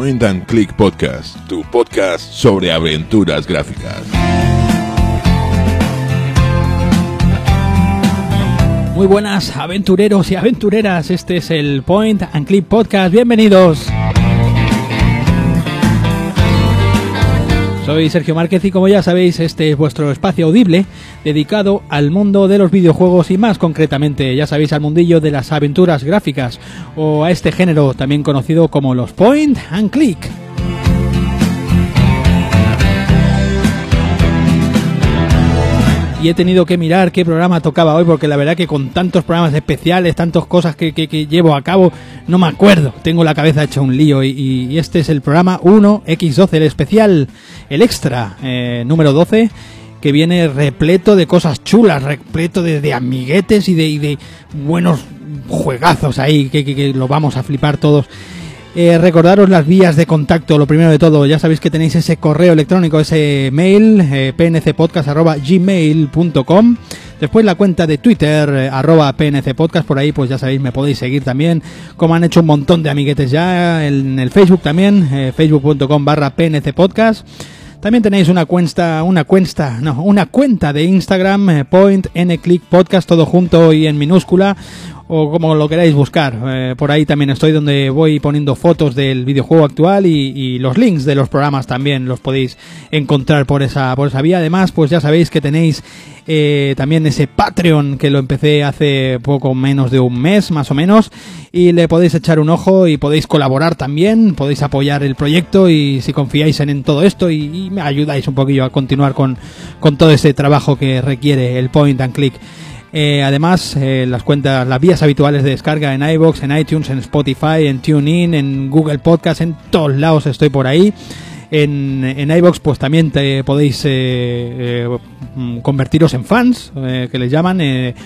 Point and Click Podcast, tu podcast sobre aventuras gráficas. Muy buenas aventureros y aventureras, este es el Point and Click Podcast, bienvenidos. Soy Sergio Márquez y como ya sabéis, este es vuestro espacio audible dedicado al mundo de los videojuegos y más concretamente, ya sabéis, al mundillo de las aventuras gráficas o a este género también conocido como los point and click. y he tenido que mirar qué programa tocaba hoy porque la verdad que con tantos programas especiales, tantas cosas que, llevo a cabo, no me acuerdo. Tengo la cabeza hecha un lío y, este es el programa 1X12, el especial, el extra eh, número 12 que viene repleto de cosas chulas, repleto de, amiguetes y de, de, buenos juegazos ahí que, que lo vamos a flipar todos. Eh, recordaros las vías de contacto, lo primero de todo, ya sabéis que tenéis ese correo electrónico, ese mail, eh, pncpodcast.gmail.com. Después la cuenta de Twitter, eh, arroba pncpodcast, por ahí pues ya sabéis, me podéis seguir también, como han hecho un montón de amiguetes ya, en el Facebook también, eh, facebook.com barra pncpodcast. También tenéis una cuenta, una cuenta, no, una cuenta de Instagram, point click podcast, todo junto y en minúscula o como lo queráis buscar. Eh, por ahí también estoy donde voy poniendo fotos del videojuego actual y, los links de los programas también los podéis encontrar por esa, por esa vía. Además, pues ya sabéis que tenéis eh, también ese Patreon que lo empecé hace poco menos de un mes más o menos y le podéis echar un ojo y podéis colaborar también, podéis apoyar el proyecto y si confiáis en, todo esto y, y, me ayudáis un poquillo a continuar con, con todo ese trabajo que requiere el point and click. Eh, además, eh, las cuentas, las vías habituales de descarga en iBox, en iTunes, en Spotify, en TuneIn, en Google Podcast, en todos lados estoy por ahí. En, en iBox, pues también te podéis eh, mm, convertiros en fans, que les llaman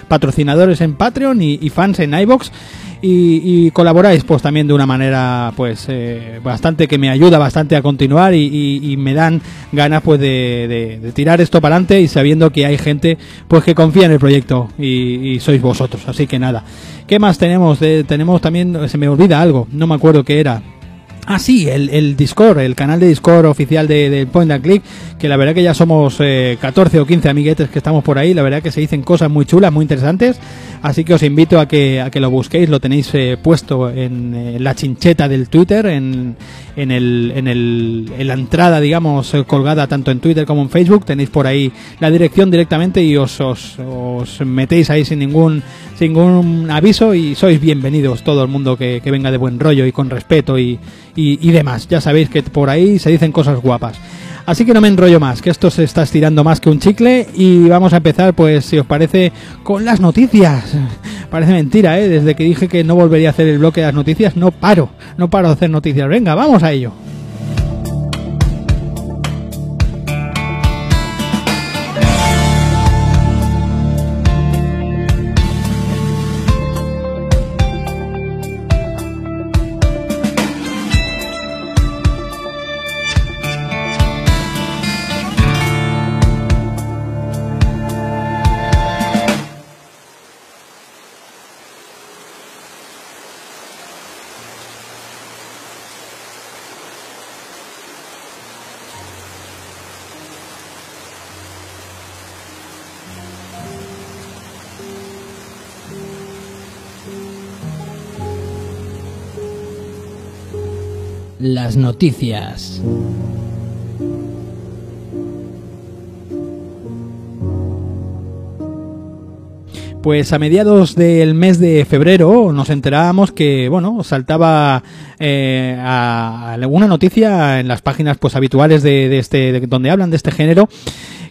patrocinadores en Patreon y, y fans en iBox y, colaboráis pues también de una manera pues eh, bastante que me ayuda bastante a continuar y, me dan ganas pues de, tirar esto para adelante y sabiendo que hay gente pues que confía en el proyecto y, sois vosotros. Así que nada. Qué más tenemos tenemos también se me olvida algo no me acuerdo qué era Ah, sí, el, Discord, el canal de Discord oficial de, Point and Click, que la verdad que ya somos 14 eh, o 15 amiguetes que estamos por ahí, la verdad que se dicen cosas muy chulas, muy interesantes, así que os invito a que, a que lo busquéis, lo tenéis eh, puesto en, eh, la chincheta del Twitter, en, en, el, en, el, en la entrada, digamos, colgada tanto en Twitter como en Facebook, tenéis por ahí la dirección directamente y os, os, os metéis ahí sin ningún, sin ningún aviso y sois bienvenidos todo el mundo que, que venga de buen rollo y con respeto y y, demás. Ya sabéis que por ahí se dicen cosas guapas. Así que no me enrollo más, que esto se está estirando más que un chicle y vamos a empezar, pues, si os parece, con las noticias. Parece mentira, ¿eh? Desde que dije que no volvería a hacer el bloque de las noticias, no paro, no paro de hacer noticias. Venga, vamos a ello. Las noticias. Pues a mediados del mes de febrero nos enterábamos que, bueno, saltaba eh, a alguna noticia en las páginas pues habituales de, este, de donde hablan de este género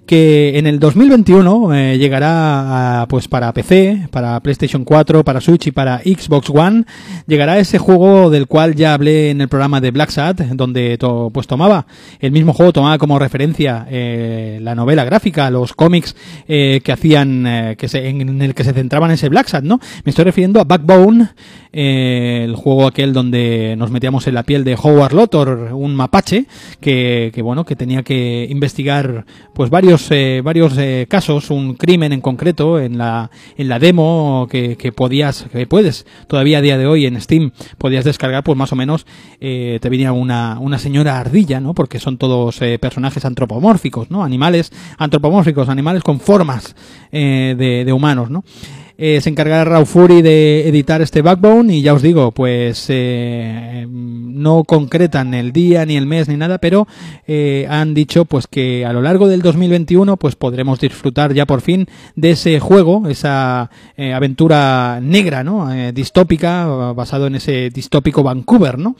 que en el 2021 eh, llegará pues para PC, para PlayStation 4, para Switch y para Xbox One, llegará ese juego del cual ya hablé en el programa de Black Sat, donde pues tomaba el mismo juego tomaba como referencia eh, la novela gráfica, los cómics eh, que hacían que se, en el que se centraban ese Black Sat, ¿no? Me estoy refiriendo a Backbone, el juego aquel donde nos metíamos en la piel de Howard Lotor, un mapache que, que bueno, que tenía que investigar pues varios varios, eh, varios eh, casos, un crimen en concreto en la, en la demo que, que podías, que puedes todavía a día de hoy en Steam podías descargar, pues más o menos eh, te venía una, una señora ardilla, ¿no? Porque son todos eh, personajes antropomórficos, ¿no? Animales antropomórficos, animales con formas eh, de, de humanos, ¿no? Eh, se encargará Raw Fury de editar este Backbone y ya os digo, pues eh, no concretan el día ni el mes ni nada, pero eh, han dicho pues que a lo largo del 2021 pues podremos disfrutar ya por fin de ese juego, esa eh, aventura negra, ¿no? Eh, distópica, basado en ese distópico Vancouver, ¿no?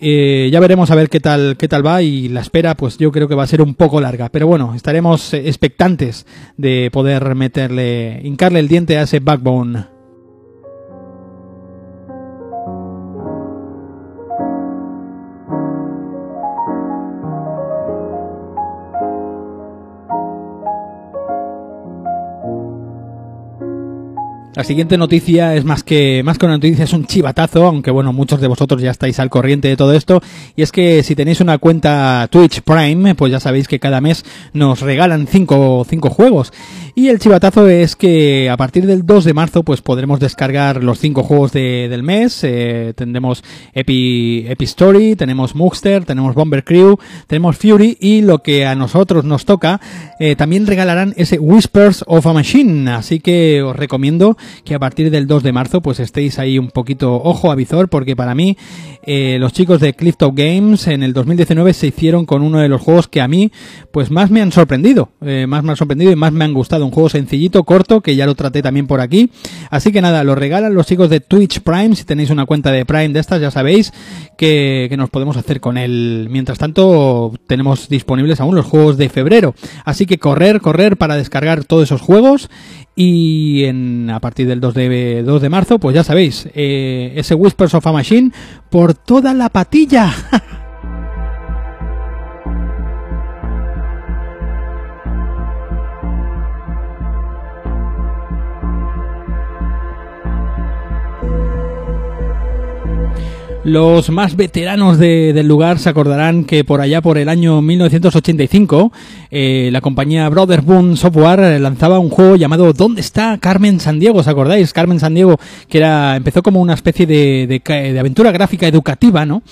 Eh, ya veremos a ver qué tal, qué tal va y la espera pues yo creo que va a ser un poco larga. Pero bueno, estaremos eh, expectantes de poder meterle, hincarle el diente a ese backbone. La siguiente noticia es más que, más que una noticia, es un chivatazo, aunque bueno, muchos de vosotros ya estáis al corriente de todo esto. Y es que si tenéis una cuenta Twitch Prime, pues ya sabéis que cada mes nos regalan cinco, cinco juegos. Y el chivatazo es que a partir del 2 de marzo, pues podremos descargar los cinco juegos de, del mes. Eh, tendremos Epi Story, tenemos Muxter, tenemos Bomber Crew, tenemos Fury y lo que a nosotros nos toca, eh, también regalarán ese Whispers of a Machine. Así que os recomiendo que a partir del 2 de marzo pues estéis ahí un poquito ojo a visor porque para mí eh, los chicos de Clifftop Games en el 2019 se hicieron con uno de los juegos que a mí pues más me han sorprendido, eh, más me han sorprendido y más me han gustado, un juego sencillito, corto, que ya lo traté también por aquí, así que nada, lo regalan los chicos de Twitch Prime, si tenéis una cuenta de Prime de estas ya sabéis que, que nos podemos hacer con él, mientras tanto tenemos disponibles aún los juegos de febrero, así que correr, correr para descargar todos esos juegos y en, a partir del 2 de, 2 de marzo, pues ya sabéis, eh, ese Whispers of a Machine por toda la patilla. Los más veteranos de, del lugar se acordarán que por allá por el año 1985 eh, la compañía Brother Boon Software lanzaba un juego llamado ¿Dónde está Carmen Sandiego? ¿Os acordáis? Carmen Sandiego que era empezó como una especie de, de, de aventura gráfica educativa, ¿no?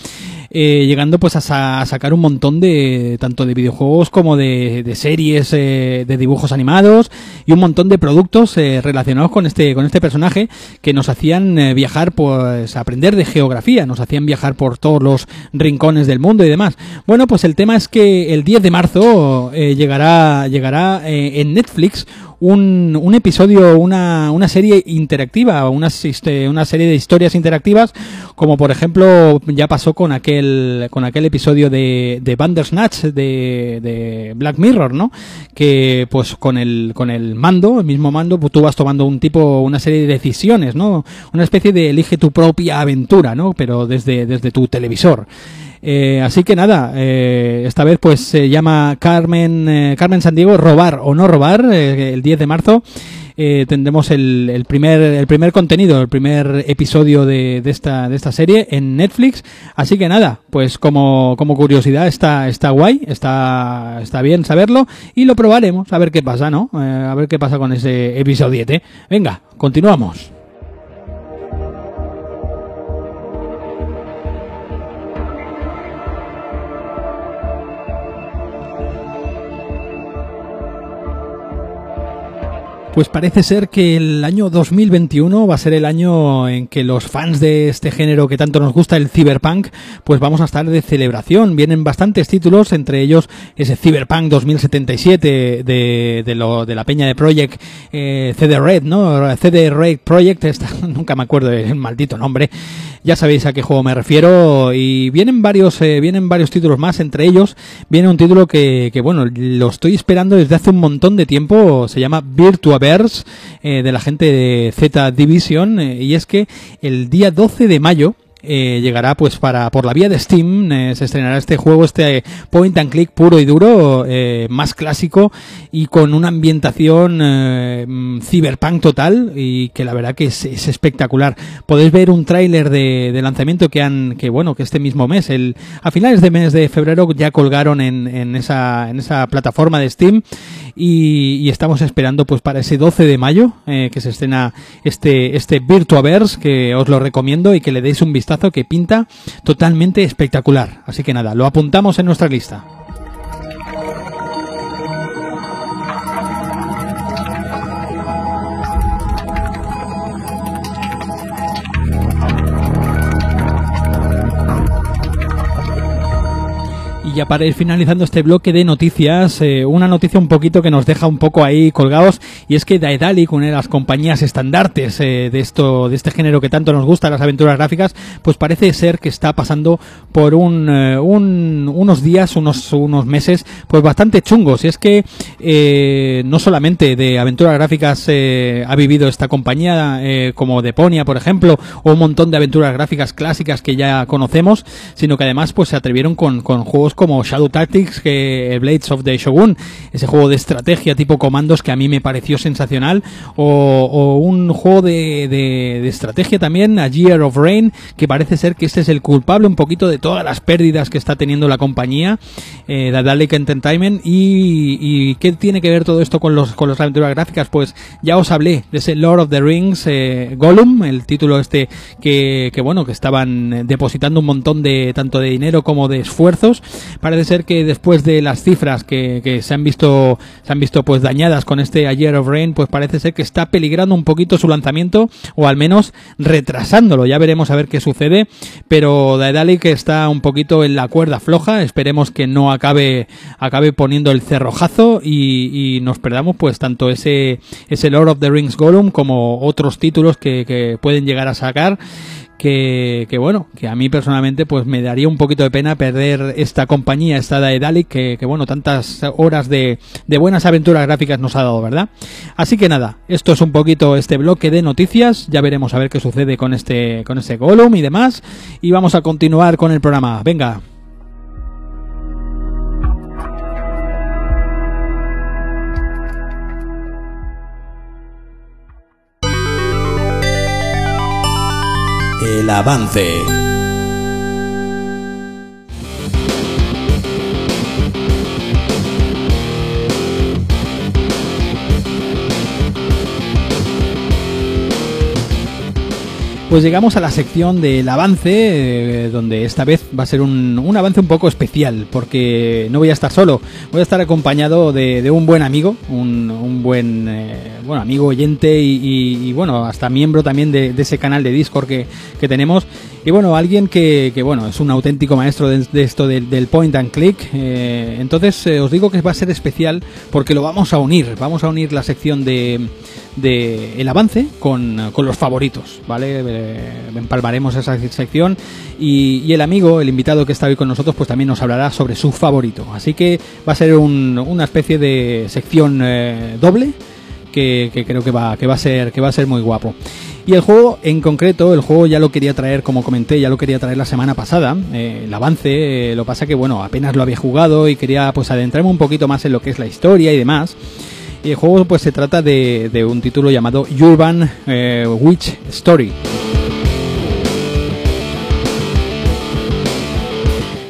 Eh, llegando pues a, sa a, sacar un montón de tanto de videojuegos como de, de series eh, de dibujos animados y un montón de productos eh, relacionados con este con este personaje que nos hacían eh, viajar pues aprender de geografía nos hacían viajar por todos los rincones del mundo y demás. Bueno pues el tema es que el 10 de marzo eh, llegará llegará eh, en Netflix un, un episodio, una, una serie interactiva, una, una serie de historias interactivas, como por ejemplo ya pasó con aquel, con aquel episodio de, de Bandersnatch de, de Black Mirror, ¿no? Que pues con el, con el mando, el mismo mando, pues, tú vas tomando un tipo, una serie de decisiones, ¿no? Una especie de elige tu propia aventura, ¿no? Pero desde, desde tu televisor. Eh, así que nada, eh, esta vez pues se llama Carmen, eh, Carmen Sandiego, robar o no robar, eh, el 10 de marzo. Eh, tendremos el, el, primer el primer contenido, el primer episodio de, de, esta de esta serie en Netflix. Así que nada, pues como, como curiosidad está está guay, está está bien saberlo y lo probaremos a ver qué pasa, ¿no? Eh, a ver qué pasa con ese episodio. Venga, continuamos. Pues parece ser que el año 2021 va a ser el año en que los fans de este género que tanto nos gusta, el cyberpunk, pues vamos a estar de celebración. Vienen bastantes títulos, entre ellos ese Cyberpunk 2077 de, de, lo, de la peña de Project eh, CD Red, ¿no? CD Red Project, esta, nunca me acuerdo del maldito nombre. Ya sabéis a qué juego me refiero y vienen varios eh, vienen varios títulos más, entre ellos viene un título que, que bueno, lo estoy esperando desde hace un montón de tiempo, se llama Virtuaverse eh, de la gente de Z Division eh, y es que el día 12 de mayo eh, llegará pues para por la vía de Steam, eh, se estrenará este juego, este point and click puro y duro, eh, más clásico y con una ambientación eh, mm, cyberpunk total y que la verdad que es, es espectacular. Podéis ver un tráiler de, de lanzamiento que han, que bueno, que este mismo mes, el, a finales de mes de febrero ya colgaron en, en esa, en esa plataforma de Steam y, estamos esperando pues para ese 12 de mayo eh, que se estrena este, este Virtuaverse que os lo recomiendo y que le deis un vistazo que pinta totalmente espectacular. Así que nada, lo apuntamos en nuestra lista. Ya para ir finalizando este bloque de noticias, eh, una noticia un poquito que nos deja un poco ahí colgados, y es que Daedalic, una de las compañías estandartes eh, de esto, de este género que tanto nos gusta, las aventuras gráficas, pues parece ser que está pasando por eh, un- unos días, unos, unos meses, pues bastante chungos. Y es que no solamente de aventuras gráficas ha vivido esta compañía, como Deponia, por ejemplo, o un montón de aventuras gráficas clásicas que ya conocemos, sino que además pues se atrevieron con, con juegos como Shadow Tactics, que Blades of the Shogun, ese juego de estrategia tipo comandos que a mí me pareció sensacional, o, o un juego de, de- estrategia también, A Year of Rain, que parece ser que este es el culpable un poquito de todas las pérdidas que está teniendo la compañía, eh, Daedalic Entertainment, y, y qué tiene que ver todo esto con los con las aventuras gráficas, pues ya os hablé de ese Lord of the Rings eh, Gollum, el título este que, que bueno, que estaban depositando un montón de tanto de dinero como de esfuerzos. Parece ser que después de las cifras que, que se han visto se han visto pues dañadas con este A Year of Rain, pues parece ser que está peligrando un poquito su lanzamiento o al menos retrasándolo. Ya veremos a ver qué sucede, pero Daedalic está un poquito en la cuerda floja. Esperemos que no acabe acabe poniendo el cerrojazo y, y nos perdamos pues tanto ese ese Lord of the Rings Gollum como otros títulos que, que pueden llegar a sacar que, bueno, que a mí personalmente pues me daría un poquito de pena perder esta compañía, esta Daedalic, que, que bueno, tantas horas de, de buenas aventuras gráficas nos ha dado, ¿verdad? Así que nada, esto es un poquito este bloque de noticias, ya veremos a ver qué sucede con este, con este Gollum y demás, y vamos a continuar con el programa, venga. El avance. Pues llegamos a la sección del avance, eh, donde esta vez va a ser un, un avance un poco especial, porque no voy a estar solo, voy a estar acompañado de, de un buen amigo, un, un buen eh, bueno amigo oyente y, y- bueno, hasta miembro también de, ese canal de Discord que, que tenemos. Y bueno, alguien que, que, bueno, es un auténtico maestro de, esto del, point and click. eh, entonces os digo que va a ser especial porque lo vamos a unir, vamos a unir la sección de de el avance con, con los favoritos, ¿vale? Eh, empalmaremos esa sección y, y el amigo, el invitado que está hoy con nosotros, pues también nos hablará sobre su favorito. Así que va a ser un- una especie de sección eh, doble que, creo que va, que va a ser, que va a ser muy guapo. Y el juego en concreto, el juego ya lo quería traer, como comenté, ya lo quería traer la semana pasada, eh, el avance, lo pasa que bueno, apenas lo había jugado y quería pues adentrarme un poquito más en lo que es la historia y demás. Y el juego pues se trata de, de un título llamado Urban eh, Witch Story.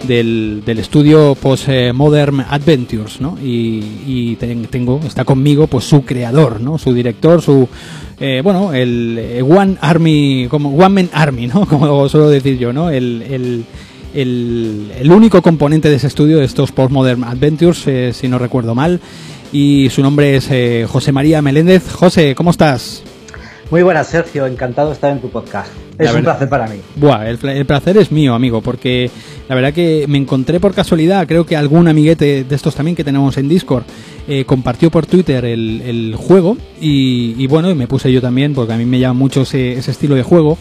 Del, del estudio Post eh, Modern Adventures, ¿no? Y, y ten- tengo, está conmigo pues su creador, ¿no? Su director, su eh, bueno, el eh, One Army, como One Man Army, ¿no? Como suelo decir yo, ¿no? El, el, el, el único componente de ese estudio de estos Postmodern Adventures, si no recuerdo mal. Y su nombre es eh, José María Meléndez. José, ¿cómo estás? Muy buenas, Sergio. Encantado de estar en tu podcast. Es un placer para mí. Buah, el, pla- el placer es mío, amigo, porque la verdad que me encontré por casualidad, creo que algún amiguete de estos también que tenemos en Discord eh, compartió por Twitter el, el juego y, y bueno, y me puse yo también, porque a mí me llama mucho ese, ese estilo de juego.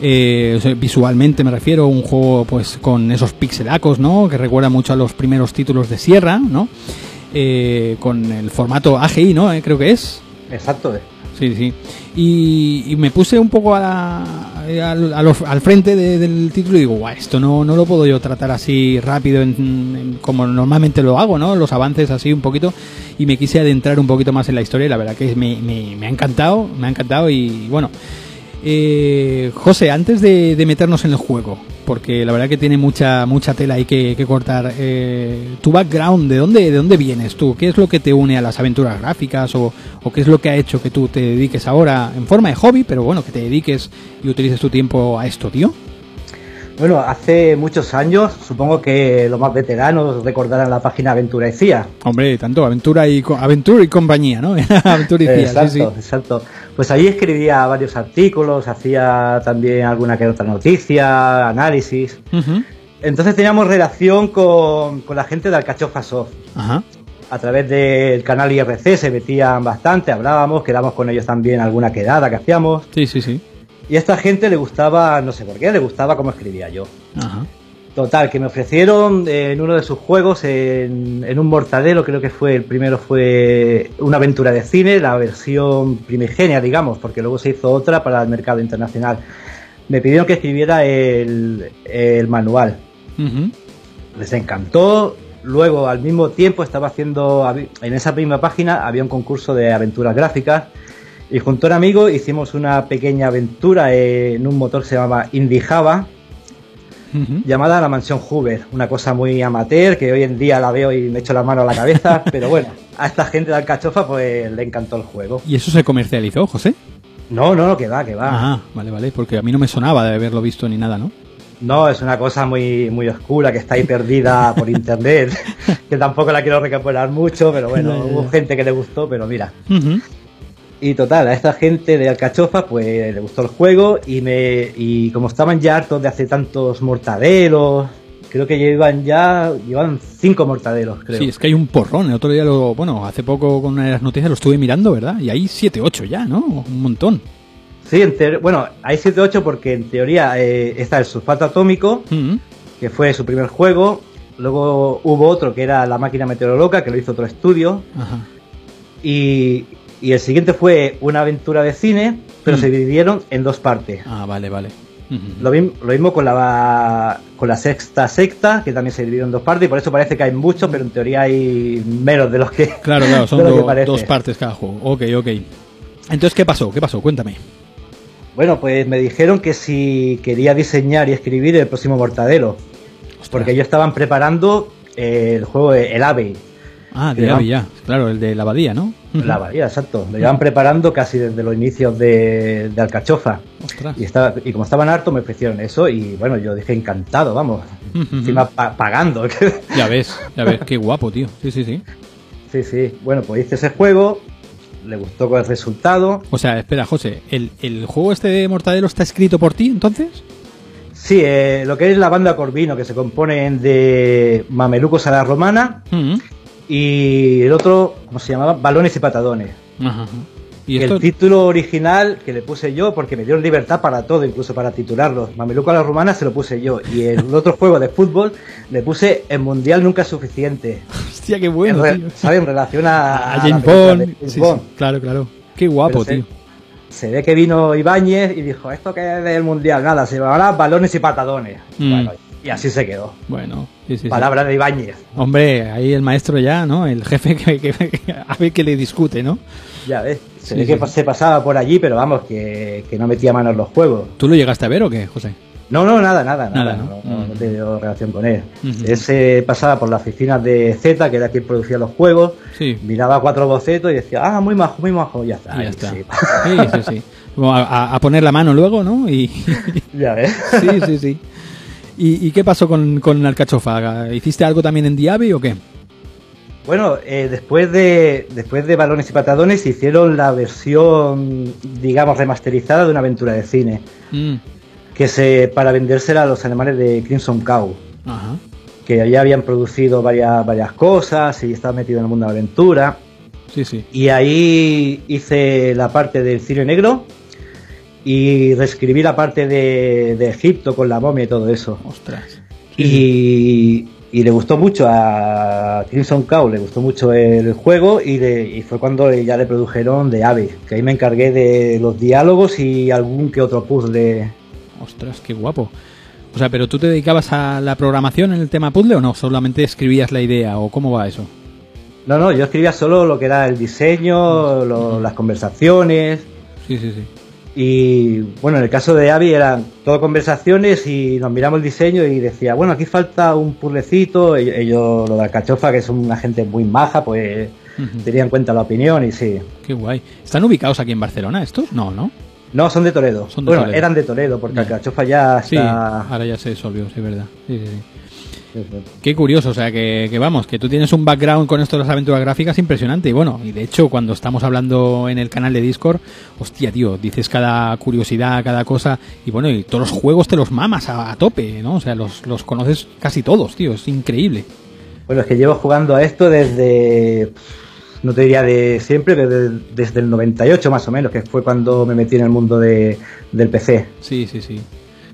Eh, visualmente me refiero, un juego pues con esos pixelacos, ¿no? Que recuerda mucho a los primeros títulos de Sierra, ¿no? Eh, con el formato AGI, ¿no? Eh, creo que es. Exacto. eh. Sí, sí. Y, y me puse un poco a la- al, frente de- del título y digo, "Guau, esto no, no lo puedo yo tratar así rápido en- en- como normalmente lo hago, ¿no? Los avances así un poquito y me quise adentrar un poquito más en la historia y la verdad que me, me- me ha encantado, me ha encantado y bueno. Eh, José, antes de, de meternos en el juego, porque la verdad que tiene mucha mucha tela ahí que, que cortar, eh, tu background, ¿de dónde, ¿de dónde vienes tú? ¿Qué es lo que te une a las aventuras gráficas o, o qué es lo que ha hecho que tú te dediques ahora en forma de hobby, pero bueno, que te dediques y utilices tu tiempo a esto, tío? Bueno, hace muchos años, supongo que los más veteranos recordarán la página Aventura y CIA. Hombre, tanto aventura y aventura y compañía, ¿no? aventura y cía, exacto, sí, sí. exacto. Pues ahí escribía varios artículos, hacía también alguna que otra noticia, análisis. Entonces teníamos relación con, con la gente de Alcachofa Soft. Ajá. A través del canal IRC se metían bastante, hablábamos, quedamos con ellos también alguna quedada que hacíamos. Sí, sí, sí. Y a esta gente le gustaba, no sé por qué, le gustaba cómo escribía yo. Ajá. Total, que me ofrecieron eh, en uno de sus juegos, en, en un mortadelo, creo que fue, el primero fue una aventura de cine, la versión primigenia, digamos, porque luego se hizo otra para el mercado internacional. Me pidieron que escribiera el, el manual. Les encantó. Luego, al mismo tiempo, estaba haciendo, en esa misma página había un concurso de aventuras gráficas. Y junto a un amigo hicimos una pequeña aventura en un motor que se llamaba Indie Java, Ujú. llamada La Mansión Hoover, una cosa muy amateur que hoy en día la veo y me echo la mano a la cabeza, pero bueno, a esta gente de Alcachofa pues le encantó el juego. ¿Y eso se comercializó, José? No, no, no, que va, que va. Ah, vale, vale, porque a mí no me sonaba de haberlo visto ni nada, ¿no? No, es una cosa muy, muy oscura que está ahí perdida por internet, que tampoco la quiero recuperar mucho, pero bueno, hubo gente que le gustó, pero mira. Ujú. Y total, a esta gente de Alcachofa pues le gustó el juego y me y como estaban ya hartos de hacer tantos mortadelos, creo que llevan ya llevan cinco mortadelos, creo. Sí, es que hay un porrón. El otro día, lo, bueno, hace poco con una de las noticias lo estuve mirando, ¿verdad? Y hay 7, 8 ya, ¿no? Un montón. Sí, en teor- bueno, hay 7-8 porque en teoría eh, está el sulfato atómico, Ujú. que fue su primer juego. Luego hubo otro que era la máquina meteoroloca, que lo hizo otro estudio. Ajá. Y, y el siguiente fue una aventura de cine, pero Mm. se dividieron en dos partes. Ah, vale, vale. Lo, mismo- lo mismo con la, con la sexta secta, que también se dividió en dos partes, y por eso parece que hay muchos, pero en teoría hay menos de los que. Claro, claro, son do- dos partes cada juego. Ok, ok. Entonces, ¿qué pasó? ¿Qué pasó? Cuéntame. Bueno, pues me dijeron que si quería diseñar y escribir el próximo Mortadelo, porque ellos estaban preparando el juego El Ave, Ah, de ya. Claro, el de la abadía, ¿no? La abadía, exacto. Lo llevan preparando casi desde los inicios de, de Alcachofa. Ostras. Y, estaba, y como estaban hartos, me ofrecieron eso. Y bueno, yo dije encantado, vamos. Encima pa- pagando. Ya ves, ya ves. Qué guapo, tío. Sí, sí, sí. sí, sí. Bueno, pues hice ese juego. Le gustó con el resultado. O sea, espera, José. ¿el, el juego este de Mortadelo está escrito por ti, entonces? Sí, eh, lo que es la banda Corvino, que se compone de mamelucos a la romana. Y el otro, ¿cómo se llamaba? Balones y patadones. Ajá. ¿Y esto? el título original que le puse yo, porque me dieron libertad para todo, incluso para titularlo. Mameluco a la romana se lo puse yo. Y el otro juego de fútbol le puse El Mundial Nunca es Suficiente. Hostia, qué bueno, en, tío. ¿sabe? En relación a, A James Bond. de James Sí, Bond. sí, claro, claro. Qué guapo, Pero se- tío. Se ve que vino Ibáñez y dijo, ¿esto qué es del Mundial? Nada, se llamará balones y patadones. Mm. Bueno, y así se quedó. Bueno, sí, sí, sí. Palabra de Ibáñez. Hombre, ahí el maestro ya, ¿no? El jefe que, que- que- a ver que le discute, ¿no? Ya ves. Se ve que se pasaba por allí, pero vamos, que, que no metía mano en los juegos. ¿Tú lo llegaste a ver o qué, José? No, no, nada, nada, Nada, nada. ¿no? No, no, no Mm. he tenido relación con él. Se pasaba por las oficinas de Z, que era quien producía los juegos, Sí. miraba cuatro bocetos y decía, ah, muy majo, muy majo, ya está. Ya está. sí. Sí, sí, a- a poner la mano luego, ¿no? Y ya ves. sí, sí, sí. ¿Y, y qué pasó con, con Alcachofa? ¿Hiciste algo también en Diaby o qué? Bueno, eh, después de después de Balones y Patadones hicieron la versión, digamos, remasterizada de una aventura de cine, Mm, que se para vendérsela a los alemanes de Crimson Cow, Ajá. que ya habían producido varias, varias cosas y estaban metidos en el mundo de la aventura. Sí, sí. Y ahí hice la parte del cine negro y reescribí la parte de, de Egipto con la momia y todo eso. Ostras. Y, y le gustó mucho a Crimson Cow, le gustó mucho el juego y, le- y fue cuando ya le produjeron de Ave, que ahí me encargué de los diálogos y algún que otro puzzle Ostras, qué guapo. O sea, pero tú te dedicabas a la programación en el tema puzzle o no? ¿Solamente escribías la idea o cómo va eso? No, no, yo escribía solo lo que era el diseño, lo- las conversaciones. Sí, sí, sí. Y bueno, en el caso de Avi eran todo conversaciones y nos miramos el diseño y decía, bueno, aquí falta un puzzlecito. Ellos, ellos, lo de Alcachofa, que es una gente muy maja, pues tenía en cuenta la opinión y sí. Qué guay. ¿Están ubicados aquí en Barcelona estos? No, ¿no? No, son de Toledo. Son de bueno, Toledo. eran de Toledo, porque. Alcachofa ya Sí, está... ahora ya se disolvió, sí, verdad. Sí, sí, sí. Qué curioso, o sea, que, que vamos, que tú tienes un background con esto de las aventuras gráficas impresionante. Y bueno, y de hecho, cuando estamos hablando en el canal de Discord, hostia, tío, dices cada curiosidad, cada cosa. Y bueno, y todos los juegos te los mamas a, a tope, ¿no? O sea, los, los conoces casi todos, tío, es increíble. Bueno, es que llevo jugando a esto desde, no te diría de siempre, desde, desde el 98 más o menos, que fue cuando me metí en el mundo de, del PC. Sí, sí, sí.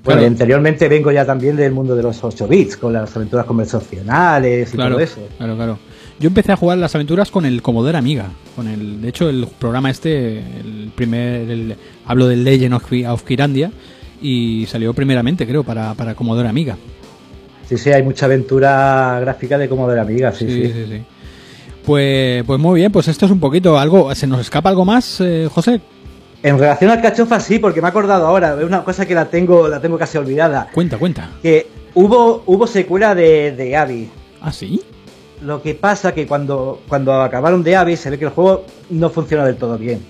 Bueno, Claro. y anteriormente vengo ya también del mundo de los 8 bits, con las aventuras conversacionales y Claro, todo eso. claro, claro. Yo empecé a jugar las aventuras con el Commodore Amiga, con el, de hecho el programa este, el primer, el- hablo del Legend of Kirandia y salió primeramente creo para, para Commodore Amiga. Sí, sí, hay mucha aventura gráfica de Commodore Amiga, sí, sí. sí, sí, sí. Pues, pues muy bien, pues esto es un poquito algo, ¿se nos escapa algo más, eh, José? En relación al cachofa sí, porque me he acordado ahora, es una cosa que la tengo, la tengo casi olvidada, Cuenta, cuenta. que hubo, hubo secuela de, de Abby. ¿Ah, sí? Lo que pasa que cuando, cuando acabaron de Abby se ve que el juego no funciona del todo bien.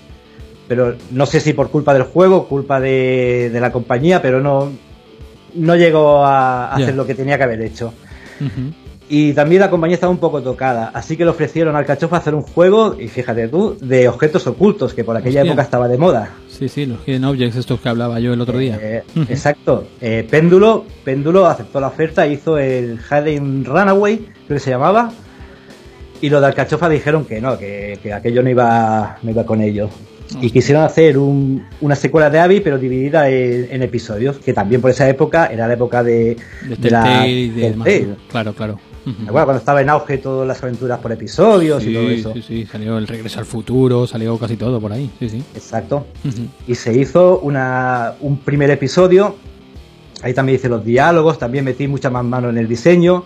Pero no sé si por culpa del juego, culpa de, de la compañía, pero no, no llegó a hacer lo que tenía que haber hecho. Y también la compañía estaba un poco tocada, así que le ofrecieron al cachofa hacer un juego, y fíjate tú, de objetos ocultos, que por aquella Hostia. época estaba de moda. Sí, sí, los Hidden Objects estos que hablaba yo el otro día. Eh. Exacto. Eh, Péndulo, Péndulo aceptó la oferta, hizo el Hidden Runaway, creo que se llamaba. Y los de Alcachofa dijeron que no, que, que aquello no iba, no iba con ello. Y quisieron hacer un- una secuela de Abby, pero dividida en, en episodios, que también por esa época era la época de, De de la de. Telltale. Claro, claro. Ujú. ¿Te acuerdas cuando estaba en auge todas las aventuras por episodios y todo eso? sí, sí, salió el Regreso al Futuro, salió casi todo por ahí, sí, sí. Exacto. Y se hizo una, un primer episodio. Ahí también hice los diálogos, también metí mucha más mano en el diseño.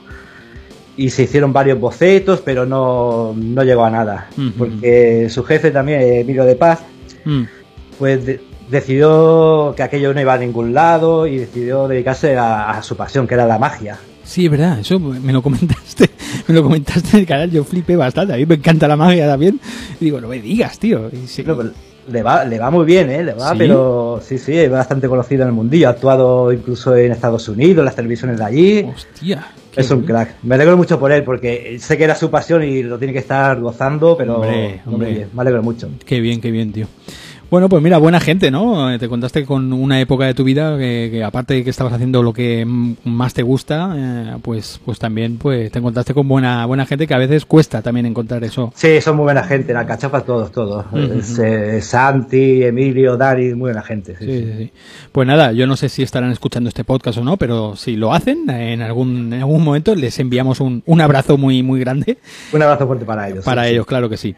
Y se hicieron varios bocetos, pero no, no llegó a nada. Porque su jefe también, Emilio de Paz, Mm. pues de- decidió que aquello no iba a ningún lado y decidió dedicarse a, a su pasión, que era la magia. Sí, es verdad, eso me lo comentaste, me lo comentaste en el canal, yo flipé bastante, a mí me encanta la magia también. Y digo, no me digas, tío. Y sí, le va, le va muy bien, ¿eh? Le va, ¿Sí? pero sí, sí, es bastante conocido en el mundillo. Ha actuado incluso en Estados Unidos, en las televisiones de allí. hostia. qué Es un crack. Me alegro mucho por él porque sé que era su pasión y lo tiene que estar gozando, pero Hombre, hombre. bien, me alegro mucho. Qué bien, qué bien, tío. Bueno, pues mira, buena gente, ¿no? Eh, Te contaste con una época de tu vida que, que aparte de que estabas haciendo lo que más te gusta, eh, pues, pues también pues te encontraste con buena, buena gente que a veces cuesta también encontrar eso. Sí, son muy buena gente, en Alcachofa todos, todos. Es, eh, Santi, Emilio, Dari, muy buena gente. sí, Sí, sí. Pues nada, yo no sé si estarán escuchando este podcast o no, pero si lo hacen, en algún, en algún momento les enviamos un, un abrazo muy, muy grande Un abrazo fuerte para ellos. para ellos, claro que sí.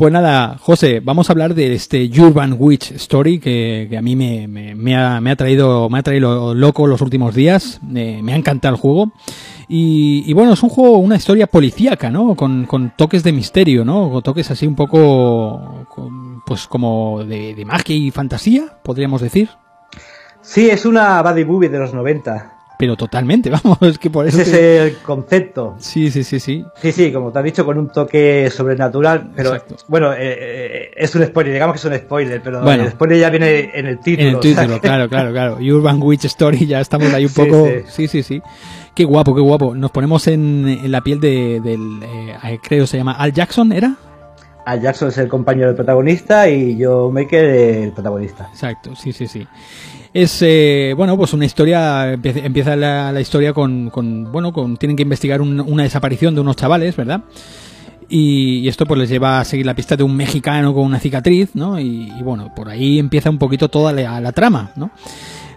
Pues nada, José, vamos a hablar de este Urban Witch Story que, que a mí me, ha, me ha traído me ha traído loco los últimos días. Eh, me ha encantado el juego. Y, bueno, es un juego, una historia policíaca, ¿no? Con, con toques de misterio, ¿no? Con toques así un poco, pues como de, de magia y fantasía, podríamos decir. Sí, es una buddy movie de los 90. Pero totalmente, vamos, es que por eso... Ese es el concepto. Sí, sí, sí, sí. Sí, sí, como te has dicho, con un toque sobrenatural, pero Exacto. bueno, eh, eh, es un spoiler, digamos que es un spoiler, pero Bueno. el spoiler ya viene en el título. En el o sea título, claro, claro, claro. Urban Witch Story, ya estamos ahí un poco. sí. Sí, sí, sí. Qué guapo, qué guapo. Nos ponemos en, en la piel de, del. eh, creo se llama Al Jackson, ¿era? Al Jackson es el compañero del protagonista y Joe Maker el protagonista. Exacto, sí, sí, sí. Es, eh, bueno, pues una historia, empieza, la, la historia con, con, bueno, con, tienen que investigar un- una desaparición de unos chavales, ¿verdad? Y, esto pues les lleva a seguir la pista de un mexicano con una cicatriz, ¿no? Y, y bueno, por ahí empieza un poquito toda la trama, ¿no?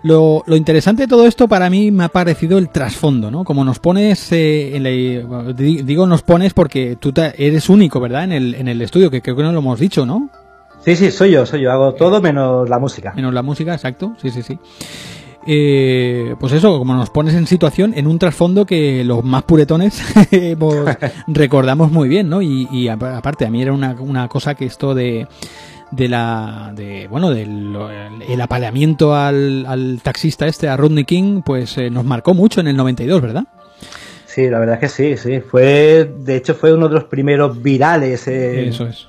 Lo, lo interesante de todo esto para mí me ha parecido el trasfondo, ¿no? Como nos pones, eh, en la- digo nos pones porque tú te- eres único, ¿verdad? En el, en el estudio, que creo que no lo hemos dicho, ¿no? Sí, sí, soy yo, soy yo, hago todo menos la música. Menos la música, exacto, sí, sí, sí. eh, pues eso, como nos pones en situación, en un trasfondo que los más puretones pues, recordamos muy bien, ¿no? Y, y aparte, a mí era una, una cosa que esto de de la de bueno del el apaleamiento al, al taxista este a Rodney King pues eh, nos marcó mucho en el 92 verdad sí la verdad es que sí sí. Fue de hecho fue uno de los primeros virales eh, eso es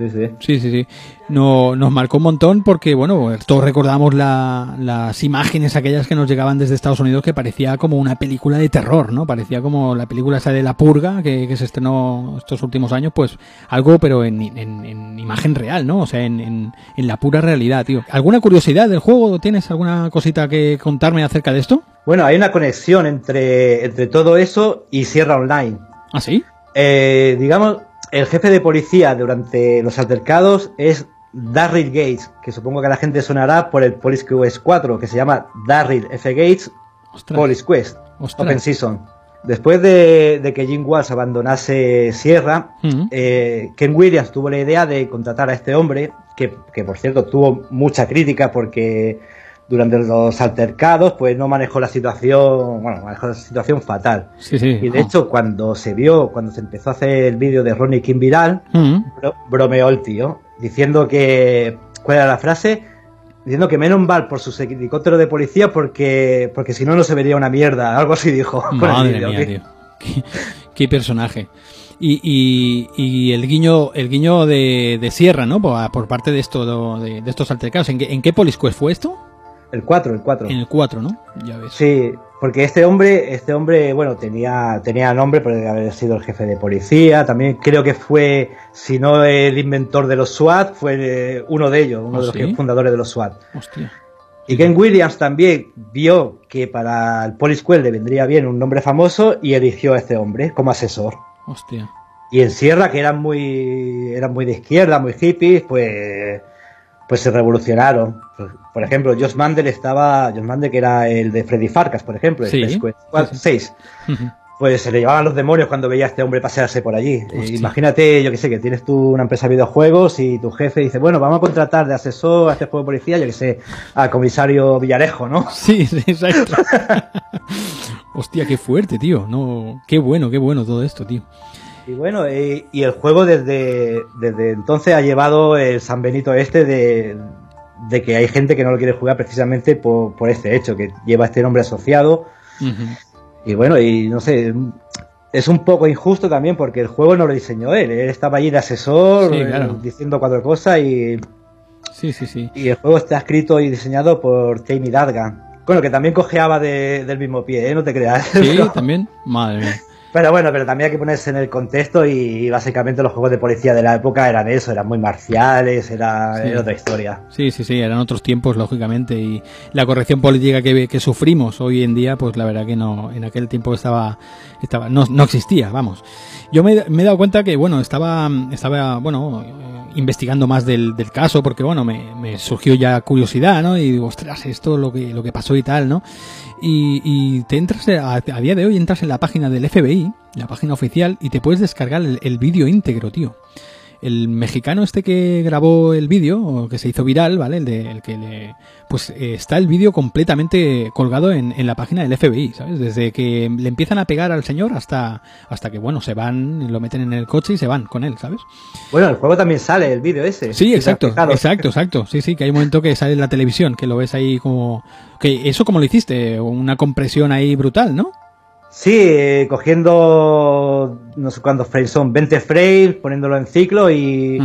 Sí, sí. Sí, sí, No, nos marcó un montón porque, bueno, todos recordamos la, las imágenes aquellas que nos llegaban desde Estados Unidos que parecía como una película de terror, ¿no? Parecía como la película esa de La Purga que, que se estrenó estos últimos años, pues algo, pero en, en, imagen real, ¿no? O sea, en, en, en la pura realidad, tío. ¿Alguna curiosidad del juego? ¿Tienes alguna cosita que contarme acerca de esto? Bueno, hay una conexión entre, entre todo eso y Sierra Online. ¿Ah, sí? Eh, digamos, el jefe de policía durante los altercados es Darryl Gates, que supongo que a la gente sonará por el Police Quest 4, que se llama Darryl F. Gates Police Quest Open Season. Después de, que Jim Walsh abandonase Sierra, eh, Ken Williams tuvo la idea de contratar a este hombre, que, que por cierto tuvo mucha crítica porque durante los altercados, pues no manejó la situación, bueno, manejó la situación fatal. Sí, sí. Y de hecho, cuando se vio, cuando se empezó a hacer el vídeo de Ronnie King viral, mm. bromeó el tío, diciendo que, ¿cuál era la frase? Diciendo que menos mal por su helicóptero de policía porque, porque si no, no se vería una mierda. Algo así dijo. Madre mía, tío. ¿Qué, personaje. Y, y, el guiño el guiño de, de Sierra, ¿no? Por, parte de, esto, de, estos altercados. ¿En qué, en qué fue esto? El 4, el 4. En el 4, ¿no? Ya ves. Sí, porque este hombre, este hombre, bueno, tenía, tenía nombre por haber sido el jefe de policía. También creo que fue, si no el inventor de los SWAT, fue eh, uno de ellos, uno de los fundadores de los SWAT. Hostia. Y Ken Williams también vio que para el Police le vendría bien un nombre famoso y eligió a este hombre como asesor. Hostia. Y en Sierra, que eran muy, eran muy de izquierda, muy hippies, pues pues se revolucionaron. Por ejemplo, Josh Mandel estaba, Josh Mandel que era el de Freddy Farkas, por ejemplo, el sí. 6. Pues se le llevaban los demonios cuando veía a este hombre pasearse por allí. imagínate, yo que sé, que tienes tú una empresa de videojuegos y tu jefe dice, bueno, vamos a contratar de asesor a este juego de policía, yo que sé, al comisario Villarejo, ¿no? Sí, sí, exacto. Hostia, qué fuerte, tío. No, qué bueno, qué bueno todo esto, tío. Y bueno, y, el juego desde, desde entonces ha llevado el San Benito este de, que hay gente que no lo quiere jugar precisamente por, este hecho, que lleva este nombre asociado. Y bueno, y no sé, es un poco injusto también porque el juego no lo diseñó él, él estaba allí de asesor diciendo cuatro cosas y... Sí, sí, sí. Y el juego está escrito y diseñado por Tammy Dadgan. Bueno, que también cojeaba del mismo pie, ¿eh? no te creas. Sí, también. Madre mía. Pero bueno, pero también hay que ponerse en el contexto y, básicamente los juegos de policía de la época eran eso, eran muy marciales, era, otra historia. Sí, sí, sí, eran otros tiempos, lógicamente, y la corrección política que, que, sufrimos hoy en día, pues la verdad que no, en aquel tiempo estaba, estaba no, no existía, vamos. Yo me, me, he dado cuenta que, bueno, estaba, estaba bueno, investigando más del, del caso, porque, bueno, me, me, surgió ya curiosidad, ¿no? Y digo, ostras, esto lo que, lo que pasó y tal, ¿no? Y, y te entras, a, a, día de hoy entras en la página del FBI, la página oficial, y te puedes descargar el, el vídeo íntegro, tío el mexicano este que grabó el vídeo, o que se hizo viral, ¿vale? El, de, el que le... Pues eh, está el vídeo completamente colgado en, en, la página del FBI, ¿sabes? Desde que le empiezan a pegar al señor hasta, hasta que, bueno, se van, lo meten en el coche y se van con él, ¿sabes? Bueno, el juego también sale, el vídeo ese. Sí, exacto, exacto, exacto. Sí, sí, que hay un momento que sale en la televisión, que lo ves ahí como... que ¿Eso como lo hiciste? Una compresión ahí brutal, ¿no? Sí, cogiendo no sé cuántos frames son, 20 frames, poniéndolo en ciclo y,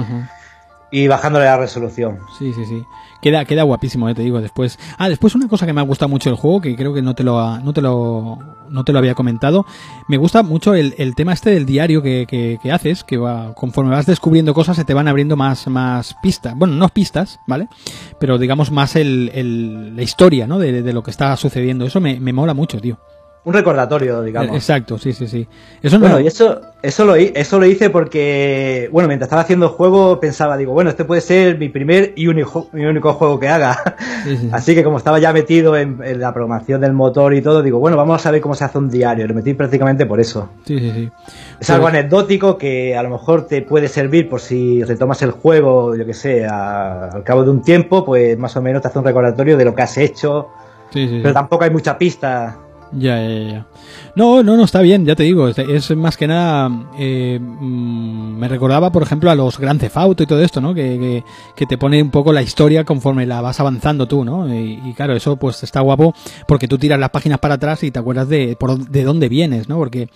y bajándole la resolución. Sí, sí, sí. Queda, queda guapísimo, eh, te digo. Después. Ah, después una cosa que me ha gustado mucho del juego, que creo que no te lo, no te lo, no te lo había comentado. Me gusta mucho el, el tema este del diario que, que, haces, que va, conforme vas descubriendo cosas se te van abriendo más, más pistas. Bueno, no pistas, ¿vale? Pero digamos más el, el la historia, ¿no? De, de, lo que está sucediendo. Eso me, me mola mucho, tío un recordatorio, digamos. Exacto, sí, sí, sí. Eso no... Bueno, y eso, eso, lo, eso lo hice porque, bueno, mientras estaba haciendo el juego pensaba, digo, bueno, este puede ser mi primer y único, mi único juego que haga. Así que como estaba ya metido en, la programación del motor y todo, digo, bueno, vamos a ver cómo se hace un diario. Lo metí prácticamente por eso. Sí, sí, sí. Es algo pues- anecdótico que a lo mejor te puede servir por si retomas el juego, yo que sé, al cabo de un tiempo, pues más o menos te hace un recordatorio de lo que has hecho sí, sí. Pero tampoco hay mucha pista. Ya, ya, ya. No, no, no, está bien, ya te digo. Es, más que nada. eh, mm, me recordaba, por ejemplo, a los Grand Theft Auto y todo esto, ¿no? Que, que, que te pone un poco la historia conforme la vas avanzando tú, ¿no? Y, y claro, eso pues está guapo porque tú tiras las páginas para atrás y te acuerdas de, por, de dónde vienes, ¿no? Porque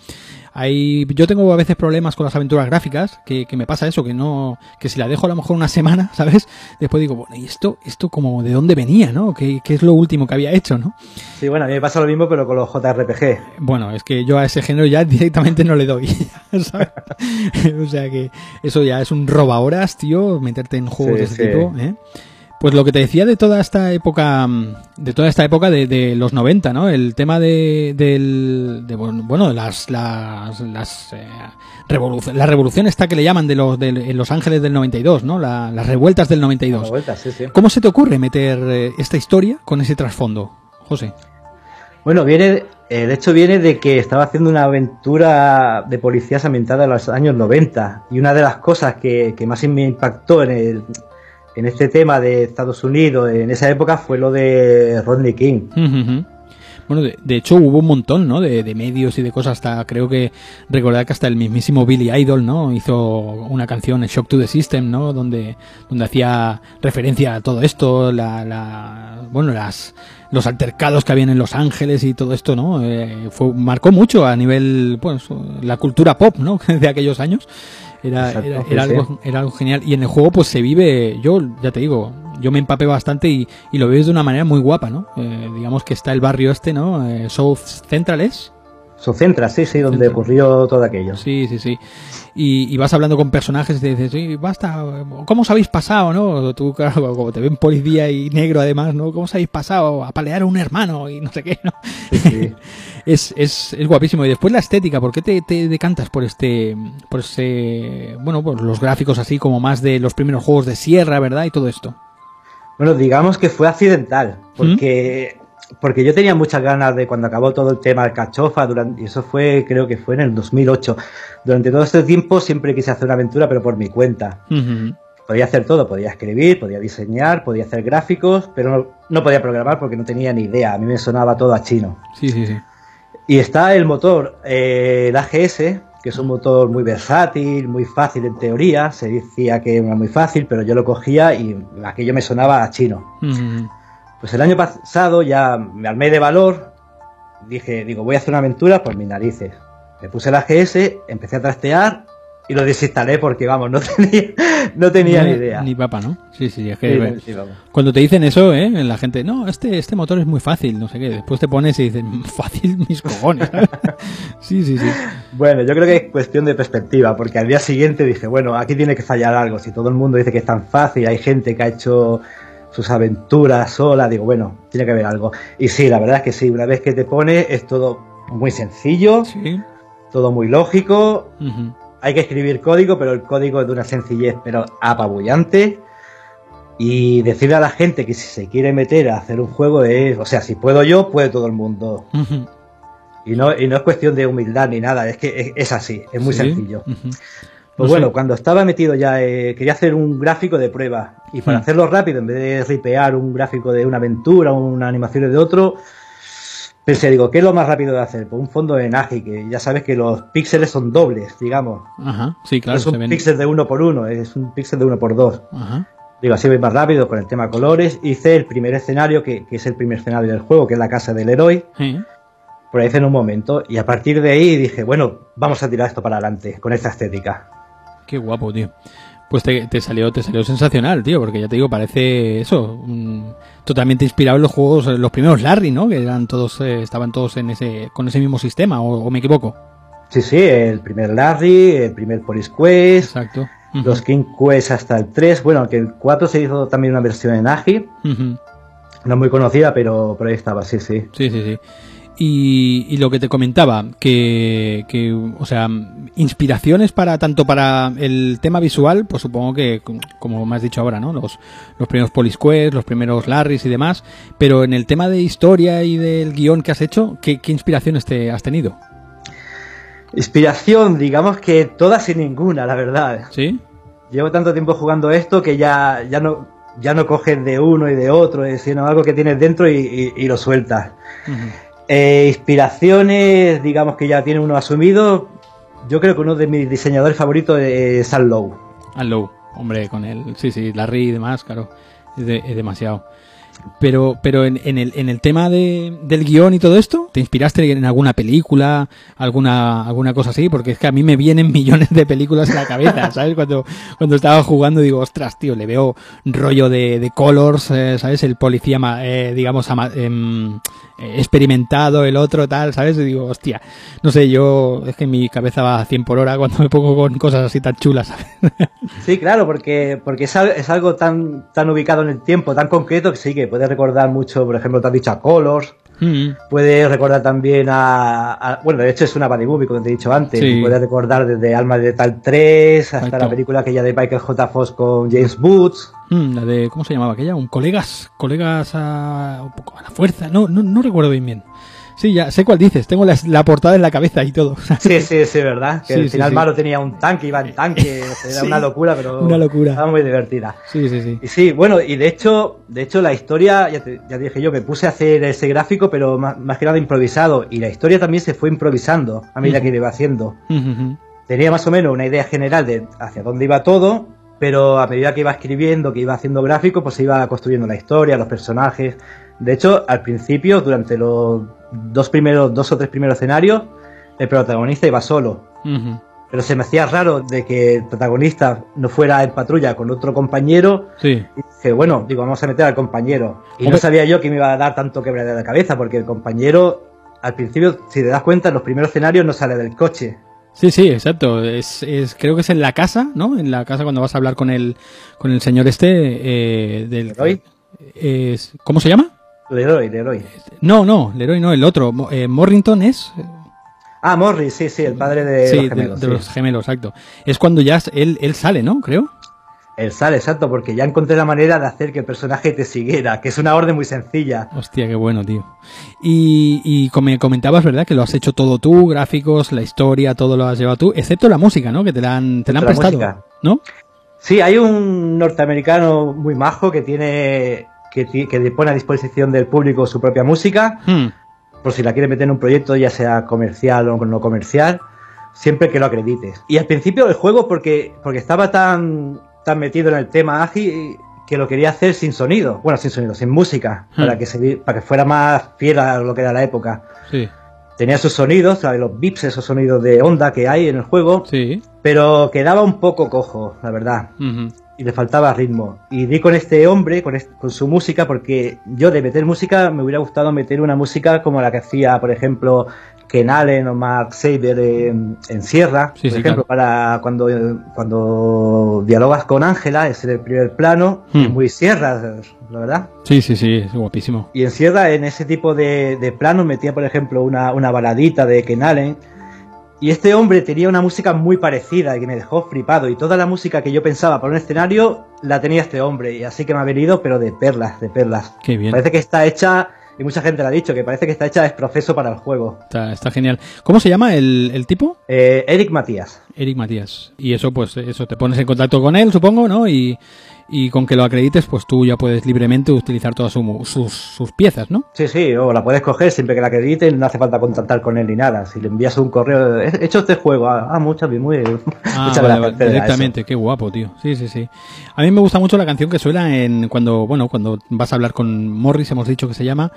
hay, yo tengo a veces problemas con las aventuras gráficas, que, que me pasa eso, que no, que si la dejo a lo mejor una semana, ¿sabes? Después digo, bueno, ¿y esto, esto como de dónde venía, ¿no? ¿Qué, qué es lo último que había hecho, ¿no? Sí, bueno, a mí me pasa lo mismo, pero con los JRPG. Bueno, es que yo a ese género ya directamente no le doy. ¿sabes? o sea que eso ya es un roba horas, tío, meterte en juegos Sí, de ese sí. tipo, ¿eh? Pues lo que te decía de toda esta época, mm, de toda esta época de, de los 90, ¿no? El tema de, del, de, bueno, de las, las, las, eh, revoluc- la revolución esta que le llaman de los, de, en Los Ángeles del 92, ¿no? La- las revueltas del 92. Dando vueltas, sí, sí. ¿Cómo se te ocurre meter eh, esta historia con ese trasfondo, José? Bueno, viene, el hecho viene de que estaba haciendo una aventura de policías ambientada en los años 90 y una de las cosas que, que más me impactó en, el, en este tema de Estados Unidos en esa época fue lo de Rodney King. Bueno, de, de hecho hubo un montón, ¿no? De, de medios y de cosas. Hasta creo que recordar que hasta el mismísimo Billy Idol, ¿no? Hizo una canción, Shock to the System, ¿no? Donde, donde hacía referencia a todo esto, la, la, bueno, las, los altercados que habían en Los Ángeles y todo esto, ¿no? Eh, fue, marcó mucho a nivel, pues, la cultura pop, ¿no? De aquellos años. Era, era, algo, era algo genial. Y en el juego, pues se vive, yo ya te digo, yo me empapé bastante y, y lo vives de una manera muy guapa, ¿no? Eh, digamos que está el barrio este, ¿no? Eh, South Central es. Socentra, sí, sí, donde Centra. ocurrió todo aquello. Sí, sí, sí. Y, y vas hablando con personajes y te dices, sí, basta, ¿cómo os habéis pasado, no? Tú, claro, como te ven policía y negro además, ¿no? ¿Cómo os habéis pasado a palear a un hermano y no sé qué, ¿no? Sí, sí. es, es, es guapísimo. Y después la estética, ¿por qué te, te decantas por este, por ese, bueno, por los gráficos así como más de los primeros juegos de sierra, ¿verdad? Y todo esto. Bueno, digamos que fue accidental, porque, porque yo tenía muchas ganas de cuando acabó todo el tema del cachofa, durante, y eso fue, creo que fue en el 2008. Durante todo este tiempo siempre quise hacer una aventura, pero por mi cuenta. Podía hacer todo, podía escribir, podía diseñar, podía hacer gráficos, pero no, no podía programar porque no tenía ni idea. A mí me sonaba todo a chino. Sí, sí, sí. Y está el motor, eh, el AGS, que es un motor muy versátil, muy fácil en teoría. Se decía que era muy fácil, pero yo lo cogía y aquello me sonaba a chino. Ujú. Pues el año pasado ya me armé de valor, dije, digo, voy a hacer una aventura por mis narices. Le puse el AGS, empecé a trastear y lo desinstalé porque, vamos, no tenía, no tenía ni idea. Ni papa, ¿no? Sí, sí, es que Sí, cuando te dicen eso, ¿eh? La gente, no, este, este motor es muy fácil, no sé qué. Después te pones y dices, "Mm, fácil mis cojones. sí, sí, sí. Bueno, yo creo que es cuestión de perspectiva, porque al día siguiente dije, bueno, aquí tiene que fallar algo. Si todo el mundo dice que es tan fácil, hay gente que ha hecho sus aventuras sola, digo, bueno, tiene que haber algo. Y sí, la verdad es que sí, una vez que te pone es todo muy sencillo, Sí. todo muy lógico, Ujú. Hay que escribir código, pero el código es de una sencillez, pero apabullante. Y decirle a la gente que si se quiere meter a hacer un juego es, o sea, si puedo yo, puede todo el mundo. Y no, y no es cuestión de humildad ni nada, es que es, es así, es muy Sí. sencillo. Pues No bueno, cuando estaba metido ya, eh, quería hacer un gráfico de prueba. Y para hacerlo rápido, en vez de ripear un gráfico de una aventura, una animación de otro, pensé, digo, ¿qué es lo más rápido de hacer? Pues un fondo en AGI, que ya sabes que los píxeles son dobles, digamos. Ajá, sí, no claro, es se un píxel de uno por uno, es un píxel de uno por dos. Ajá. Digo, así voy más rápido con el tema colores. Hice el primer escenario, que, que es el primer escenario del juego, que es la casa del héroe. Sí. Por ahí hice en un momento. Y a partir de ahí dije, bueno, vamos a tirar esto para adelante, con esta estética. Qué guapo, tío. Pues te, te salió, te salió sensacional, tío, porque ya te digo, parece eso, mm, totalmente inspirado en los juegos, los primeros Larry, ¿no? Que eran todos, eh, estaban todos en ese, con ese mismo sistema, o, o me equivoco. Sí, sí, el primer Larry, el primer Police Quest, Exacto. Los King Quest hasta el 3. Bueno, aunque el 4 se hizo también una versión en AGI, no muy conocida, pero por ahí estaba, sí, sí. Sí, sí, sí. Y, y lo que te comentaba, que, que, o sea, inspiraciones para tanto para el tema visual, pues supongo que, como me has dicho ahora, ¿no? Los, los primeros Police Quest, los primeros Larrys y demás, pero en el tema de historia y del guion que has hecho, ¿qué, qué inspiraciones te has tenido? Inspiración, digamos que todas y ninguna, la verdad. ¿Sí? Llevo tanto tiempo jugando esto que ya, ya no, ya no coges de uno y de otro, sino algo que tienes dentro y, y, lo sueltas. Eh, inspiraciones, digamos que ya tiene uno asumido. Yo creo que uno de mis diseñadores favoritos es Al Low. Al Low, hombre, con él, sí, sí, Larry y demás, claro, es, es demasiado. Pero, pero en, en, el, en el tema de, del guion y todo esto, ¿te inspiraste en alguna película, alguna, alguna cosa así? Porque es que a mí me vienen millones de películas en la cabeza, ¿sabes? Cuando, cuando estaba jugando digo, ostras, tío, le veo rollo de, de Colors, eh, ¿sabes? El policía, eh, digamos, ama, eh, experimentado, el otro tal, ¿sabes? Y digo, hostia, no sé, yo es que mi cabeza va a 100 por hora cuando me pongo con cosas así tan chulas, ¿sabes? Sí, claro, porque, porque es, algo tan, tan ubicado en el tiempo, tan concreto que sí que puede recordar mucho, por ejemplo, te has dicho a Colors, Mm. Puede recordar también a, Bueno, de hecho es una body movie, como te he dicho antes. Puede recordar desde Alma de Tal 3 hasta la película aquella de Michael J. Fox con James Boots. Mm, la de. ¿Cómo se llamaba aquella? Un colegas. Colegas a, un poco a la fuerza. No, no, no recuerdo bien bien. Sí, ya sé cuál dices. Tengo la, portada en la cabeza y todo. Sí, sí, sí, verdad. Que al final malo tenía un tanque, iba en tanque. Era una locura, pero. Una locura. Estaba muy divertida. Sí, sí, sí. Y sí, bueno, y de hecho, de hecho la historia, ya, ya dije yo, me puse a hacer ese gráfico, pero más, que nada improvisado. Y la historia también se fue improvisando a medida que iba haciendo. Tenía más o menos una idea general de hacia dónde iba todo, pero a medida que iba escribiendo, que iba haciendo gráficos, pues se iba construyendo la historia, los personajes. De hecho, al principio, durante los dos primeros, dos o tres primeros escenarios, el protagonista iba solo. Pero se me hacía raro de que el protagonista no fuera en patrulla con otro compañero. Sí. Y dije, bueno, digo, vamos a meter al compañero. Y no sabía yo que me iba a dar tanto quebradero de cabeza, porque el compañero, al principio, si te das cuenta, en los primeros escenarios no sale del coche. Sí, sí, exacto. Es, es, creo que es en la casa, ¿no? En la casa cuando vas a hablar con el, con el señor este eh, del. ¿Cómo se llama? Leroy, Leroy. No, no, Leroy no, el otro. Eh, Morrington es. Ah, Morris, sí, sí, el padre de los gemelos. De, los gemelos, exacto. Es cuando ya él, él sale, ¿no? Creo. Él sale, exacto, porque ya encontré la manera de hacer que el personaje te siguiera, que es una orden muy sencilla. Hostia, qué bueno, tío. Y, y como comentabas, ¿verdad? Que lo has hecho todo tú, gráficos, la historia, todo lo has llevado tú, excepto la música, ¿no? Que te la han, te la han prestado, ¿no? Sí, hay un norteamericano muy majo que tiene que, que pone a disposición del público su propia música, hmm. por si la quiere meter en un proyecto, ya sea comercial o no comercial, siempre que lo acredites. Y al principio el juego, porque, porque estaba tan, tan metido en el tema ágil, que lo quería hacer sin sonido, bueno, sin sonido, sin música, hmm. para, que se, para que fuera más fiel a lo que era la época. Sí. Tenía esos sonidos, los bips, esos sonidos de onda que hay en el juego, sí. pero quedaba un poco cojo, la verdad y le faltaba ritmo. Y di con este hombre, con, con, su música, porque yo de meter música me hubiera gustado meter una música como la que hacía, por ejemplo, Ken Allen o Mark Saber en, Sierra, por ejemplo, para cuando, cuando dialogas con Ángela, es el primer plano, hmm. muy Sierra, la verdad. Sí, sí, sí, es guapísimo. Y en Sierra, en ese tipo de, de planos, metía, por ejemplo, una, una baladita de Ken Allen y este hombre tenía una música muy parecida y que me dejó flipado. Y toda la música que yo pensaba para un escenario la tenía este hombre. Y así que me ha venido, pero de perlas, de perlas. Qué bien. Parece que está hecha, y mucha gente lo ha dicho, que parece que está hecha es proceso para el juego. Está, genial. ¿Cómo se llama el, el tipo? Eh, Eric Matías. Eric Matías. Y eso, pues, eso, te pones en contacto con él, supongo, ¿no? Y, y con que lo acredites, pues tú ya puedes libremente utilizar todas sus, sus, piezas, ¿no? Sí, sí, o la puedes coger siempre que la acredites, no hace falta contactar con él ni nada. Si le envías un correo, he hecho este juego, ah, ah muchas, muy, ah, muchas gracias. directamente, qué guapo, tío. Sí, sí, sí. A mí me gusta mucho la canción que suena en cuando, bueno, cuando vas a hablar con Morris, hemos dicho que se llama,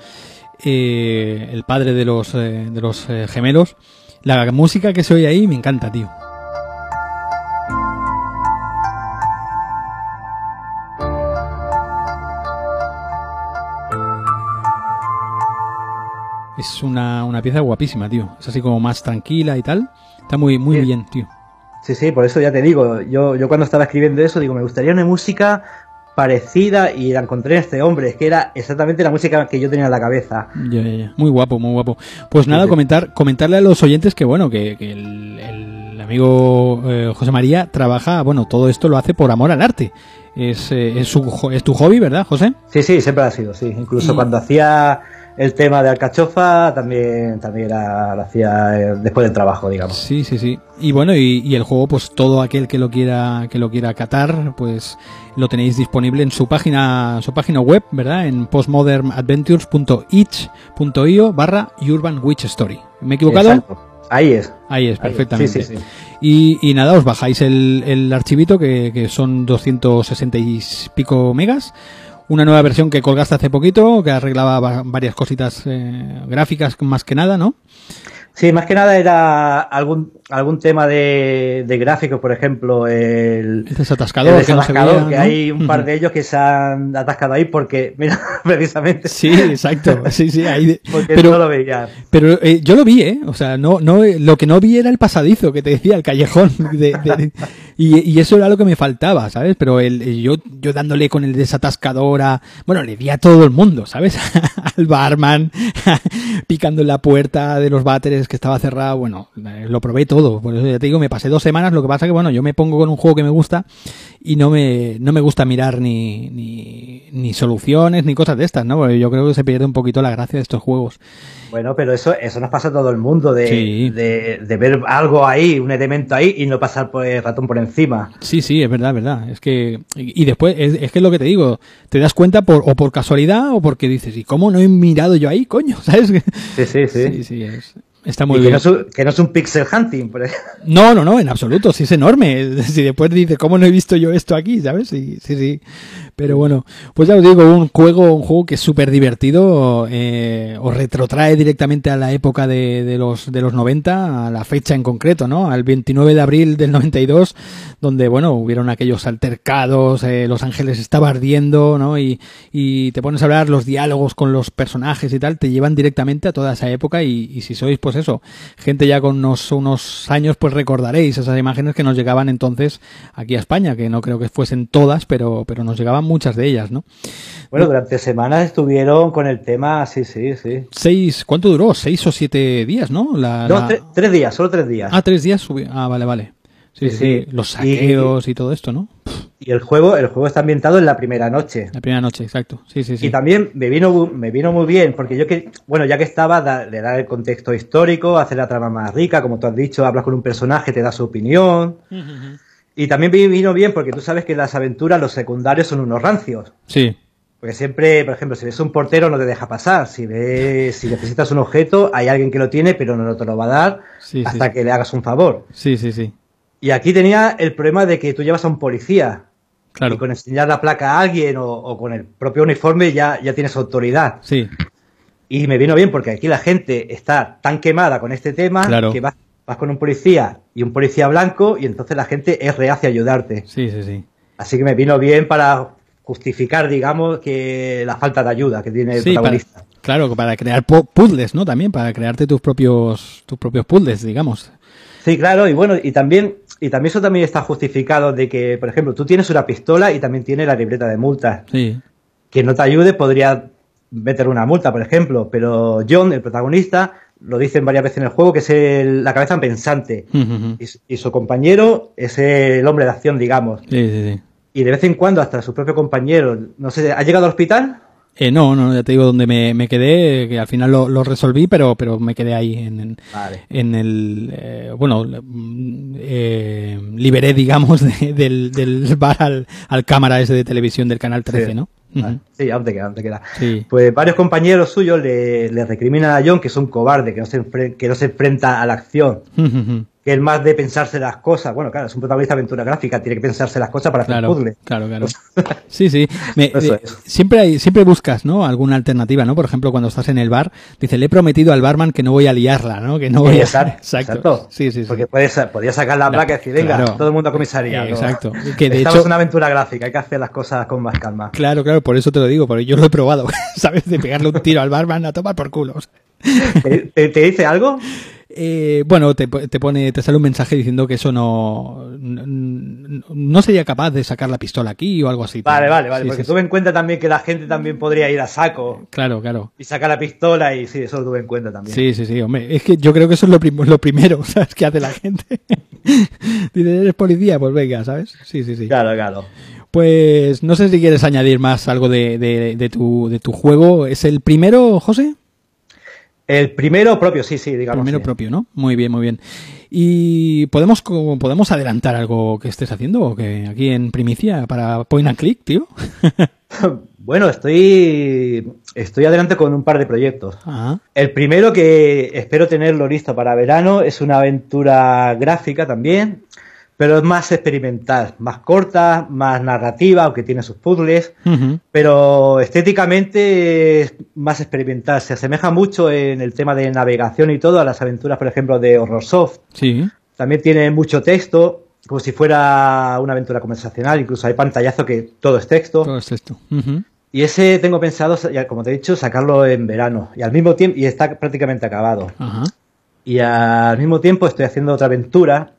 eh, el padre de los, eh, de los eh, gemelos. La música que se oye ahí me encanta, tío. Es una, una pieza guapísima, tío. Es así como más tranquila y tal. Está muy, muy bien, tío. Sí, sí, por eso ya te digo, yo, yo cuando estaba escribiendo eso, digo, me gustaría una música parecida y la encontré en este hombre, es que era exactamente la música que yo tenía en la cabeza. Ya, ya, ya. Muy guapo, muy guapo. Pues nada, comentar, comentarle a los oyentes que bueno, que, que el, amigo eh, José María trabaja, bueno, todo esto lo hace por amor al arte. Es, eh, es, su, es tu hobby, ¿verdad, José? Sí, sí, siempre ha sido, sí. Incluso cuando hacía el tema de alcachofa también, también lo hacía eh, después del trabajo, digamos. Sí, sí, sí. Y bueno, y, y, el juego, pues todo aquel que lo quiera, que lo quiera catar, pues lo tenéis disponible en su página, su página web, ¿verdad? En postmodernadventures.itch.io barra Urban Witch Story. ¿Me he equivocado? Exacto. Ahí es. Ahí es, perfectamente. Sí, sí, sí. Y, y, nada, os bajáis el, el archivito que, que, son 260 y pico megas. Una nueva versión que colgaste hace poquito, que arreglaba varias cositas eh, gráficas más que nada, ¿no? Sí, más que nada era algún algún tema de, de gráficos, por ejemplo, el, el desatascador, el desatascador que, no veía, que ¿no? hay un par de ellos que se han atascado ahí porque, mira, precisamente. Sí, exacto, sí, sí, ahí. porque pero, no lo veía. Pero eh, yo lo vi, ¿eh? O sea, no, no, lo que no vi era el pasadizo que te decía, el callejón. De, de, y, y, eso era lo que me faltaba, ¿sabes? Pero el, yo, yo dándole con el desatascador a, bueno, le di a todo el mundo, ¿sabes? Al barman, picando en la puerta de los váteres que estaba cerrado, bueno, lo probé todo, por eso ya te digo, me pasé dos semanas, lo que pasa que bueno, yo me pongo con un juego que me gusta y no me, no me gusta mirar ni, ni, ni soluciones ni cosas de estas, ¿no? Porque yo creo que se pierde un poquito la gracia de estos juegos. Bueno, pero eso, eso nos pasa a todo el mundo, de, sí. de, de, ver algo ahí, un elemento ahí y no pasar por el ratón por encima. Sí, sí, es verdad, es verdad. Es que, y después, es, es que es lo que te digo, te das cuenta por, o por casualidad o porque dices, ¿y cómo no he mirado yo ahí, coño? ¿Sabes? Sí, sí, sí. Sí, sí, es. Está muy y bien. Que no, es un, que no es un pixel hunting. Por no, no, no, en absoluto. Sí es enorme. Si después dice, ¿cómo no he visto yo esto aquí? ¿Sabes? Sí, sí, sí. Pero bueno, pues ya os digo, un juego, un juego que es súper divertido, eh, os retrotrae directamente a la época de, de, los, de los 90, a la fecha en concreto, ¿no? Al 29 de abril del 92, donde, bueno, hubieron aquellos altercados, eh, Los Ángeles estaba ardiendo, ¿no? Y, y te pones a hablar los diálogos con los personajes y tal, te llevan directamente a toda esa época y, y si sois, pues eso, gente ya con unos, unos años, pues recordaréis esas imágenes que nos llegaban entonces aquí a España, que no creo que fuesen todas, pero, pero nos llegaban muchas de ellas, ¿no? Bueno, durante semanas estuvieron con el tema, sí, sí, sí. Seis, ¿cuánto duró? Seis o siete días, ¿no? La, no, la... Tres, tres, días, solo tres días. Ah, tres días subió. Ah, vale, vale. Sí, sí, sí. Los saqueos y, y, todo esto, ¿no? Y el juego, el juego está ambientado en la primera noche. La primera noche, exacto. Sí, sí, sí. Y también me vino, me vino muy bien, porque yo que, bueno, ya que estaba, da, le da el contexto histórico, hacer la trama más rica, como tú has dicho, hablas con un personaje, te da su opinión. Uh -huh. Y también vino bien porque tú sabes que en las aventuras los secundarios son unos rancios. Sí. Porque siempre, por ejemplo, si ves un portero no te deja pasar. Si ves, si necesitas un objeto, hay alguien que lo tiene, pero no te lo va a dar sí, hasta sí. que le hagas un favor. Sí, sí, sí. Y aquí tenía el problema de que tú llevas a un policía. Claro. Y con enseñar la placa a alguien o, o con el propio uniforme ya, ya tienes autoridad. Sí. Y me vino bien porque aquí la gente está tan quemada con este tema claro. que vas, vas con un policía y un policía blanco y entonces la gente es reacia a ayudarte. Sí, sí, sí. Así que me vino bien para justificar, digamos, que la falta de ayuda que tiene el sí, protagonista. Para, claro, para crear puzzles, ¿no? También para crearte tus propios tus propios puzzles, digamos. Sí, claro, y bueno, y también y también eso también está justificado de que, por ejemplo, tú tienes una pistola y también tienes la libreta de multas. Sí. Quien no te ayude podría meter una multa, por ejemplo, pero John, el protagonista, lo dicen varias veces en el juego, que es el, la cabeza pensante. Uh -huh. y, y, su compañero es el hombre de acción, digamos. Sí, sí, sí. Y de vez en cuando hasta su propio compañero, no sé, ¿ha llegado al hospital? Eh, no, no, ya te digo dónde me, me quedé, que al final lo, lo, resolví, pero, pero me quedé ahí en, en, vale. en el, eh, bueno, eh, liberé, digamos, de, del, del bar al, al cámara ese de televisión del canal 13, sí. ¿no? Sí, aún te queda, aún te queda. Sí. Pues varios compañeros suyos le, le, recriminan a John que es un cobarde, que no se, que no se enfrenta a la acción. Que es más de pensarse las cosas. Bueno, claro, es un protagonista de aventura gráfica, tiene que pensarse las cosas para claro, hacer puzzle. Claro, claro. sí, sí. Me, eh, siempre hay, siempre buscas, ¿no? Alguna alternativa, ¿no? Por ejemplo, cuando estás en el bar, dice, le he prometido al barman que no voy a liarla, ¿no? Que no voy a... Exacto. exacto. Sí, sí, sí. Porque puedes, podías sacar la placa y decir, venga, claro. todo el mundo a comisaría. Eh, exacto. Que de Estamos hecho... en una aventura gráfica, hay que hacer las cosas con más calma. Claro, claro, por eso te lo digo, porque yo lo he probado, ¿sabes? De pegarle un tiro al barman a tomar por culos. ¿Te, te, te dice algo? Eh, bueno, te, te, pone, te sale un mensaje diciendo que eso no, no, no, sería capaz de sacar la pistola aquí o algo así. Vale, vale, vale, sí, porque sí, tuve sí. en cuenta también que la gente también podría ir a saco. Claro, claro. Y sacar la pistola y sí, eso lo tuve en cuenta también. Sí, sí, sí, hombre, es que yo creo que eso es lo, prim lo primero, ¿sabes? Que hace la gente. Dice, ¿eres policía? Pues venga, ¿sabes? Sí, sí, sí. Claro, claro. Pues no sé si quieres añadir más algo de, de, de, tu, de tu juego. ¿Es el primero, José? El primero propio, sí, sí, digamos. Primero sí. propio, ¿no? Muy bien, muy bien. ¿Y podemos, podemos adelantar algo que estés haciendo o que aquí en primicia para Point and Click, tío? Bueno, estoy, estoy adelante con un par de proyectos. Ajá. El primero que espero tenerlo listo para verano es una aventura gráfica también, pero es más experimental, más corta, más narrativa, aunque tiene sus puzzles, pero estéticamente es más experimental. Se asemeja mucho en el tema de navegación y todo a las aventuras, por ejemplo, de Horrorsoft. Sí. También tiene mucho texto, como si fuera una aventura conversacional, incluso hay pantallazo que todo es texto. Todo es. Ujú. Y ese tengo pensado, como te he dicho, sacarlo en verano. Y al mismo tiempo, y está prácticamente acabado. Ajá. Y al mismo tiempo estoy haciendo otra aventura,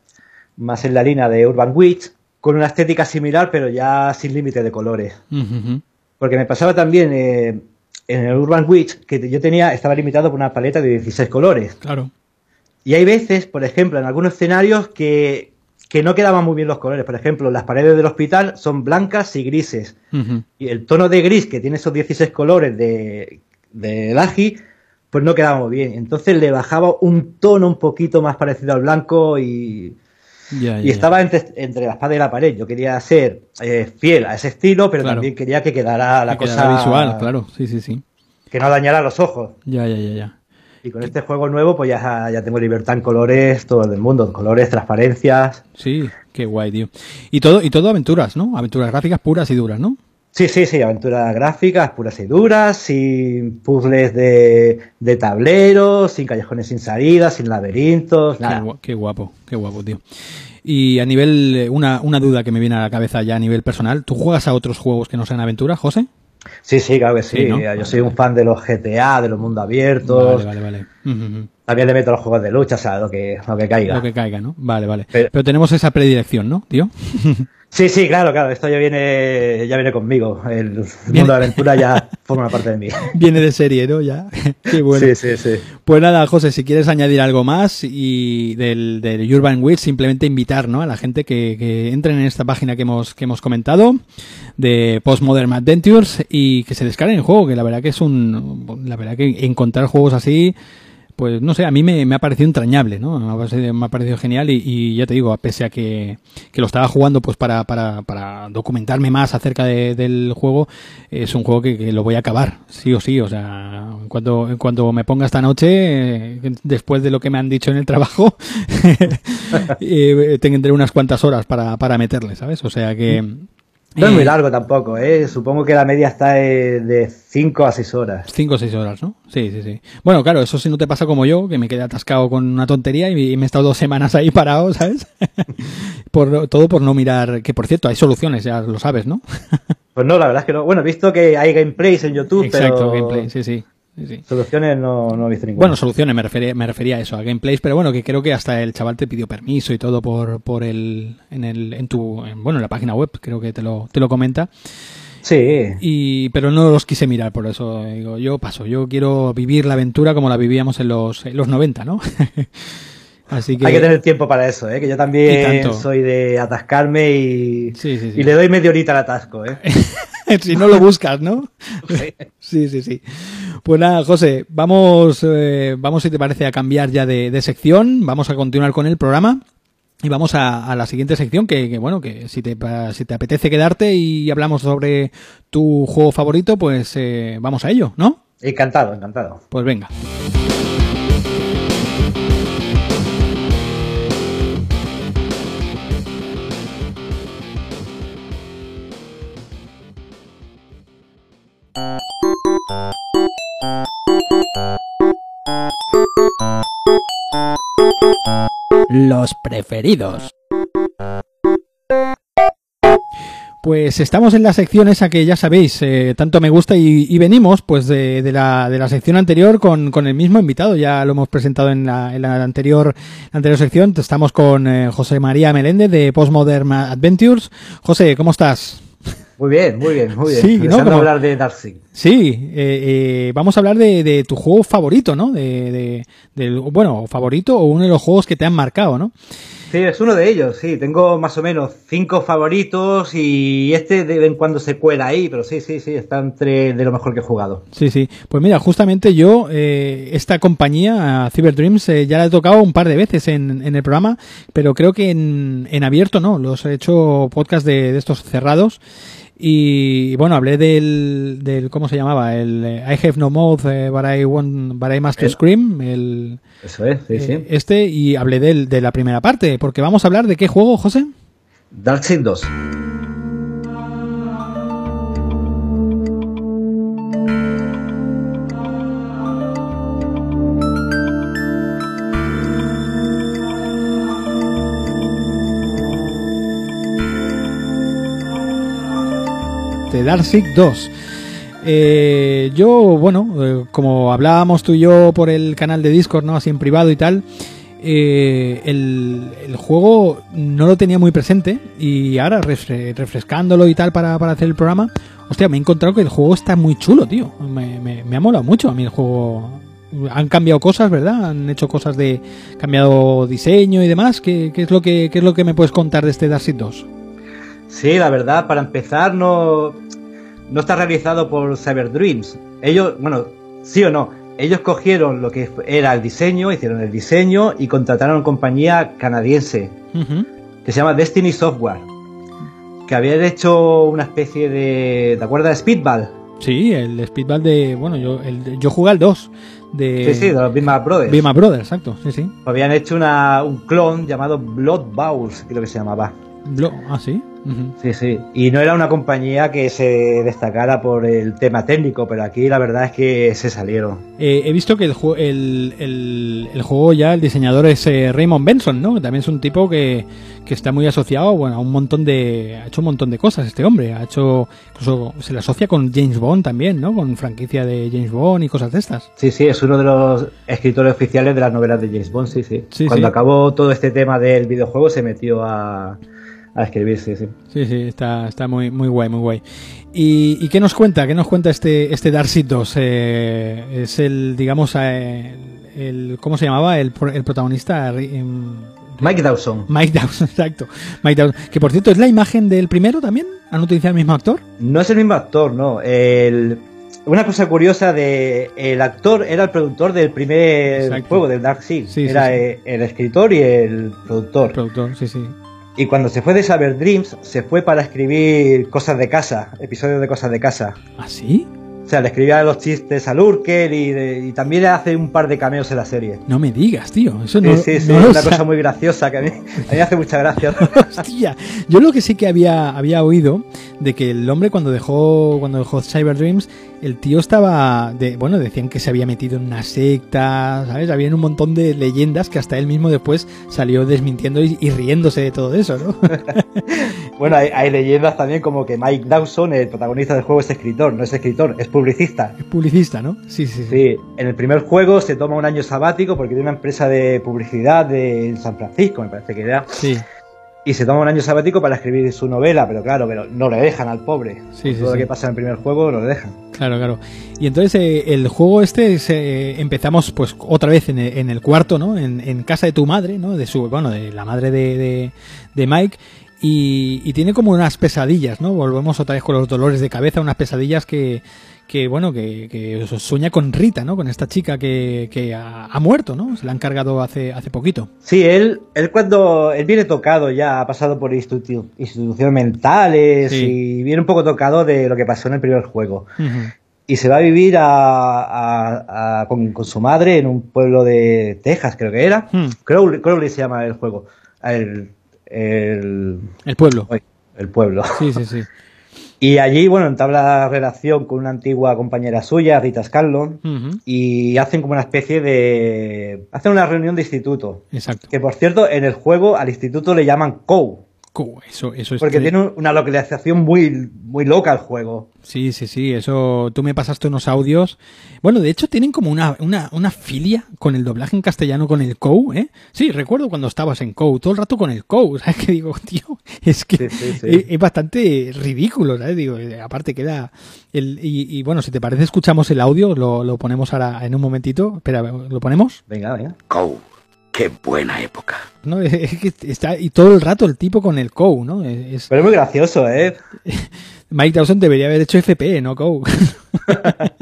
más en la línea de Urban Witch, con una estética similar, pero ya sin límite de colores. Porque me pasaba también eh, en el Urban Witch que yo tenía, estaba limitado por una paleta de 16 colores. Claro. Y hay veces, por ejemplo, en algunos escenarios que, que no quedaban muy bien los colores. Por ejemplo, las paredes del hospital son blancas y grises. Y el tono de gris que tiene esos 16 colores de, de Lagi, pues no quedaba muy bien. Entonces le bajaba un tono un poquito más parecido al blanco y, Ya, ya, y estaba entre, entre la espada y la pared. Yo quería ser eh, fiel a ese estilo, pero Claro. también quería que quedara la Que cosa quedara visual, claro. Sí, sí, sí. que no dañara los ojos. Ya, ya, ya, ya. Y con este juego nuevo, pues ya, ya tengo libertad en colores, todo el mundo, colores, transparencias. Sí, qué guay, tío. Y todo, y todo aventuras, ¿no? Aventuras gráficas puras y duras, ¿no? Sí, sí, sí, aventuras gráficas puras y duras, sin puzzles de, de tableros, sin callejones sin salida, sin laberintos, nada. qué guapo, qué guapo, tío. Y a nivel, eh, una, una duda que me viene a la cabeza ya a nivel personal, ¿tú juegas a otros juegos que no sean aventuras, José? Sí, sí, claro que sí. Sí, ¿no? Yo soy un fan de los GTA, de los mundos abiertos. Vale, vale, vale. También le meto los juegos de lucha, o sea, lo que, lo que caiga. Lo que caiga, ¿no? Vale, vale. Pero, Pero- tenemos esa predilección, ¿no, tío? Sí, sí, claro, claro. Esto ya viene, ya viene conmigo. El Viene- mundo de aventura ya forma parte de mí. Viene de serie, ¿no? Ya. Qué bueno. Sí, sí, sí. Pues nada, José, si quieres añadir algo más y del, del Urban Witch, simplemente invitar ¿no? a la gente que, que entren en esta página que hemos, que hemos comentado de Postmodern Adventures y que se descarguen el juego, que la verdad que es un... La verdad que encontrar juegos así, pues no sé, a mí me, me ha parecido entrañable, ¿no? Me ha parecido, genial y, y ya te digo, pese a que, que lo estaba jugando pues para, para, para documentarme más acerca de- del juego, es un juego que, que lo voy a acabar, sí o sí, o sea, en cuanto, en me ponga esta noche, después de lo que me han dicho en el trabajo, eh, tendré unas cuantas horas para, para meterle, ¿sabes? O sea que... No es muy largo tampoco, ¿eh? Supongo que la media está de 5 a 6 horas. Cinco o seis horas, ¿no? Sí, sí, sí. Bueno, claro, eso si no te pasa como yo, que me quedé atascado con una tontería y, y me he estado dos semanas ahí parado, ¿sabes? por, todo por no mirar, que por cierto, hay soluciones, ya lo sabes, ¿no? Pues no, la verdad es que no. Bueno, he visto que hay gameplays en YouTube, Exacto, pero gameplay, sí, sí. Sí, soluciones no, no he visto ninguna. Bueno, soluciones, me refería, me refería a eso, a gameplays, pero bueno, que creo que hasta el chaval te pidió permiso y todo por, por el, en el, en tu, en- bueno, en la página web, creo que te lo, te lo comenta. sí. Y, pero no los quise mirar, por eso digo, yo paso, yo quiero vivir la aventura como la vivíamos en los, en los 90, ¿no? Así que, Hay que tener tiempo para eso, ¿eh? Que yo también soy de atascarme y, Sí, sí, sí. y le doy media horita al atasco, ¿eh? si no lo buscas, ¿no? sí, sí, sí. Pues nada, José, vamos, eh, vamos si te parece a cambiar ya de, de sección, vamos a continuar con el programa. Y vamos a, a la siguiente sección, que, que, bueno, que si te, si te apetece quedarte y hablamos sobre tu juego favorito, pues eh, vamos a ello, ¿no? Encantado, encantado. Pues venga. Los preferidos. Pues estamos en la sección esa que ya sabéis, eh, tanto me gusta y, y venimos pues de, la, de la sección anterior con, con el mismo invitado, ya lo hemos presentado en la, la anterior, anterior sección, estamos con eh, José María Meléndez de Postmodern Adventures. José, ¿cómo estás? Muy bien, muy bien, muy bien. Sí, ¿no? Como- hablar de Darkseid. Sí, eh, eh, vamos a hablar de, de tu juego favorito, ¿no? De, de- del- bueno, favorito o uno de los juegos que te han marcado, ¿no? Sí, es uno de ellos, sí. Tengo más o menos cinco favoritos y este de vez en cuando se cuela ahí, pero sí, sí, sí, está entre de lo mejor que he jugado. Sí, sí. Pues mira, justamente yo, eh, esta compañía, Cyber Dreams, eh, ya la he tocado un par de veces en, en el programa, pero creo que en, en abierto no. Los he hecho podcast de, de estos cerrados. Y bueno, hablé del, del ¿cómo se llamaba? El eh, I have no mouth, eh, but I want, but I must El- scream. El, Eso es, sí, eh, sí. Este, y hablé del, de la primera parte, porque vamos a hablar de qué juego, José. Darkseid 2. Darkseid 2. Eh, yo, bueno, eh, como hablábamos tú y yo por el canal de Discord, ¿no? Así en privado y tal, eh, el, juego no lo tenía muy presente y ahora refre- refrescándolo y tal para, hacer el programa, hostia, me he encontrado que el juego está muy chulo, tío. Me, ha molado mucho a mí el juego. Han cambiado cosas, ¿verdad? Han hecho cosas de... cambiado diseño y demás. ¿Qué, es, lo que, es lo que me puedes contar de este Darkseid 2? Sí, la verdad, para empezar, no, no está realizado por Cyber Dreams. Ellos, bueno, sí o no, ellos cogieron lo que era el diseño, hicieron el diseño y contrataron a una compañía canadiense que se llama Destiny Software, que habían hecho una especie de... ¿Te acuerdas de Speedball? Sí, el Speedball de. Bueno, yo, el, yo jugué al 2 de. Sí, sí, de los Bitmap Brothers. Bima Brothers, exacto, sí, sí. Habían hecho una, un clon llamado Blood Bowls, creo que se llamaba. Blo- ah, sí. Sí, sí. Y no era una compañía que se destacara por el tema técnico, pero aquí la verdad es que se salieron. Eh, he visto que el, ju- el, el, el juego ya, el diseñador es eh, Raymond Benson, ¿no? También es un tipo que, que está muy asociado, bueno, a un montón de. Ha hecho un montón de cosas este hombre. Ha hecho. Incluso se le asocia con James Bond también, ¿no? Con franquicia de James Bond y cosas de estas. Sí, sí, es uno de los escritores oficiales de las novelas de James Bond, sí, sí. Sí, Cuando sí. acabó todo este tema del videojuego se metió a, a escribir, sí, sí. Sí, sí, está, está muy, muy guay, muy guay. ¿Y, y qué nos cuenta? ¿Qué nos cuenta este, este 2? Eh, es el, digamos, eh, el, ¿cómo se llamaba? El, el protagonista, em, Mike Dawson. Mike Dawson, exacto. Mike Dawson, que por cierto es la imagen del primero también. ¿Han utilizado el mismo actor? No es el mismo actor, no. El, una cosa curiosa de el actor era el productor del primer Exacto. juego del Dark. Sí, sí, era sí. el escritor y el productor. Productor, sí, sí. Y cuando se fue de Cyber Dreams, se fue para escribir cosas de casa, episodios de cosas de casa. ¿Ah, sí? O sea, le escribía los chistes a Lurker y, de- y también hace un par de cameos en la serie. No me digas, tío. Eso no, sí, sí, sí, no lo una sa- cosa muy graciosa que a mí, a mí me hace mucha gracia. Hostia, yo lo que sí que había, había oído de que el hombre cuando dejó cuando dejó Cyber Dreams, el tío estaba de, bueno, decían que se había metido en una secta, ¿sabes? Había un montón de leyendas que hasta él mismo después salió desmintiendo y, y riéndose de todo eso, ¿no? Bueno, hay, hay leyendas también como que Mike Dawson, el protagonista del juego, es escritor, no es escritor, es publicista. Es publicista, ¿no? Sí, sí, sí. Sí, en el primer juego se toma un año sabático porque tiene una empresa de publicidad de San Francisco, me parece que era, Sí, y se toma un año sabático para escribir su novela, pero claro, pero no le dejan al pobre. Sí, sí, Todo lo que pasa en el primer juego no le dejan. claro, claro. Y entonces eh, el juego este es, eh, empezamos pues otra vez en el, en el cuarto, ¿no? En, en casa de tu madre, ¿no? De su, bueno, de la madre de, de, de Mike. Y, y tiene como unas pesadillas, ¿no? Volvemos otra vez con los dolores de cabeza, unas pesadillas que, que bueno, que, que sueña con Rita, ¿no? Con esta chica que, que ha, ha muerto, ¿no? Se la han cargado hace, hace poquito. Sí, él, él cuando él viene tocado ya, ha pasado por institu- instituciones mentales Sí. y viene un poco tocado de lo que pasó en el primer juego. Y se va a vivir a, a- a- con, con su madre en un pueblo de Texas, creo que era. Hmm. Crowley, Crowley se llama el juego. El, el, El pueblo. el pueblo. Sí, sí, sí. Y allí, bueno, entabla relación con una antigua compañera suya, Rita Scanlon, y hacen como una especie de... Hacen una reunión de instituto. Exacto. Que por cierto, en el juego al instituto le llaman COU, Co- Eso, eso es porque tiene un- una localización muy, muy loca el juego. Sí, sí, sí, eso tú me pasaste unos audios. Bueno, de hecho tienen como una, una, una filia con el doblaje en castellano con el COU, ¿eh? Sí, recuerdo cuando estabas en COU, todo el rato con el COU, ¿sabes qué digo, tío? Es que Sí, sí, sí. Es, es bastante ridículo, ¿sabes? Digo, eh, aparte queda el y, y bueno, si te parece escuchamos el audio, lo, lo ponemos ahora en un momentito. Espera, ¿lo ponemos? Venga, venga. Cow, qué buena época. ¿no? Es que está y todo el rato el tipo con el COU, ¿no? Es, Pero es muy gracioso, ¿eh? Mike Dawson debería haber hecho FP, no COU.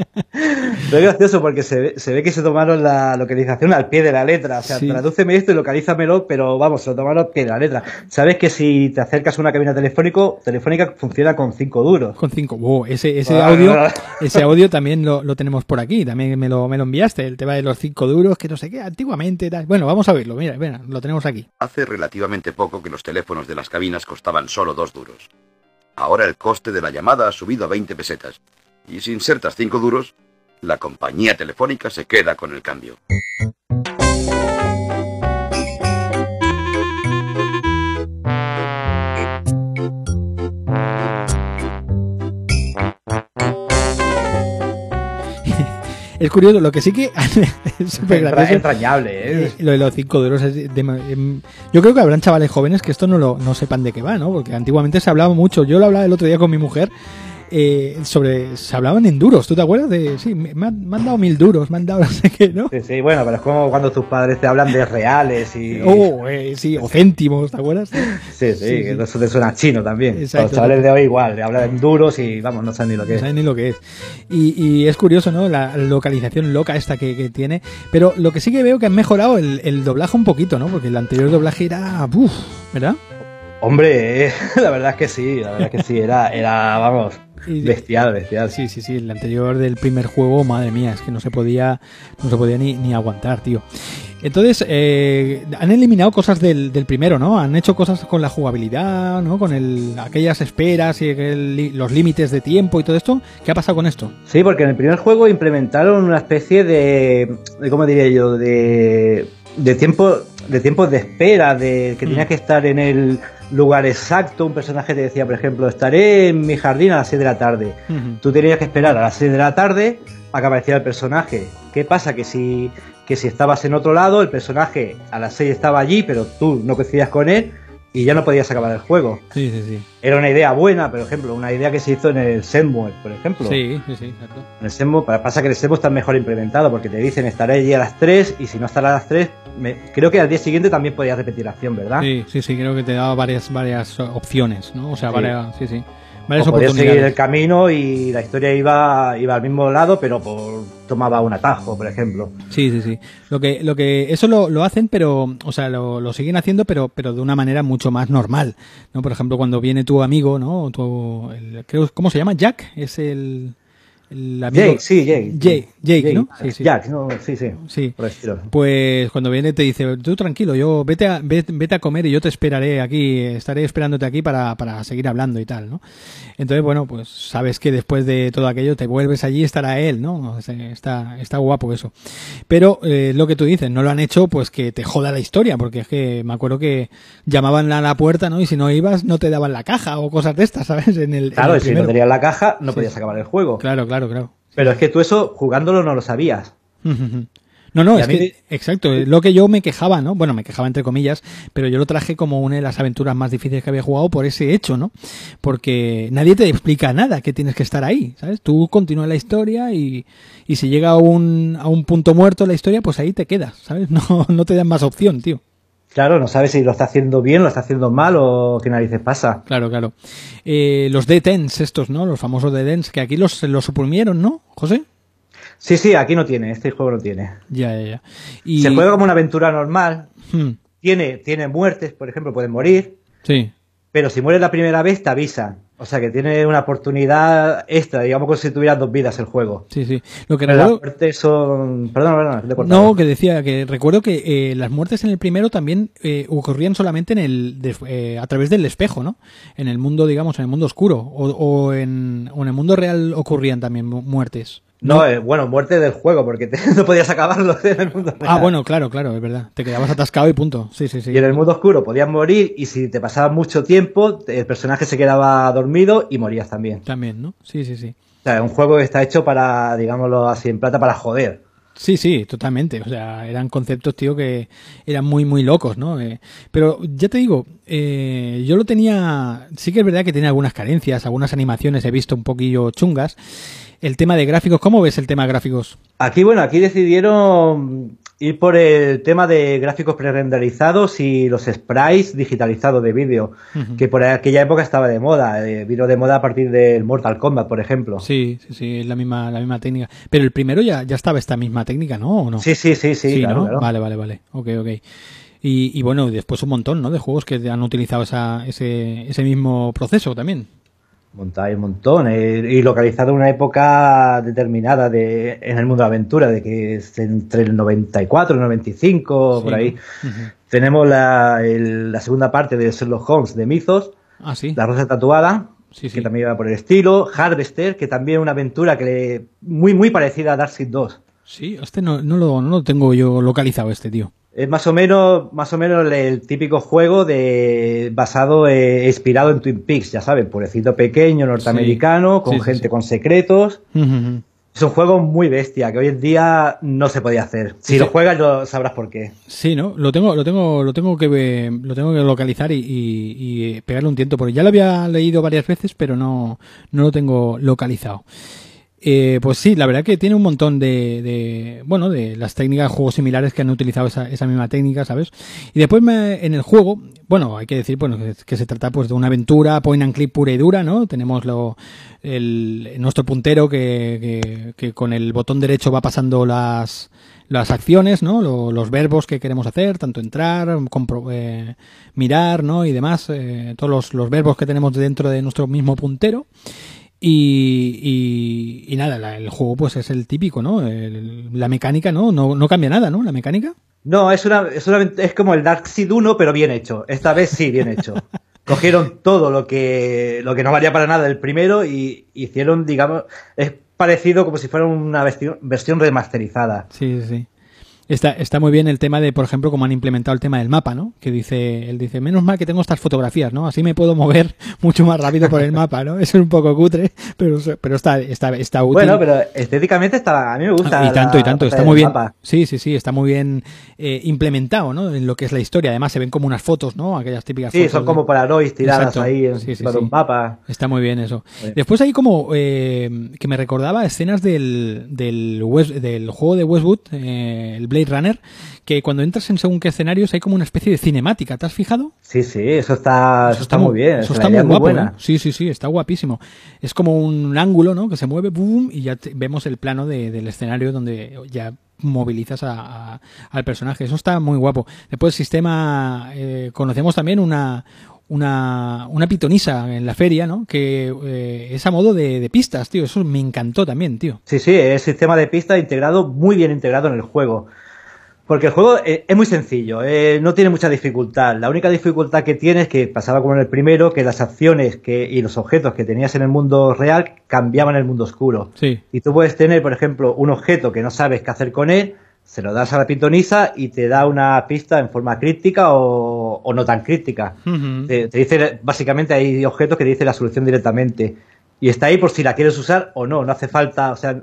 Pero es gracioso porque se ve, se ve que se tomaron la localización al pie de la letra. O sea, Sí. tradúceme esto y localízamelo, pero vamos, se lo tomaron al pie de la letra. Sabes que si te acercas a una cabina telefónico, telefónica funciona con cinco duros. con cinco. Wow, ese, ese Ah, audio, ese audio también lo, lo tenemos por aquí. También me lo, me lo enviaste, el tema de los cinco duros, que no sé qué, antiguamente. tal. Bueno, vamos a verlo. Mira, mira, lo tenemos aquí. Hace relativamente poco que los teléfonos de las cabinas costaban solo dos duros. Ahora el coste de la llamada ha subido a 20 pesetas. Y si insertas 5 duros, la compañía telefónica se queda con el cambio. Es curioso, lo que sí que es súper gracioso. entrañable, ¿eh? Lo de los 5 duros es de- em, yo creo que habrán chavales jóvenes que esto no lo no sepan de qué va, ¿no? Porque antiguamente se hablaba mucho. Yo lo hablaba el otro día con mi mujer eh, sobre se hablaban en duros. ¿Tú te acuerdas de sí? Me, me han, me han dado mil duros, me han dado no sé qué, ¿no? Sí, sí, bueno, pero es como cuando tus padres te hablan de reales y... Oh, eh, sí, o céntimos, ¿te acuerdas? Sí, sí, sí, eso te suena chino también. Exacto. Los chavales de hoy igual, le hablan en duros y vamos, no saben ni lo que No es. saben ni lo que es. Y, y es curioso, ¿no? La localización loca esta que, que tiene. Pero lo que sí que veo que han mejorado el, el doblaje un poquito, ¿no? Porque el anterior doblaje era. Uf, ¿Verdad? Hombre, eh, la verdad es que sí, la verdad es que sí, era, era vamos, bestial, bestial. Sí, sí, sí. El anterior del primer juego, madre mía, es que no se podía, no se podía ni, ni aguantar, tío. Entonces, eh, han eliminado cosas del, del primero, ¿no? Han hecho cosas con la jugabilidad, ¿no? Con el, aquellas esperas y li- los límites de tiempo y todo esto. ¿Qué ha pasado con esto? Sí, porque en el primer juego implementaron una especie de, de ¿cómo diría yo? De, de tiempo, de tiempos de espera, de que Mm. tenías que estar en el lugar exacto. Un personaje te decía, por ejemplo, estaré en mi jardín a las 6 de la tarde. Tú tenías que esperar a las 6 de la tarde a que apareciera el personaje. ¿Qué pasa? Que si, que si estabas en otro lado, el personaje a las 6 estaba allí, pero tú no coincidías con él y ya no podías acabar el juego. Sí, sí, sí. Era una idea buena, por ejemplo, una idea que se hizo en el Shenmue, por ejemplo. Sí, sí, sí, exacto. En el Shenmue, pa- pasa que el Shenmue está mejor implementado porque te dicen estaré allí a las 3 y si no estará a las 3, me- creo que al día siguiente también podías repetir la acción, ¿verdad? Sí, sí, sí, creo que te daba varias, varias opciones, ¿no? O sea, Sí. varias, sí, sí. Varias o podías seguir el camino y la historia iba, iba al mismo lado, pero por, tomaba un atajo, por ejemplo. Sí, sí, sí. Lo que, lo que, eso lo, lo hacen, pero, o sea, lo, lo siguen haciendo, pero, pero de una manera mucho más normal, ¿no? Por ejemplo, cuando viene tu amigo, ¿no? Tu, el- creo, ¿cómo se llama? Jack, es el, el amigo. Jake, sí, Jake. Jake, Jake, ¿no? Sí, sí. Jack, no, sí, sí. Sí. Pues cuando viene te dice, tú tranquilo, yo vete a, ve- vete, a comer y yo te esperaré aquí, estaré esperándote aquí para, para seguir hablando y tal, ¿no? Entonces, bueno, pues sabes que después de todo aquello te vuelves allí y estará él, ¿no? Está, está guapo eso. Pero eh, lo que tú dices, no lo han hecho pues que te joda la historia, porque es que me acuerdo que llamaban a la puerta, ¿no? Y si no ibas, no te daban la caja o cosas de estas, ¿sabes? En el, en Claro, el y si no tenías la caja, no podías acabar el juego. Claro, claro, claro. Pero es que tú eso, jugándolo, no lo sabías. No, no, es mí que, exacto, es lo que yo me quejaba, ¿no? Bueno, me quejaba entre comillas, pero yo lo traje como una de las aventuras más difíciles que había jugado por ese hecho, ¿no? Porque nadie te explica nada, que tienes que estar ahí, ¿sabes? Tú continúas la historia y, y si llega a un, a un punto muerto la historia, pues ahí te quedas, ¿sabes? No, no te dan más opción, tío. Claro, no sabes si lo está haciendo bien, lo está haciendo mal o qué narices pasa. Claro, claro. Eh, los detens estos, ¿no? Los famosos detens, que aquí los, los suprimieron, ¿no, José? Sí, sí, aquí no tiene, este juego no tiene. Ya, ya, ya. Y... Se juega como una aventura normal, Hmm, tiene, tiene muertes, por ejemplo, pueden morir, sí. pero si mueres la primera vez te avisan. O sea que tiene una oportunidad extra, digamos como si tuvieras dos vidas el juego. Sí, sí. Lo que Pero las recuerdo... muertes son... Perdón, perdón, te he cortado. No, que decía que recuerdo que eh, las muertes en el primero también eh, ocurrían solamente en el de- eh, a través del espejo, ¿no? En el mundo, digamos, en el mundo oscuro o, o en, o en el mundo real ocurrían también mu- muertes. No, eh, bueno, muerte del juego, porque te- no podías acabarlo en el mundo Ah, real. bueno, claro, claro, es verdad. Te quedabas atascado y punto. Sí, sí, sí. Y en el mundo oscuro podías morir y si te pasaba mucho tiempo, el personaje se quedaba dormido y morías también. También, ¿no? Sí, sí, sí. O sea, es un juego que está hecho para, digámoslo así en plata, para joder. Sí, sí, totalmente. O sea, eran conceptos, tío, que eran muy, muy locos, ¿no? Eh, pero ya te digo, eh, yo lo tenía. Sí que es verdad que tiene algunas carencias, algunas animaciones he visto un poquillo chungas. El tema de gráficos, ¿cómo ves el tema de gráficos? Aquí, bueno, aquí decidieron y por el tema de gráficos pre-renderizados y los sprites digitalizados de vídeo, que por aquella época estaba de moda, eh, vino de moda a partir del Mortal Kombat, por ejemplo. Sí, sí, sí, es la misma, la misma técnica. Pero el primero ya, ya estaba esta misma técnica, ¿no? ¿O no? Sí, sí, sí, sí. Sí, claro, ¿no? claro. Vale, vale, vale. Ok, ok. Y, y bueno, después un montón, ¿no? De juegos que han utilizado esa, ese, ese mismo proceso también. Hay un montón, eh, y localizado en una época determinada de, en el mundo de la aventura, de que es entre el 94 y el 95, por Sí. ahí. Tenemos la, el- la segunda parte de Sherlock Holmes de Mythos, Ah, sí. La Rosa Tatuada, Sí, que también iba por el estilo, Harvester, que también es una aventura que le, muy muy parecida a Darkseid 2. Sí, este no, no, lo, no lo tengo yo localizado, este tío. Es más o menos, más o menos el, típico juego de basado, eh, inspirado en Twin Peaks, ya saben, pueblecito pequeño, norteamericano, con Sí, gente sí. con secretos. Es un juego muy bestia, que hoy en día no se podía hacer. Si Sí. lo juegas, lo sabrás por qué. Sí, ¿no? Lo tengo, lo tengo, lo tengo que lo tengo que localizar y, y- y pegarle un tiento, porque ya lo había leído varias veces, pero no, no lo tengo localizado. Eh, pues sí, la verdad que tiene un montón de, de, bueno, de las técnicas juegos similares que han utilizado esa, esa misma técnica, ¿sabes? Y después me- en el juego, bueno, hay que decir, bueno, que, se trata pues de una aventura point and click pura y dura, ¿no? Tenemos lo, el, nuestro puntero que, que, que con el botón derecho va pasando las, las acciones, ¿no? Lo- los verbos que queremos hacer, tanto entrar, compro- eh, mirar, ¿no? Y demás, eh, todos los, los verbos que tenemos dentro de nuestro mismo puntero. Y, y, y nada, la- el juego pues es el típico, ¿no? El- la mecánica, ¿no? ¿no? No cambia nada, ¿no? La mecánica. No, es una, es una- es como el Darkseid 1, pero bien hecho. Esta vez sí, bien hecho. Cogieron todo lo que, lo que no valía para nada del primero y hicieron, digamos, es parecido como si fuera una vesti- versión remasterizada. Sí, sí, sí. Está, está muy bien el tema de, por ejemplo, cómo han implementado el tema del mapa, ¿no? Que dice, él dice, menos mal que tengo estas fotografías, ¿no? Así me puedo mover mucho más rápido por el mapa, ¿no? Es un poco cutre, pero, pero está, está, está útil. Bueno, pero estéticamente está, a mí me gusta. Y tanto, la y tanto, está muy bien. mapa. Sí, sí, sí, está muy bien eh, implementado, ¿no? En lo que es la historia. Además, se ven como unas fotos, ¿no? Aquellas típicas Sí, fotos. son de- como polaroids tiradas Exacto. ahí en Sí, sí, sí. un mapa. Está muy bien eso. Sí. Después hay como eh, que me recordaba escenas del, del, West- del juego de Westwood, eh, el Blade Runner, que cuando entras en según qué escenarios hay como una especie de cinemática. ¿Te has fijado? Sí, sí, eso está, eso está muy bien. Eso está muy guapo. buena. ¿eh? Sí, sí, sí, está guapísimo. Es como un ángulo, ¿no? Que se mueve, boom, y ya te- vemos el plano de- del escenario donde ya movilizas a- a- al personaje. Eso está muy guapo. Después, el sistema, eh, conocemos también una, una, una pitonisa en la feria, ¿no? Que eh, es a modo de, de pistas, tío. Eso me encantó también, tío. Sí, sí, es sistema de pista integrado, muy bien integrado en el juego. Porque el juego eh, es muy sencillo, eh, no tiene mucha dificultad. La única dificultad que tiene es que pasaba como en el primero, que las acciones que, y los objetos que tenías en el mundo real cambiaban en el mundo oscuro. Sí. Y tú puedes tener, por ejemplo, un objeto que no sabes qué hacer con él, se lo das a la pitonisa y te da una pista en forma crítica o, o no tan crítica. Te, te dice, básicamente hay objetos que te dicen la solución directamente. Y está ahí por si la quieres usar o no. No hace falta, o sea,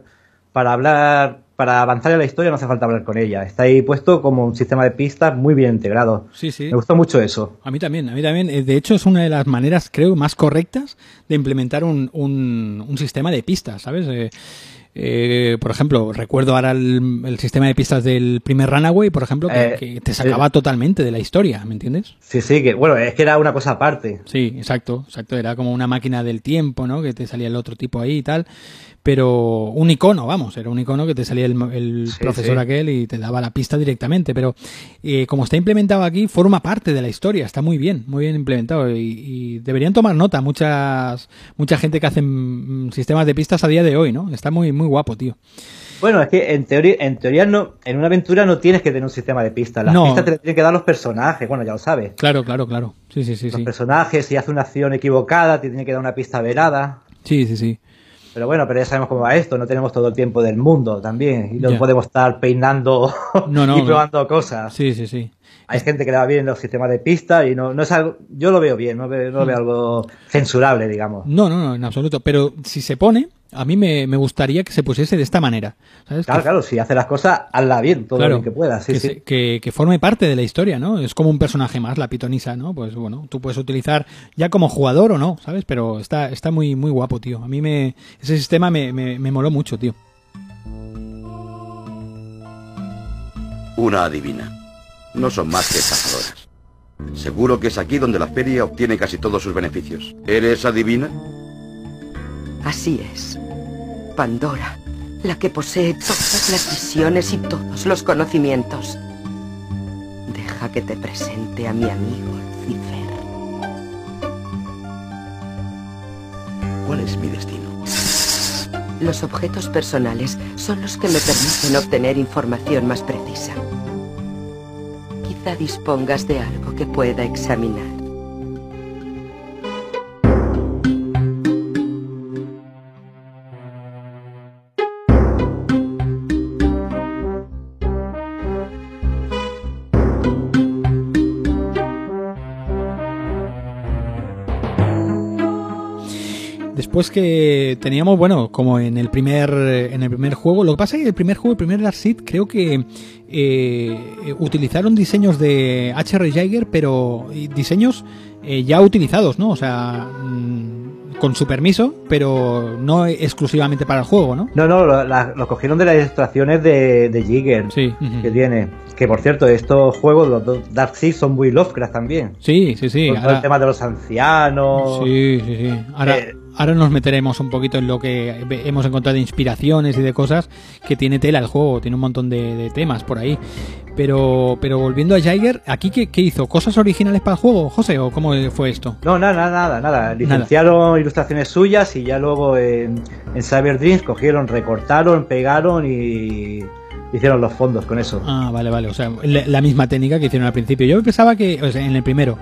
para hablar, para avanzar en la historia no hace falta hablar con ella. Está ahí puesto como un sistema de pistas muy bien integrado. Sí, sí. Me gustó mucho eso. A mí también, a mí también. Eh, De hecho, es una de las maneras, creo, más correctas de implementar un, un, un sistema de pistas, ¿sabes? Eh, eh, por ejemplo, recuerdo ahora el, el sistema de pistas del primer Runaway, por ejemplo, que, Eh, que te sacaba totalmente de la historia, ¿me entiendes? Sí, sí, que bueno, es que era una cosa aparte. Sí, exacto, exacto. Era como una máquina del tiempo, ¿no? Que te salía el otro tipo ahí y tal. Pero un icono, vamos, era un icono que te salía el, el Sí, profesor sí. aquel y te daba la pista directamente. Pero eh, como está implementado aquí, forma parte de la historia. Está muy bien, muy bien implementado. Y, y deberían tomar nota muchas mucha gente que hacen mm, sistemas de pistas a día de hoy, ¿no? Está muy, muy guapo, tío. Bueno, es que en teoría, en teoría no, en una aventura no tienes que tener un sistema de pistas. Las No. pistas te las tienen que dar los personajes, bueno, ya lo sabes. Claro, claro, claro. Sí, sí, sí, Los sí. personajes, si hace una acción equivocada, te tiene que dar una pista verada. Sí, sí, sí. Pero bueno, pero ya sabemos cómo va esto, no tenemos todo el tiempo del mundo también. Y no podemos estar peinando No, no, y no. probando cosas. Sí, sí, sí. Hay gente que le va bien los sistemas de pista y no, no es algo, yo lo veo bien, no, veo, no veo Mm. algo censurable, digamos. No, no, no, en absoluto. Pero si se pone, a mí me, me gustaría que se pusiese de esta manera. ¿Sabes? Claro, Que- claro, si hace las cosas, hazla bien, todo Claro, lo que puedas. Sí, que, sí. se- que- que forme parte de la historia, ¿no? Es como un personaje más, la pitonisa, ¿no? Pues bueno, tú puedes utilizar ya como jugador o no, ¿sabes? Pero está, está muy, muy guapo, tío. A mí me, ese sistema me, me, me moló mucho, tío. Una adivina. No son más que estafadoras. Seguro que es aquí donde la feria obtiene casi todos sus beneficios. ¿Eres adivina? Así es. Pandora, la que posee todas las visiones y todos los conocimientos. Deja que te presente a mi amigo Lucifer. ¿Cuál es mi destino? Los objetos personales son los que me permiten obtener información más precisa. Quizá dispongas de algo que pueda examinar. Después que teníamos, bueno, como en el primer en el primer juego, lo que pasa es que el primer juego, el primer Dark Seed, creo que eh, utilizaron diseños de H.R. Jaeger, pero diseños eh, ya utilizados, ¿no? O sea, mm, con su permiso, pero no exclusivamente para el juego, ¿no? No, no, lo, la- lo cogieron de las ilustraciones de, de Jigger Sí. que tiene. Que por cierto, estos juegos, los dos Dark son muy Lovecraft también. Sí, sí, sí. Con todo el tema de los ancianos. Sí, sí, sí. Ahora, Eh, ahora nos meteremos un poquito en lo que hemos encontrado de inspiraciones y de cosas que tiene tela el juego. Tiene un montón de, de temas por ahí. Pero, pero volviendo a Jaeger, ¿aquí qué, qué hizo? ¿Cosas originales para el juego, José? ¿O cómo fue esto? No, nada, nada, nada, nada. Licenciaron ilustraciones suyas y ya luego en, en Cyber Dreams cogieron, recortaron, pegaron y hicieron los fondos con eso. Ah, vale, vale. O sea, la, la misma técnica que hicieron al principio. Yo pensaba que, o sea, en el primero,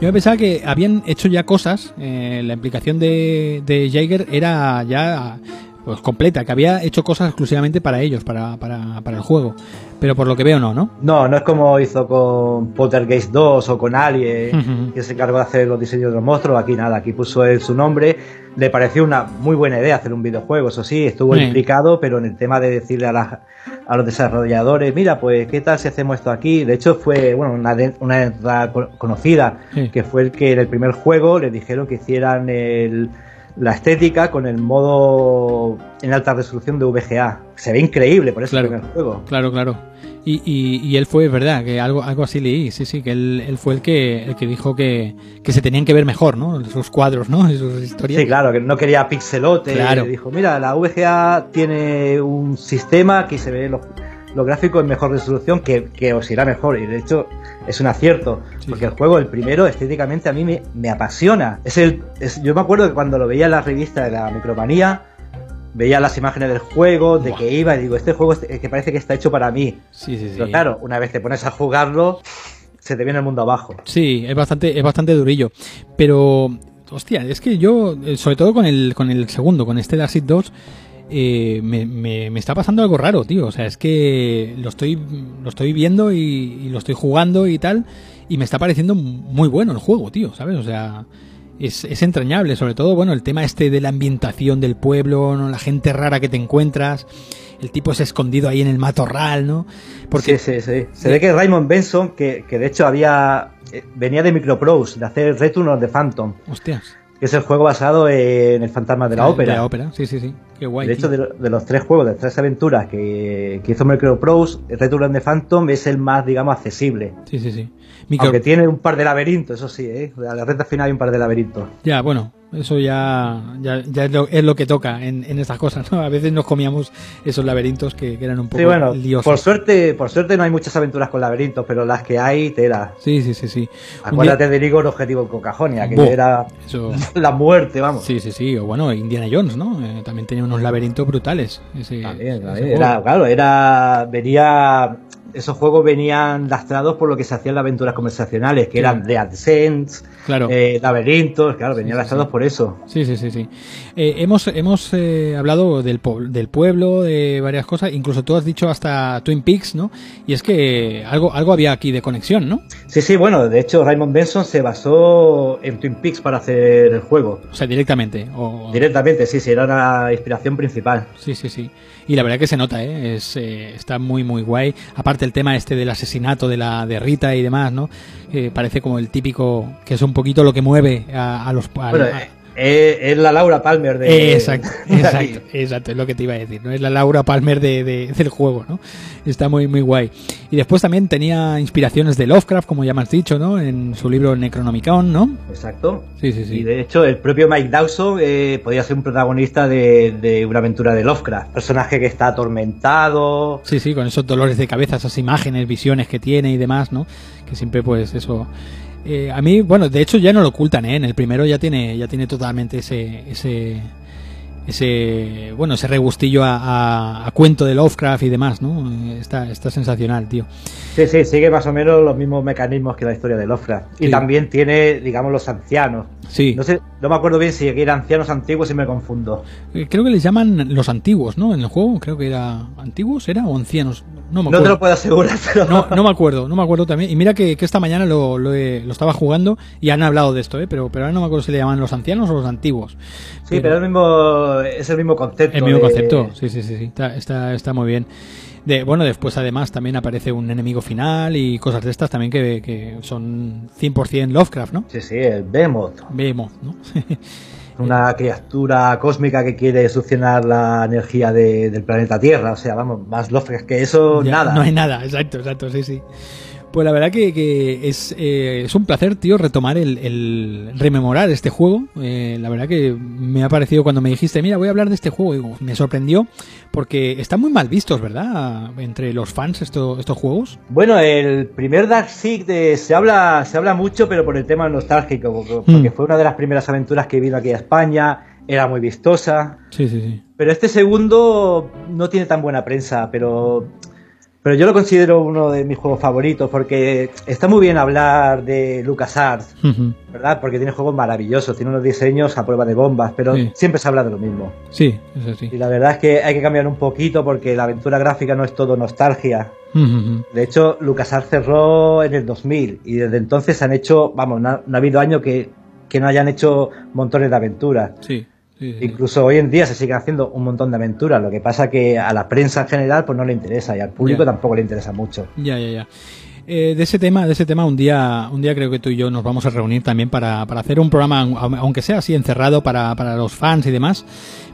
yo pensaba que habían hecho ya cosas. eh, la implicación de, de Jaeger era ya pues completa, que había hecho cosas exclusivamente para ellos, para, para, para el juego. Pero por lo que veo, no, ¿no? No, no es como hizo con Poltergeist 2 o con Alien, que se encargó de hacer los diseños de los monstruos. Aquí nada, aquí puso él su nombre. Le pareció una muy buena idea hacer un videojuego, eso sí, estuvo Sí. implicado, pero en el tema de decirle a, la- a los desarrolladores, mira, pues, ¿qué tal si hacemos esto aquí? De hecho, fue bueno una, de- una conocida, Sí. que fue el que en el primer juego le dijeron que hicieran el- la estética con el modo en alta resolución de VGA. Se ve increíble por eso Claro. el primer juego. Claro, claro. Y, y, y él fue, es verdad, que algo, algo así leí, sí, sí, que él, él fue el que, el que dijo que, que se tenían que ver mejor, ¿no? Sus cuadros, ¿no? Y sus historias. Sí, claro, que no quería pixelote. Claro. Dijo, mira, la VGA tiene un sistema que se ve los, los gráficos en mejor resolución que, que os irá mejor. Y de hecho, es un acierto. Sí, porque el juego, el primero, estéticamente a mí me, me apasiona. Es el, es- yo me acuerdo que cuando lo veía en la revista de la Micromanía, veía las imágenes del juego, de Buah. que iba, y digo, este juego es es que parece que está hecho para mí. Sí, sí, sí. Pero claro, una vez te pones a jugarlo, se te viene el mundo abajo. Sí, es bastante, es bastante durillo. Pero, hostia, es que yo, eh, sobre todo con el, con el segundo, con este Seed 2, eh, me, me, me está pasando algo raro, tío. O sea, es que lo estoy, lo estoy viendo y, y lo estoy jugando y tal, y me está pareciendo muy bueno el juego, tío, ¿sabes? O sea, es, es entrañable, sobre todo, bueno, el tema este de la ambientación del pueblo, ¿no? La gente rara que te encuentras, el tipo es escondido ahí en el matorral, ¿no? Porque Sí, sí, sí. Se ve que Raymond Benson, que, que de hecho había eh, venía de Microprose, de hacer Return of the Phantom, Hostias. Que es el juego basado en el fantasma de la Ah, ópera. De la ópera, sí, sí, sí. Qué guay. de hecho, de, lo- de los tres juegos, de las tres aventuras que, que hizo Microprose, Return the Phantom es el más, digamos, accesible. Sí, sí, sí. Micro- Aunque tiene un par de laberintos, eso sí, ¿eh? A la recta final hay un par de laberintos. Ya, bueno, eso ya, ya, ya es, lo, es lo que toca en, en estas cosas, ¿no? A veces nos comíamos esos laberintos que, que eran un poco Sí, bueno, liosos. por suerte, por suerte no hay muchas aventuras con laberintos, pero las que hay, tela. Sí, sí, sí, sí. Acuérdate de Igor Objetivo Cocajonia, que era día- Eso... la muerte, vamos. Sí, sí, sí. O bueno, Indiana Jones, ¿no? Eh, también tenía unos laberintos brutales. Ese, También, ese también. Era, claro, era. Venía. Esos juegos venían lastrados por lo que se hacían las aventuras conversacionales, que eran de AdSense, Claro. eh, laberintos, claro, venían sí, lastrados sí. por eso. Sí, sí, sí, sí. Eh, hemos hemos eh, hablado del, del pueblo, de varias cosas, incluso tú has dicho hasta Twin Peaks, ¿no? Y es que algo algo había aquí de conexión, ¿no? Sí, sí, bueno, de hecho, Raymond Benson se basó en Twin Peaks para hacer el juego. O sea, directamente. O... Directamente, sí, sí, era la inspiración principal. Sí, sí, sí. Y la verdad que se nota, ¿eh? Es, eh, está muy, muy guay. Aparte el tema este del asesinato de la de Rita y demás, ¿no? Eh, parece como el típico, que es un poquito lo que mueve a, a los... a- Bueno, a- eh, Eh, es la Laura Palmer de. Exacto, exacto, exacto, es lo que te iba a decir, ¿no? Es la Laura Palmer de, de- del juego, ¿no? Está muy, muy guay. Y después también tenía inspiraciones de Lovecraft, como ya me has dicho, ¿no? En su libro Necronomicon, ¿no? Exacto. Sí, sí, sí. Y de hecho, el propio Mike Dawson eh, podía ser un protagonista de, de una aventura de Lovecraft. Personaje que está atormentado. Sí, sí, con esos dolores de cabeza, esas imágenes, visiones que tiene y demás, ¿no? Que siempre, pues, eso. Eh, a mí, bueno, de hecho ya no lo ocultan, ¿eh? En el primero ya tiene, ya tiene totalmente ese, ese, ese, bueno, ese regustillo a, a- a cuento de Lovecraft y demás, ¿no? Está, está sensacional, tío. Sí, sí, sigue más o menos los mismos mecanismos que la historia de Lovecraft. Y también tiene, digamos, los ancianos. Sí. No sé, no me acuerdo bien si eran ancianos antiguos y me confundo. Eh, Creo que les llaman los antiguos, ¿no? En el juego, creo que era antiguos, era o ancianos. No me No te acuerdo. lo puedo asegurar, pero. No, no me acuerdo, no me acuerdo también. Y mira que, que esta mañana lo, lo, he- lo estaba jugando y han hablado de esto, ¿eh? pero, pero ahora no me acuerdo si le llaman los ancianos o los antiguos. Sí, pero es el mismo, es el mismo concepto. El mismo de- concepto, sí, sí, sí, sí. Está, está, está muy bien. De, bueno, después además también aparece un enemigo final y cosas de estas también que, que son 100% Lovecraft, ¿no? Sí, sí, el Behemoth. Vemos, ¿no? Una criatura cósmica que quiere succionar la energía de- del planeta Tierra. O sea, vamos, más Lovecraft que eso, Ya, nada. No hay nada, exacto, exacto, sí, sí. Pues la verdad que, que es, eh, es un placer, tío, retomar el, el rememorar este juego. Eh, la verdad que me ha parecido cuando me dijiste, mira, voy a hablar de este juego, digo, me sorprendió porque están muy mal vistos, ¿verdad? Entre los fans esto- estos juegos. Bueno, el primer Dark Seed eh, se habla se habla mucho, pero por el tema nostálgico, porque porque Mm. fue una de las primeras aventuras que vino aquí a España, era muy vistosa. Sí, sí, sí. Pero este segundo no tiene tan buena prensa, pero pero yo lo considero uno de mis juegos favoritos porque está muy bien hablar de LucasArts. ¿verdad? Porque tiene juegos maravillosos, tiene unos diseños a prueba de bombas, pero Sí. siempre se habla de lo mismo. Sí, eso sí. Y la verdad es que hay que cambiar un poquito porque la aventura gráfica no es todo nostalgia. De hecho, LucasArts cerró en el 2000 y desde entonces han hecho, vamos, no ha, no ha habido año que, que no hayan hecho montones de aventuras. Sí, sí, sí. Incluso hoy en día se siguen haciendo un montón de aventuras, lo que pasa que a la prensa en general pues no le interesa y al público Ya. tampoco le interesa mucho. Ya, ya, ya. Eh, de ese tema, de ese tema, un día, un día creo que tú y yo nos vamos a reunir también para, para hacer un programa, aun- aunque sea así encerrado para, para los fans y demás.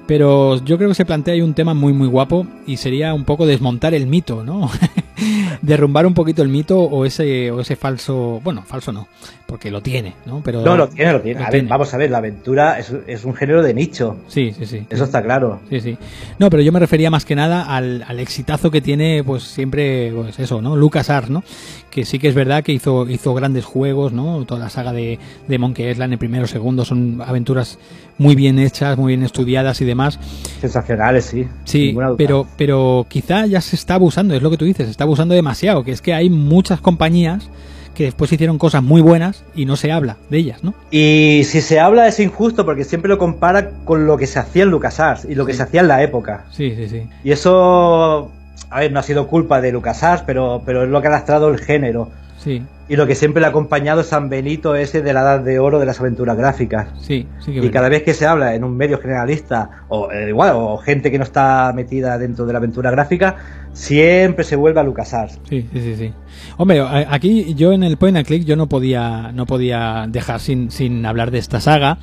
Pero yo creo que se plantea ahí un tema muy, muy guapo y sería un poco desmontar el mito, ¿no? Derrumbar un poquito el mito o ese, o ese falso, bueno, falso no, porque lo tiene, ¿no? Pero No, lo tiene, lo tiene. lo A ver, vamos a ver, la aventura es, es un género de nicho, Sí, sí, sí. eso está claro. Sí, sí. No, pero yo me refería más que nada al, al exitazo que tiene, pues siempre, pues eso, ¿no? Lucas ¿no? Que sí que es verdad que hizo, hizo grandes juegos, ¿no? Toda la saga de, de Monkey Island, el primero, segundo, son aventuras muy bien hechas, muy bien estudiadas y demás. Sensacionales, sí. Sí, pero, pero quizá ya se está abusando, es lo que tú dices, se está abusando demasiado, que es que hay muchas compañías que después hicieron cosas muy buenas y no se habla de ellas, ¿no? Y si se habla es injusto porque siempre lo compara con lo que se hacía en LucasArts y lo que se hacía en la época. Sí, sí, sí. Y eso, a ver, no ha sido culpa de LucasArts, pero, pero es lo que ha lastrado el género. Sí, Y lo que siempre le ha acompañado San Benito ese de la edad de oro de las aventuras gráficas. sí, sí que Y verdad. cada vez que se habla en un medio generalista, o eh, igual, o gente que no está metida dentro de la aventura gráfica, siempre se vuelve a LucasArts. Sí, sí, sí, sí. Hombre, aquí yo en el point and click yo no podía, no podía dejar sin, sin hablar de esta saga,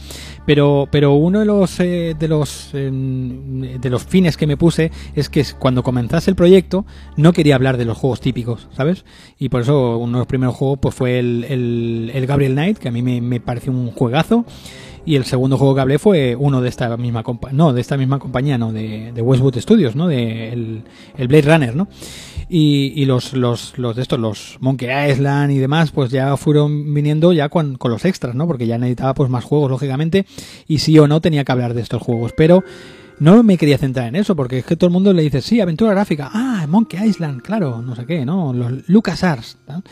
pero, pero uno de los, eh, de los, em, de los fines que me puse es que cuando comenzase el proyecto no quería hablar de los juegos típicos, ¿sabes? Y por eso uno de los primeros juegos pues fue el, el, el Gabriel Knight, que a mí me, pareció un juegazo. Y el segundo juego que hablé fue uno de esta misma compa no, de esta misma compañía, no, de, Westwood Studios, ¿no? De el, el Blade Runner, ¿no? Y, y los, los, los de estos, los Monkey Island y demás, pues ya fueron viniendo ya con, con los extras, ¿no? Porque ya necesitaba pues más juegos, lógicamente, y sí o no tenía que hablar de estos juegos, pero no me quería centrar en eso, porque es que todo el mundo le dice, sí, aventura gráfica, ah, Monkey Island, claro, no sé qué, ¿no? Los LucasArts, ¿no?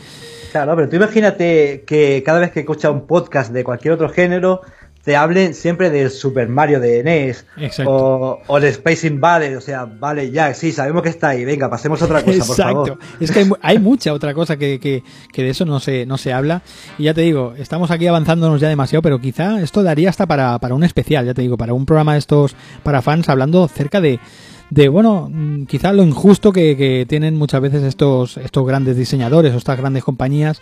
Claro, pero tú imagínate que cada vez que escuchas un podcast de cualquier otro género, te hablen siempre del Super Mario de NES Exacto. o, o el Space Invaders, o sea, vale, ya, sí, sabemos que está ahí, venga, pasemos a otra cosa, por favor. Es que hay, hay mucha otra cosa que, que, que de eso no se, no se habla. Y ya te digo, estamos aquí avanzándonos ya demasiado, pero quizá esto daría hasta para, para un especial, ya te digo, para un programa de estos para fans hablando acerca de, de bueno, mm, quizá lo injusto que, que tienen muchas veces estos, estos grandes diseñadores o estas grandes compañías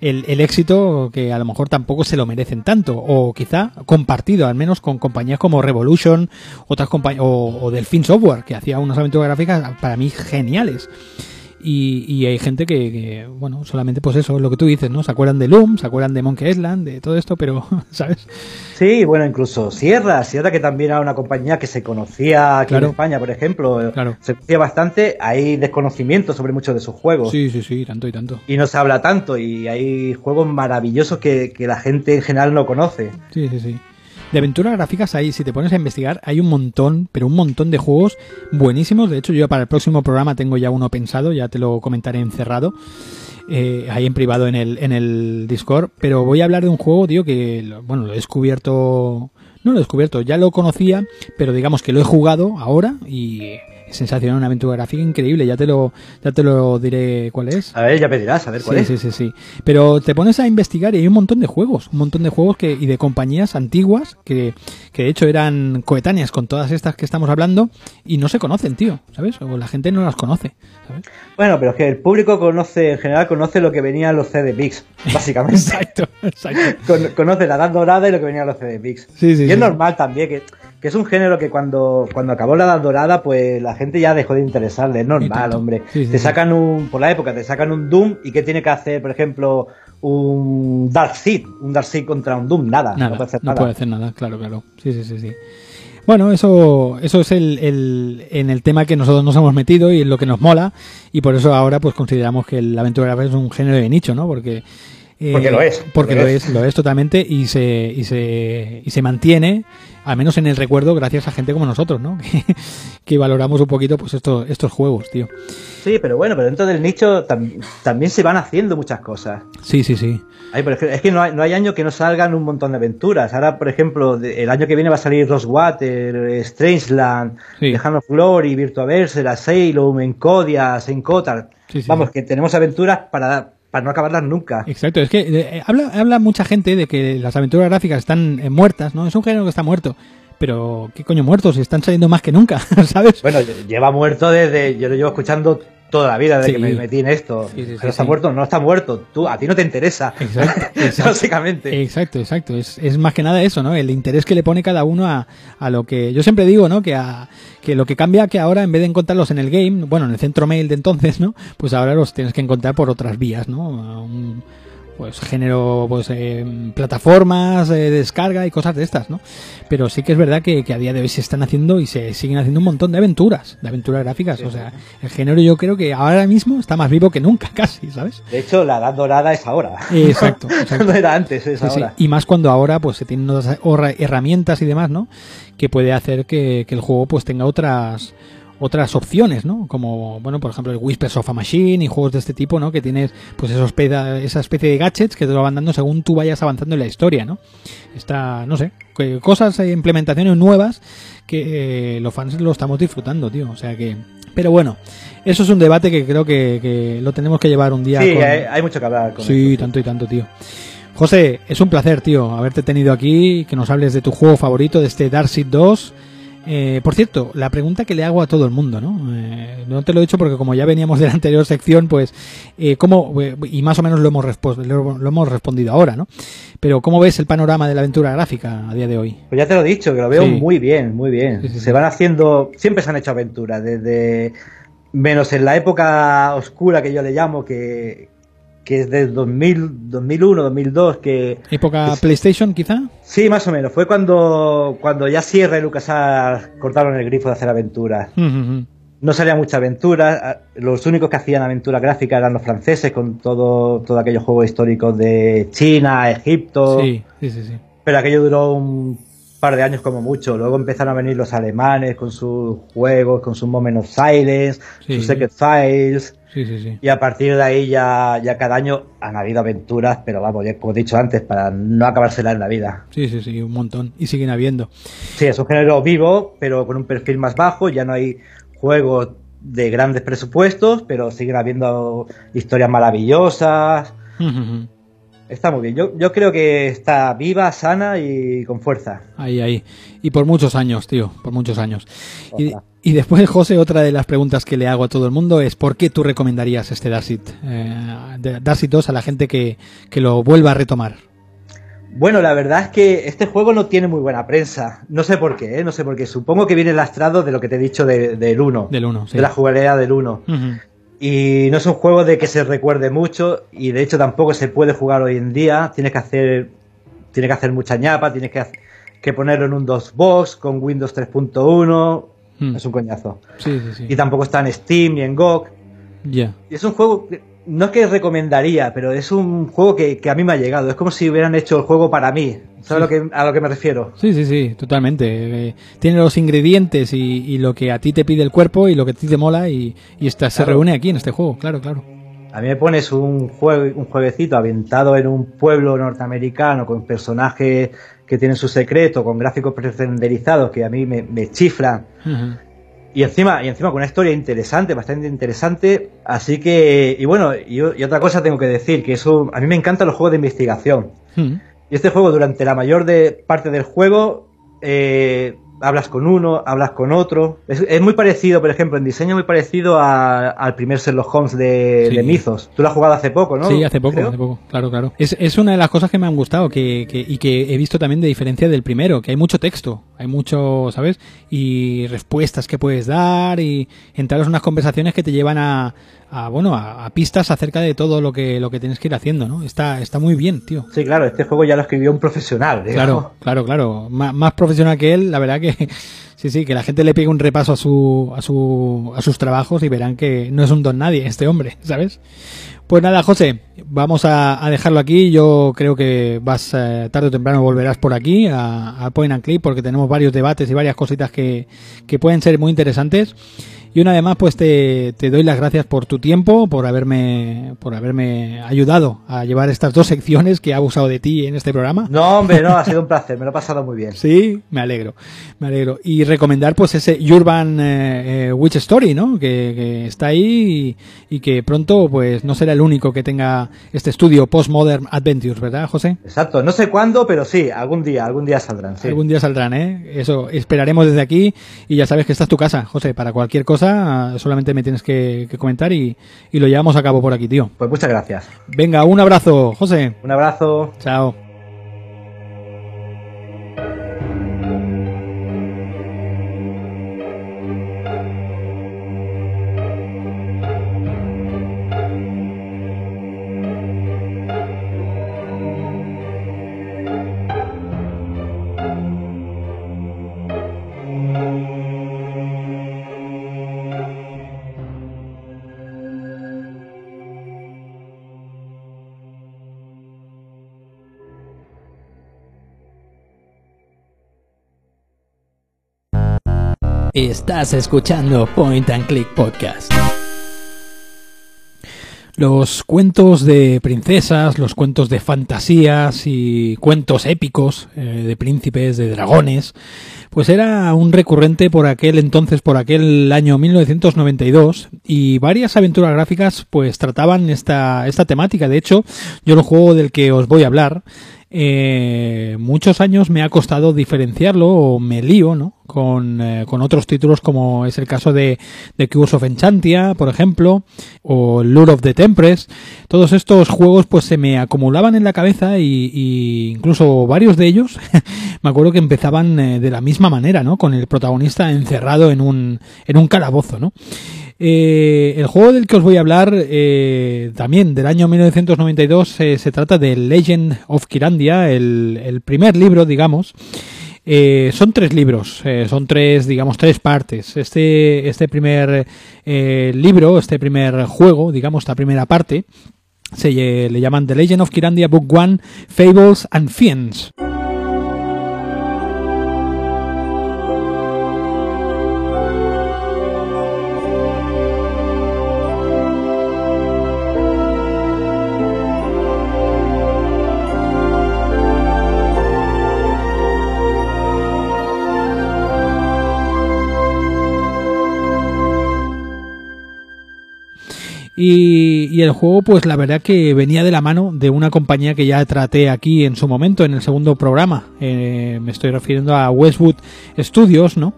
el, el éxito que a lo mejor tampoco se lo merecen tanto, o quizá compartido, al menos con compañías como Revolution, otras compañías, o, o Delfin Software, que hacía unas aventuras gráficas para mí geniales. Y, y hay gente que, que, bueno, solamente pues eso, lo que tú dices, ¿no? Se acuerdan de Loom, se acuerdan de Monkey Island, de todo esto, pero, ¿sabes? Sí, bueno, incluso Sierra, Sierra que también era una compañía que se conocía aquí Claro. en España, por ejemplo, Claro. se conocía bastante, hay desconocimiento sobre muchos de sus juegos. Sí, sí, sí, tanto y tanto. Y no se habla tanto, y hay juegos maravillosos que, que la gente en general no conoce. Sí, sí, sí. De aventuras gráficas ahí, si te pones a investigar, hay un montón, pero un montón de juegos buenísimos. De hecho, yo para el próximo programa tengo ya uno pensado, ya te lo comentaré encerrado. eh, ahí en privado en el, en el Discord. Pero voy a hablar de un juego, tío, que, bueno, lo he descubierto. No lo he descubierto, ya lo conocía, pero digamos que lo he jugado ahora y sensacional, una aventura gráfica increíble. Ya te lo, ya te lo diré cuál es. A ver, ya me dirás, a ver cuál Sí, es. sí, sí, sí. Pero te pones a investigar y hay un montón de juegos, un montón de juegos que, y de compañías antiguas que, que de hecho eran coetáneas con todas estas que estamos hablando y no se conocen, tío, ¿sabes? O la gente no las conoce, ¿sabes? Bueno, pero es que el público conoce, en general conoce lo que venía en los CD Mix, básicamente. Exacto, exacto. Con- conoce la edad dorada y lo que venía en los CD Mix. Sí, sí, y sí. es normal también que, que es un género que cuando, cuando acabó la edad dorada, pues la gente ya dejó de interesarle. Es normal, hombre. Sí, sí, te sacan un, por la época, te sacan un Doom y ¿qué tiene que hacer, por ejemplo, un Darkseid? Un Darkseid contra un Doom, nada. Nada, no puede hacer no nada. puede hacer nada, claro, claro. Sí, sí, sí, sí. Bueno, eso, eso es el, el, en el tema que nosotros nos hemos metido y en lo que nos mola y por eso ahora pues consideramos que la aventura es un género de nicho, ¿no? Porque eh, Porque lo es, porque lo lo es. es, lo es totalmente y se y se y se mantiene al menos en el recuerdo gracias a gente como nosotros, ¿no? Que, que valoramos un poquito pues estos estos juegos, tío. Sí, pero bueno, pero dentro del nicho tam- también se van haciendo muchas cosas. Sí, sí, sí. Ay, es que no hay, no hay año que no salgan un montón de aventuras. Ahora, por ejemplo, el año que viene va a salir Rosewater, Strangeland, Sí. The Hand of Glory, Virtuaverse, la Salem, Encodia, Senkotar. Sí, sí, Vamos, que tenemos aventuras para, para no acabarlas nunca. Exacto, es que eh, habla, habla mucha gente de que las aventuras gráficas están eh, muertas, ¿no? Es un género que está muerto. Pero, ¿qué coño muertos? Están saliendo más que nunca, ¿sabes? Bueno, lleva muerto desde. Yo lo llevo escuchando toda la vida desde Sí. que me metí en esto. Sí, sí, Pero está muerto, no está muerto. Tú, a ti no te interesa. Exacto, exacto. Básicamente. Exacto, exacto. Es, es más que nada eso, ¿no? El interés que le pone cada uno a, a lo que. Yo siempre digo, ¿no? Que, a, que lo que cambia que ahora, en vez de encontrarlos en el game, bueno, en el centro mail de entonces, ¿no? Pues ahora los tienes que encontrar por otras vías, ¿no? A un- pues género, pues eh, plataformas de descarga y cosas de estas, ¿no? Pero sí que es verdad que, que a día de hoy se están haciendo y se siguen haciendo un montón de aventuras, de aventuras gráficas. O sea, el género yo creo que ahora mismo está más vivo que nunca, casi, ¿sabes? De hecho, la edad dorada es ahora. Exacto, exacto. no era antes, es Sí, ahora. Y más cuando ahora pues se tienen otras herramientas y demás, ¿no? Que puede hacer que, que el juego pues tenga otras otras opciones, ¿no? Como, bueno, por ejemplo, el Whispers of a Machine y juegos de este tipo, ¿no? Que tienes pues esos peda- esa especie de gadgets que te lo van dando según tú vayas avanzando en la historia, ¿no? Está, no sé, cosas, eh, implementaciones nuevas que eh, los fans lo estamos disfrutando, tío. O sea que... Pero bueno, eso es un debate que creo que, que lo tenemos que llevar un día Sí, con- hay, hay mucho que hablar con Sí, esto. tanto y tanto, tío. José, es un placer, tío, haberte tenido aquí, que nos hables de tu juego favorito, de este Darkseid 2. Eh, por cierto, la pregunta que le hago a todo el mundo, ¿no? Eh, no te lo he dicho porque como ya veníamos de la anterior sección, pues, eh, ¿cómo, eh, y más o menos lo hemos, lo, hemos respondido ahora, ¿no? Pero ¿cómo ves el panorama de la aventura gráfica a día de hoy? Pues ya te lo he dicho, que lo veo Sí. muy bien, muy bien. Sí, sí, se van haciendo, siempre se han hecho aventuras, desde menos en la época oscura que yo le llamo, que, que es de 2000, 2001, 2002, que ¿Época Es- PlayStation, quizá? sí, más o menos, fue cuando, cuando ya Sierra y LucasArts cortaron el grifo de hacer aventuras. No salía mucha aventura, los únicos que hacían aventura gráfica eran los franceses con todo, todo aquellos juegos históricos de China, Egipto. Sí, sí, sí, sí. Pero aquello duró un par de años como mucho. Luego empezaron a venir los alemanes con sus juegos, con sus Moment of Silence, Sí. sus Secret Files. Sí, sí, sí. Y a partir de ahí ya, ya cada año han habido aventuras, pero vamos, ya como he dicho antes, para no acabárselas en la vida. Sí, sí, sí, un montón. Y siguen habiendo. Sí, es un género vivo, pero con un perfil más bajo. Ya no hay juegos de grandes presupuestos, pero siguen habiendo historias maravillosas. Está muy bien. Yo, yo creo que está viva, sana y con fuerza. Ahí, ahí. Y por muchos años, tío, por muchos años. Y, después, José, otra de las preguntas que le hago a todo el mundo es ¿por qué tú recomendarías este Darsit, eh, de- Darsit 2 a la gente que, que lo vuelva a retomar? Bueno, la verdad es que este juego no tiene muy buena prensa. No sé por qué, ¿eh? no sé por qué. Supongo que viene lastrado de lo que te he dicho de- del 1. Del 1, sí. De la jugabilidad del 1. Ujú. Y no es un juego de que se recuerde mucho y de hecho tampoco se puede jugar hoy en día. Tienes que hacer, tienes que hacer mucha ñapa, tienes que, hac- que ponerlo en un DOSBox con Windows 3.1. Mm. Es un coñazo. Sí, sí, sí. Y tampoco está en Steam ni en GOG. Ya. Y es un juego que no es que recomendaría, pero es un juego que, que a mí me ha llegado. Es como si hubieran hecho el juego para mí. ¿Sabes lo que, a lo que me refiero? Sí, sí, sí, totalmente. Eh, tiene los ingredientes y, y lo que a ti te pide el cuerpo y lo que a ti te mola y, y esta, se reúne aquí en este juego, claro, claro. A mí me pones un, juego, un jueguecito ambientado en un pueblo norteamericano con personajes que tienen su secreto, con gráficos pre-renderizados que a mí me, me chiflan. Y encima, y encima con una historia interesante, bastante interesante. Así que, y bueno, y, y otra cosa tengo que decir, que eso, a mí me encantan los juegos de investigación. Y este juego, durante la mayor de, parte del juego, eh, hablas con uno, hablas con otro. Es, es muy parecido, por ejemplo, en diseño muy parecido a- al primer Sherlock Holmes de, Sí. de Mythos. Tú lo has jugado hace poco, ¿no? Sí, hace poco, Creo. hace poco, claro, claro. Es, es una de las cosas que me han gustado que, que- y que he visto también de diferencia del primero, que hay mucho texto, hay mucho, ¿sabes? Y respuestas que puedes dar y entrar en unas conversaciones que te llevan a, a, bueno, a, a pistas acerca de todo lo que, lo que tienes que ir haciendo, ¿no? Está, está muy bien, tío. Sí, claro, este juego ya lo escribió un profesional. digamos. Claro, claro, claro. Má- más profesional que él, la verdad que sí, sí, que la gente le pegue un repaso a su, a su, a sus trabajos y verán que no es un don nadie este hombre, ¿sabes? Pues nada, José, vamos a, dejarlo aquí. Yo creo que vas eh, tarde o temprano volverás por aquí a, a Point and Click porque tenemos varios debates y varias cositas que, que pueden ser muy interesantes. Y una vez más, pues te, te doy las gracias por tu tiempo, por haberme, por haberme ayudado a llevar estas dos secciones que he abusado de ti en este programa. No, hombre, no, ha sido un placer, me lo he pasado muy bien. Sí, me alegro, me alegro. Y recomendar pues ese Urban eh, eh, Witch Story, ¿no? Que, que está ahí y, y que pronto pues no será el único que tenga este estudio Postmodern Adventures, ¿verdad, José? Exacto, no sé cuándo, pero sí, algún día, algún día saldrán. Sí. Algún día saldrán, ¿eh? Eso esperaremos desde aquí y ya sabes que esta es tu casa, José. Para cualquier cosa solamente me tienes que, que comentar y, y lo llevamos a cabo por aquí, tío. Pues muchas gracias. Venga, un abrazo, José. Un abrazo. Chao. Estás escuchando Point and Click Podcast. Los cuentos de princesas, los cuentos de fantasías y cuentos épicos eh, de príncipes, de dragones, pues era un recurrente por aquel entonces, por aquel año 1992 y varias aventuras gráficas pues trataban esta, esta temática. De hecho, yo el juego del que os voy a hablar eh, muchos años me ha costado diferenciarlo o me lío, ¿no? Con, eh, con otros títulos como es el caso de, de Curse of Enchantia, por ejemplo, o Lure of the Tempest. Todos estos juegos pues se me acumulaban en la cabeza y, y incluso varios de ellos me acuerdo que empezaban eh, de la misma manera, ¿no? Con el protagonista encerrado en un, en un calabozo, ¿no? Eh, el juego del que os voy a hablar, eh, también del año 1992, eh, se trata de Legend of Kirandia, el, primer libro, digamos. Eh, son tres libros, eh, son tres, digamos, tres partes. Este, este primer eh, libro, este primer juego, digamos, esta primera parte, se le llaman The Legend of Kirandia Book One, Fables and Fiends. Y, y, el juego, pues la verdad que venía de la mano de una compañía que ya traté aquí en su momento, en el segundo programa. Eh, me estoy refiriendo a Westwood Studios, ¿no?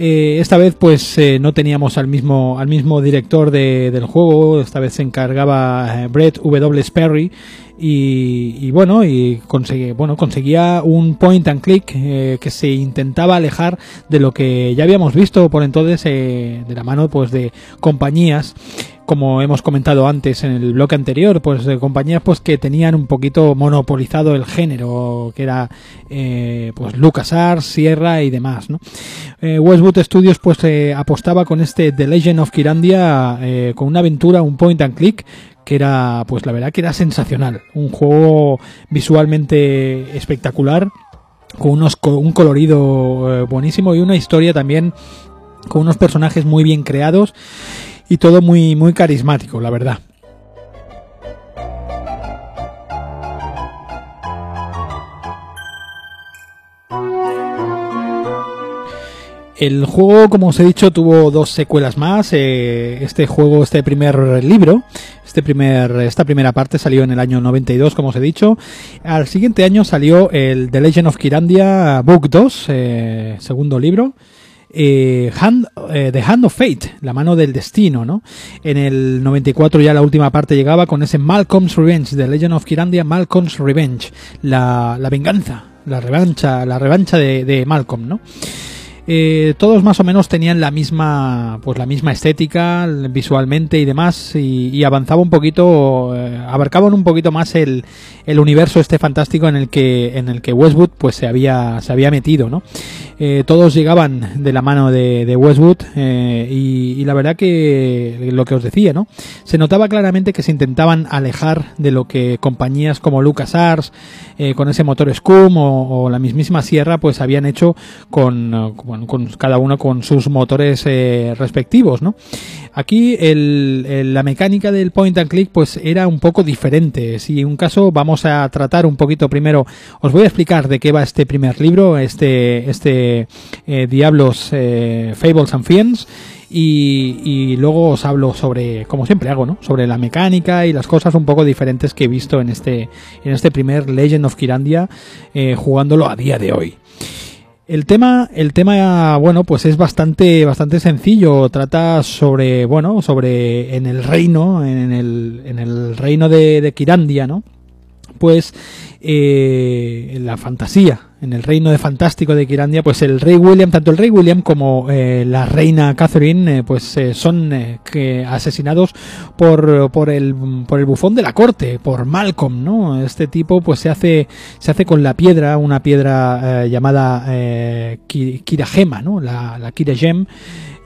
Eh, esta vez pues eh, no teníamos al mismo al mismo director de, del juego esta vez se encargaba eh, Brett W. Sperry y, y, bueno y conseguía bueno conseguía un point and click eh, que se intentaba alejar de lo que ya habíamos visto por entonces eh, de la mano pues de compañías como hemos comentado antes en el bloque anterior, pues de compañías pues que tenían un poquito monopolizado el género, que era eh, pues LucasArts, Sierra y demás, ¿no? Eh, Westwood Studios pues eh, apostaba con este The Legend of Kirandia con una aventura, un point and click que era pues la verdad que era sensacional, un juego visualmente espectacular con unos un colorido buenísimo y una historia también con unos personajes muy bien creados y todo muy, muy carismático, la verdad. El juego, como os he dicho, tuvo dos secuelas más. Eh, este juego, este primer libro, este primer, esta primera parte salió en el año 92, como os he dicho. Al siguiente año salió el The Legend of Kirandia Book 2, eh, segundo libro. Eh, Hand, eh, The Hand of Fate, la mano del destino, ¿no? En el 94 ya la última parte llegaba con ese Malcolm's Revenge, The Legend of Kirandia, Malcolm's Revenge, la, la venganza, la revancha, la revancha de, de Malcolm, ¿no? Eh, todos más o menos tenían la misma pues la misma estética visualmente y demás y, avanzaba un poquito eh, abarcaban un poquito más el, el, universo este fantástico en el que en el que Westwood pues se había se había metido no eh, todos llegaban de la mano de, Westwood eh, y, y, la verdad que lo que os decía no se notaba claramente que se intentaban alejar de lo que compañías como LucasArts con ese motor Scum o, la mismísima Sierra pues habían hecho con con cada uno con sus motores eh, respectivos, ¿no? Aquí el, la mecánica del point and click pues era un poco diferente. Si un caso vamos a tratar un poquito primero, os voy a explicar de qué va este primer libro, este, este eh, Diablos eh, Fables and Fiends. Y, y, luego os hablo sobre, como siempre hago, ¿no? Sobre la mecánica y las cosas un poco diferentes que he visto en este, en este primer Legend of Kirandia jugándolo a día de hoy. El tema, el tema, bueno, pues es bastante, bastante sencillo. Trata sobre, bueno, sobre en el reino, en el, en el reino de, de Kirandia, ¿no? Pues eh, la fantasía, en el reino de fantástico de Kirandia, pues el rey William, tanto el rey William como eh, la reina Catherine, eh, pues eh, son que asesinados por, por el por el bufón de la corte, por Malcolm, ¿no? Este tipo, pues se hace se hace con la piedra, una piedra llamada Kiragema, ¿no? La, la Kiragem.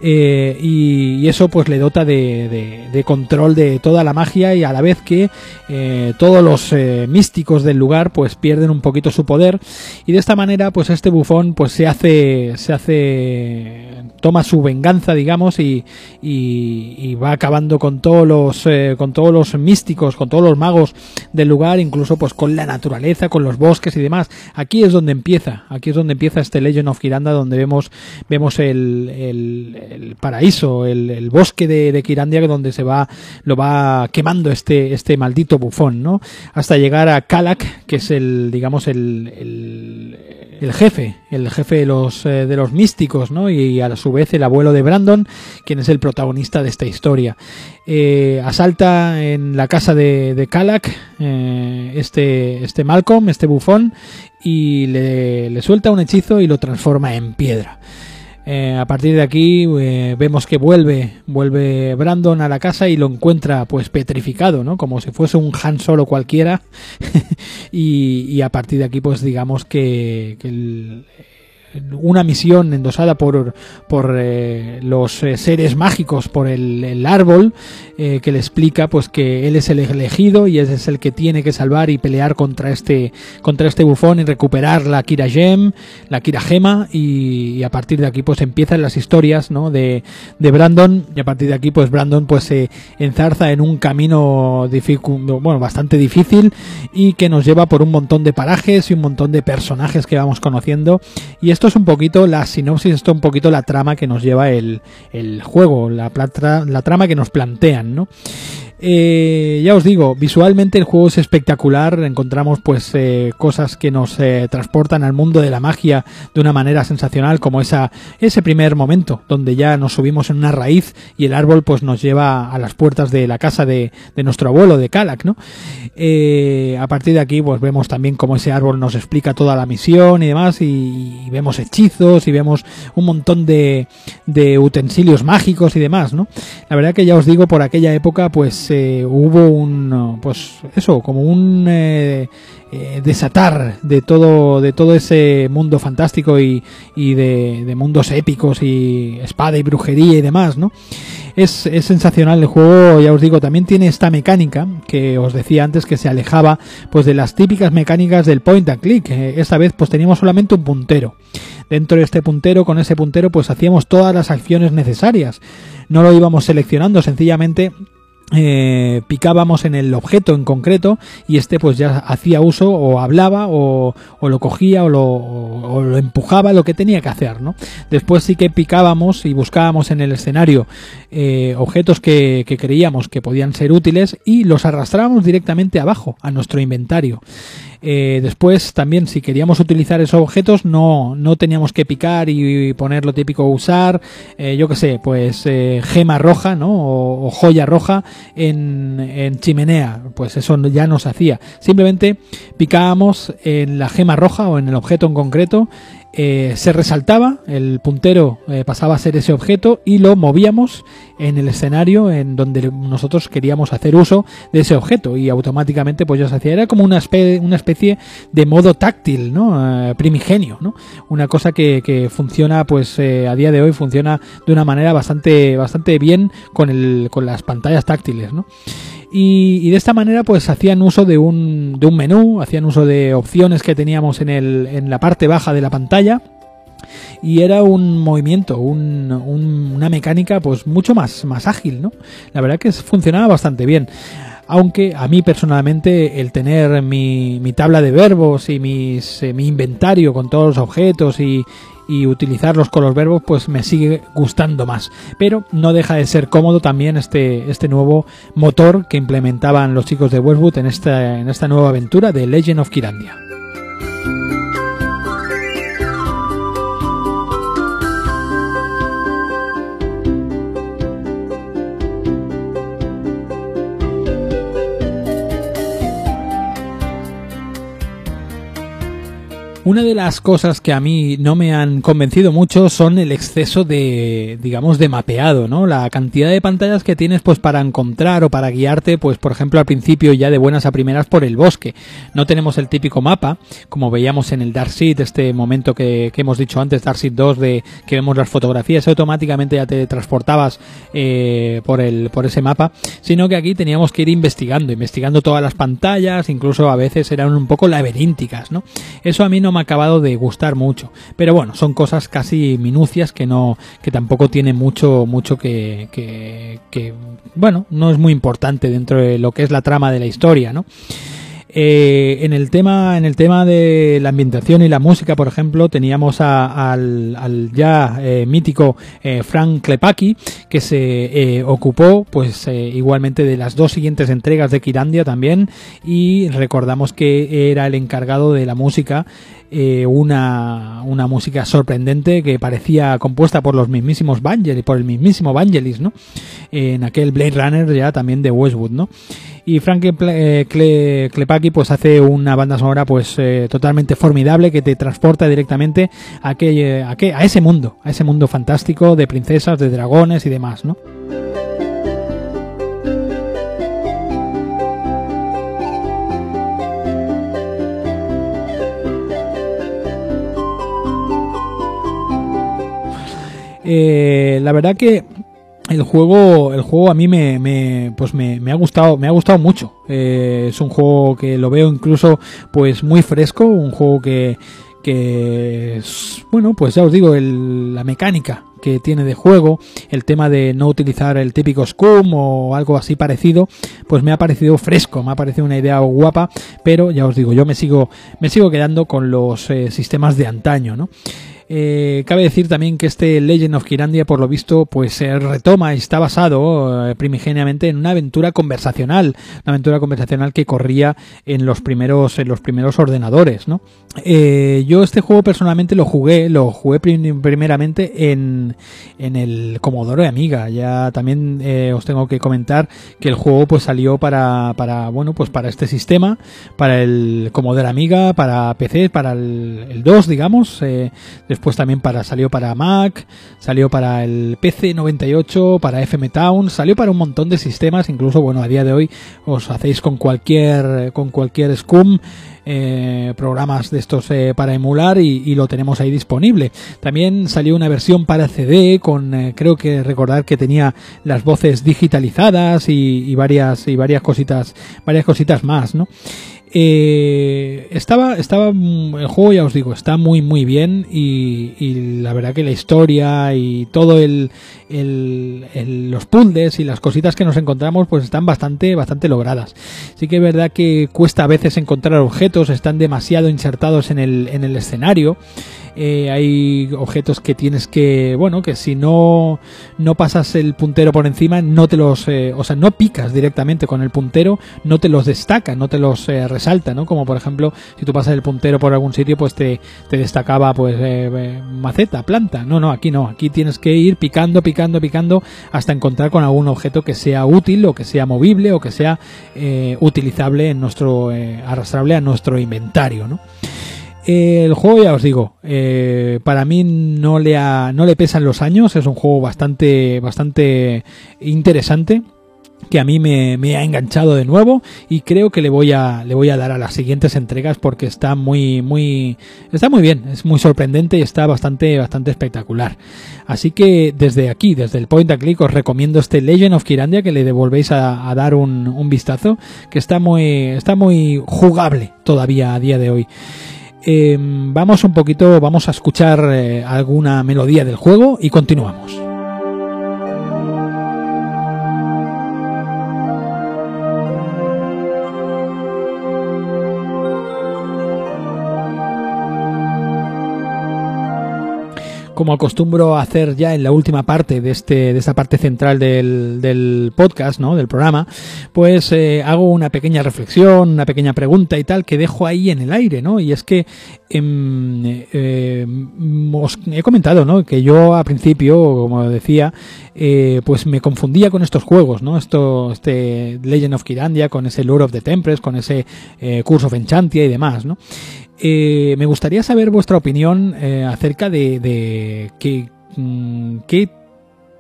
Eh, y, y, eso pues le dota de, de, control de toda la magia y a la vez que eh, todos los eh, místicos del lugar pues pierden un poquito su poder. Y de esta manera pues este bufón pues se hace se hace toma su venganza digamos y, y, y va acabando con todos los eh, con todos los místicos con todos los magos del lugar incluso pues con la naturaleza con los bosques y demás. Aquí es donde empieza aquí es donde empieza este Legend of Kiranda donde vemos vemos el, el el paraíso, el, el bosque de, de, Kirandia donde se va, lo va quemando este, este maldito bufón, ¿no? Hasta llegar a Kalak, que es el, digamos, el, el, el jefe, el jefe de los, eh, de los místicos, ¿no? Y a su vez el abuelo de Brandon, quien es el protagonista de esta historia. Eh, asalta en la casa de, de Kalak eh, este, este Malcolm, este bufón, y le, le suelta un hechizo y lo transforma en piedra. Eh, a partir de aquí eh, vemos que vuelve vuelve Brandon a la casa y lo encuentra pues petrificado no como si fuese un Han Solo cualquiera. Y, y, a partir de aquí pues digamos que, que el, una misión endosada por, por eh, los eh, seres mágicos, por el, el árbol, eh, que le explica pues que él es el elegido y es el que tiene que salvar y pelear contra este, contra este bufón y recuperar la Kira Gem, la Kira Gema, y, y, a partir de aquí pues empiezan las historias ¿no? de, de Brandon, y a partir de aquí pues Brandon pues se enzarza en un camino bueno, bastante difícil y que nos lleva por un montón de parajes y un montón de personajes que vamos conociendo y esto esto es un poquito la sinopsis, esto es un poquito la trama que nos lleva el, el juego, la, la trama que nos plantean, ¿no? Eh, ya os digo, visualmente el juego es espectacular, encontramos pues eh, cosas que nos eh, transportan al mundo de la magia de una manera sensacional, como esa, ese primer momento, donde ya nos subimos en una raíz y el árbol pues nos lleva a las puertas de la casa de, nuestro abuelo, de Kalak, ¿no? a partir de aquí pues vemos también cómo ese árbol nos explica toda la misión y demás, y, vemos hechizos y vemos un montón de, de utensilios mágicos y demás, ¿no? La verdad que ya os digo, por aquella época pues hubo un, pues eso, como un eh, eh, desatar de todo, de todo ese mundo fantástico y, y de, mundos épicos y espada y brujería y demás, ¿no? Es, es, sensacional el juego, ya os digo, también tiene esta mecánica que os decía antes que se alejaba pues de las típicas mecánicas del point and click. Eh, esta vez pues teníamos solamente un puntero. Dentro de este puntero, con ese puntero pues hacíamos todas las acciones necesarias. No lo íbamos seleccionando, sencillamente eh, picábamos en el objeto en concreto y este pues ya hacía uso o hablaba o, lo cogía o lo, empujaba lo que tenía que hacer ¿no? después sí que picábamos y buscábamos en el escenario eh, objetos que, que creíamos que podían ser útiles y los arrastrábamos directamente abajo a nuestro inventario eh, después también si queríamos utilizar esos objetos no, no teníamos que picar y poner lo típico usar, eh, yo que sé, pues eh, gema roja, ¿no? O, joya roja en, en, chimenea, pues eso ya nos hacía. Simplemente picábamos en la gema roja o en el objeto en concreto eh, se resaltaba, el puntero eh, pasaba a ser ese objeto y lo movíamos en el escenario en donde nosotros queríamos hacer uso de ese objeto y automáticamente pues ya se hacía, era como una especie, una especie de modo táctil, ¿no? Eh, primigenio, ¿no? Una cosa que, que funciona pues a día de hoy funciona de una manera bastante, bastante bien con, el, con las pantallas táctiles, ¿no? Y, de esta manera pues hacían uso de un, de un menú, hacían uso de opciones que teníamos en, el, en la parte baja de la pantalla y era un movimiento, un, una mecánica pues mucho más, más ágil, ¿no? La verdad que funcionaba bastante bien. Aunque a mí personalmente el tener mi, mi tabla de verbos y mis, eh, mi inventario con todos los objetos y, y utilizarlos con los verbos pues me sigue gustando más. Pero no deja de ser cómodo también este, este nuevo motor que implementaban los chicos de Westwood en esta, en esta nueva aventura de Legend of Kirandia. Una de las cosas que a mí no me han convencido mucho son el exceso de, digamos, de mapeado, ¿no? La cantidad de pantallas que tienes, pues, para encontrar o para guiarte, pues, por ejemplo, al principio ya de buenas a primeras por el bosque. No tenemos el típico mapa, como veíamos en el Darkseid, este momento que, que hemos dicho antes, Darkseid 2, de que vemos las fotografías, automáticamente ya te transportabas eh, por el, por ese mapa, sino que aquí teníamos que ir investigando, investigando todas las pantallas, incluso a veces eran un poco laberínticas, ¿no? Eso a mí no me ha acabado de gustar mucho. Pero bueno, son cosas casi minucias que no, que tampoco tiene mucho, mucho que, que, que bueno, no es muy importante dentro de lo que es la trama de la historia, ¿no? Eh, en el tema, en el tema de la ambientación y la música, por ejemplo, teníamos al, ya eh, mítico eh, Frank Klepaki, que se ocupó, pues igualmente de las dos siguientes entregas de Kirandia también, y recordamos que era el encargado de la música una, una música sorprendente que parecía compuesta por los mismísimos Vangelis, por el mismísimo Vangelis, ¿no? En aquel Blade Runner ya también de Westwood, ¿no? Y Frank eh, Klepaki pues hace una banda sonora pues eh, totalmente formidable que te transporta directamente a, aquel, a, a ese mundo, a ese mundo fantástico de princesas, de dragones y demás, ¿no? Eh, la verdad que el juego, el juego a mí me, me pues me, ha gustado, me ha gustado mucho. Eh, es un juego que lo veo incluso pues muy fresco, un juego que, que bueno, pues ya os digo, el, la mecánica que tiene de juego, el tema de no utilizar el típico scum o algo así parecido, pues me ha parecido fresco, me ha parecido una idea guapa, pero ya os digo, yo me sigo, me sigo quedando con los eh, sistemas de antaño, ¿no? Eh, cabe decir también que este Legend of Kirandia, por lo visto, pues se retoma y está basado eh, primigeniamente en una aventura conversacional, una aventura conversacional que corría en los primeros, en los primeros ordenadores, ¿no? Eh, yo este juego personalmente lo jugué, lo jugué primeramente en, en el Commodore Amiga. Ya también eh, os tengo que comentar que el juego pues salió para, para bueno pues para este sistema, para el Commodore Amiga, para PC, para el, 2 digamos, después también para salió para Mac, salió para el PC 98, para FM Town, salió para un montón de sistemas, incluso bueno a día de hoy os hacéis con cualquier con cualquier SCUM eh, programas de estos eh, para emular y, lo tenemos ahí disponible. También salió una versión para CD con eh, creo que recordar que tenía las voces digitalizadas y, y, varias y varias cositas varias cositas más, ¿no? Eh, estaba, estaba, mm, el juego ya os digo, está muy muy bien y, la verdad que la historia y todo el, los puzzles y las cositas que nos encontramos pues están bastante, bastante logradas. Sí que es verdad que cuesta a veces encontrar objetos, están demasiado insertados en el, en el escenario. Eh, hay objetos que tienes que, bueno, que si no, no pasas el puntero por encima, no te los, eh, o sea, no picas directamente con el puntero, no te los destaca, no te los eh, resalta, ¿no? Como por ejemplo, si tú pasas el puntero por algún sitio, pues te, te destacaba, pues, maceta, planta. No, no, aquí no, aquí tienes que ir picando, picando, picando hasta encontrar con algún objeto que sea útil o que sea movible o que sea utilizable en nuestro, arrastrable a nuestro inventario, ¿no? El juego, ya os digo, eh, para mí no le, no le pesan los años, es un juego bastante, bastante interesante que a mí me, ha enganchado de nuevo y creo que le voy a le voy a dar a las siguientes entregas porque está muy muy está muy bien es muy sorprendente y está bastante bastante espectacular. Así que desde aquí desde el point and click os recomiendo este Legend of Kirandia que le devolvéis a, dar un, un, vistazo que está muy está muy jugable todavía a día de hoy eh, vamos un poquito, vamos a escuchar eh, alguna melodía del juego y continuamos. Como acostumbro a hacer ya en la última parte de este de esta parte central del, podcast, ¿no? Del programa, pues eh, hago una pequeña reflexión, una pequeña pregunta y tal que dejo ahí en el aire, ¿no? Y es que em, eh, os he comentado, ¿no? Que yo a principio, como decía, eh, pues me confundía con estos juegos, ¿no? Esto, este Legend of Kirandia, con ese Lord of the Tempest, con ese Curse of Enchantia y demás, ¿no? Eh, me gustaría saber vuestra opinión eh, acerca de, qué, mm, qué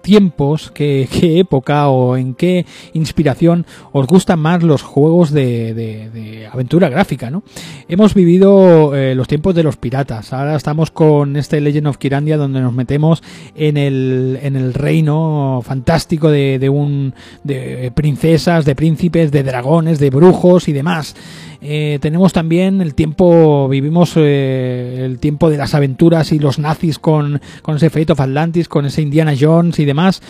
tiempos, qué, qué, época o en qué inspiración os gustan más los juegos de, de, aventura gráfica, ¿no? Hemos vivido eh, los tiempos de los piratas, ahora estamos con este Legend of Kirandia donde nos metemos en el, en el reino fantástico de un de princesas, de príncipes, de dragones, de brujos y demás. Eh, tenemos también el tiempo, vivimos eh, el tiempo de las aventuras y los nazis con, con ese Fate of Atlantis, con ese Indiana Jones y demás.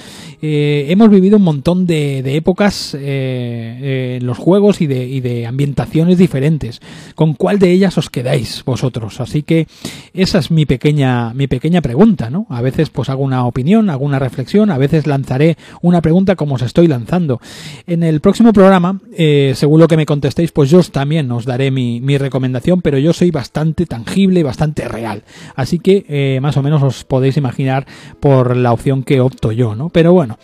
Eh, hemos vivido un montón de, épocas en los juegos y de, y de ambientaciones diferentes. ¿Con cuál de ellas os quedáis vosotros? Así que esa es mi pequeña, mi pequeña pregunta, ¿no? A veces pues hago una opinión, hago una reflexión, a veces lanzaré una pregunta como os estoy lanzando. En el próximo programa, según lo que me contestéis, pues yo también os daré mi, recomendación, pero yo soy bastante tangible y bastante real. Así que eh, más o menos os podéis imaginar por la opción que opto yo, ¿no? Pero bueno.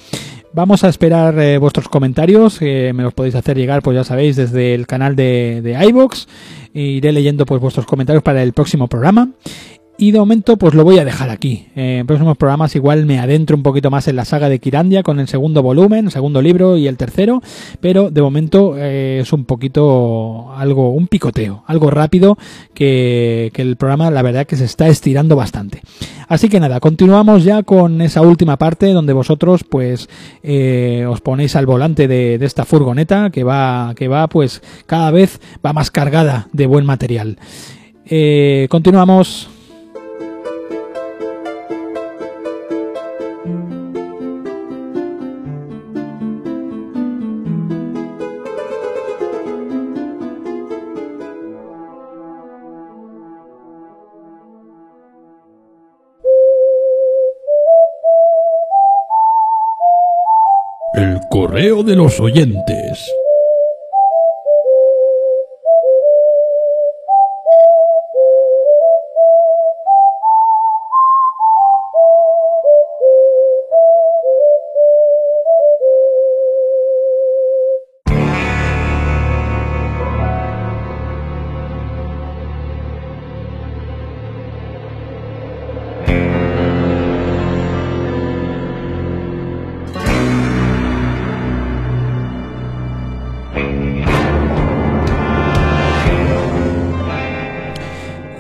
Vamos a esperar eh, vuestros comentarios, me los podéis hacer llegar, pues ya sabéis, desde el canal de, de iVox. Iré leyendo pues vuestros comentarios para el próximo programa. Y de momento, pues lo voy a dejar aquí. en próximos programas igual me adentro un poquito más en la saga de Kirandia con el segundo volumen, el segundo libro y el tercero. Pero de momento eh, es un poquito algo, un picoteo, algo rápido que, el programa la verdad que se está estirando bastante. Así que nada, continuamos ya con esa última parte donde vosotros pues eh, os ponéis al volante de, esta furgoneta que va, que va pues cada vez va más cargada de buen material. Eh, continuamos. De los oyentes.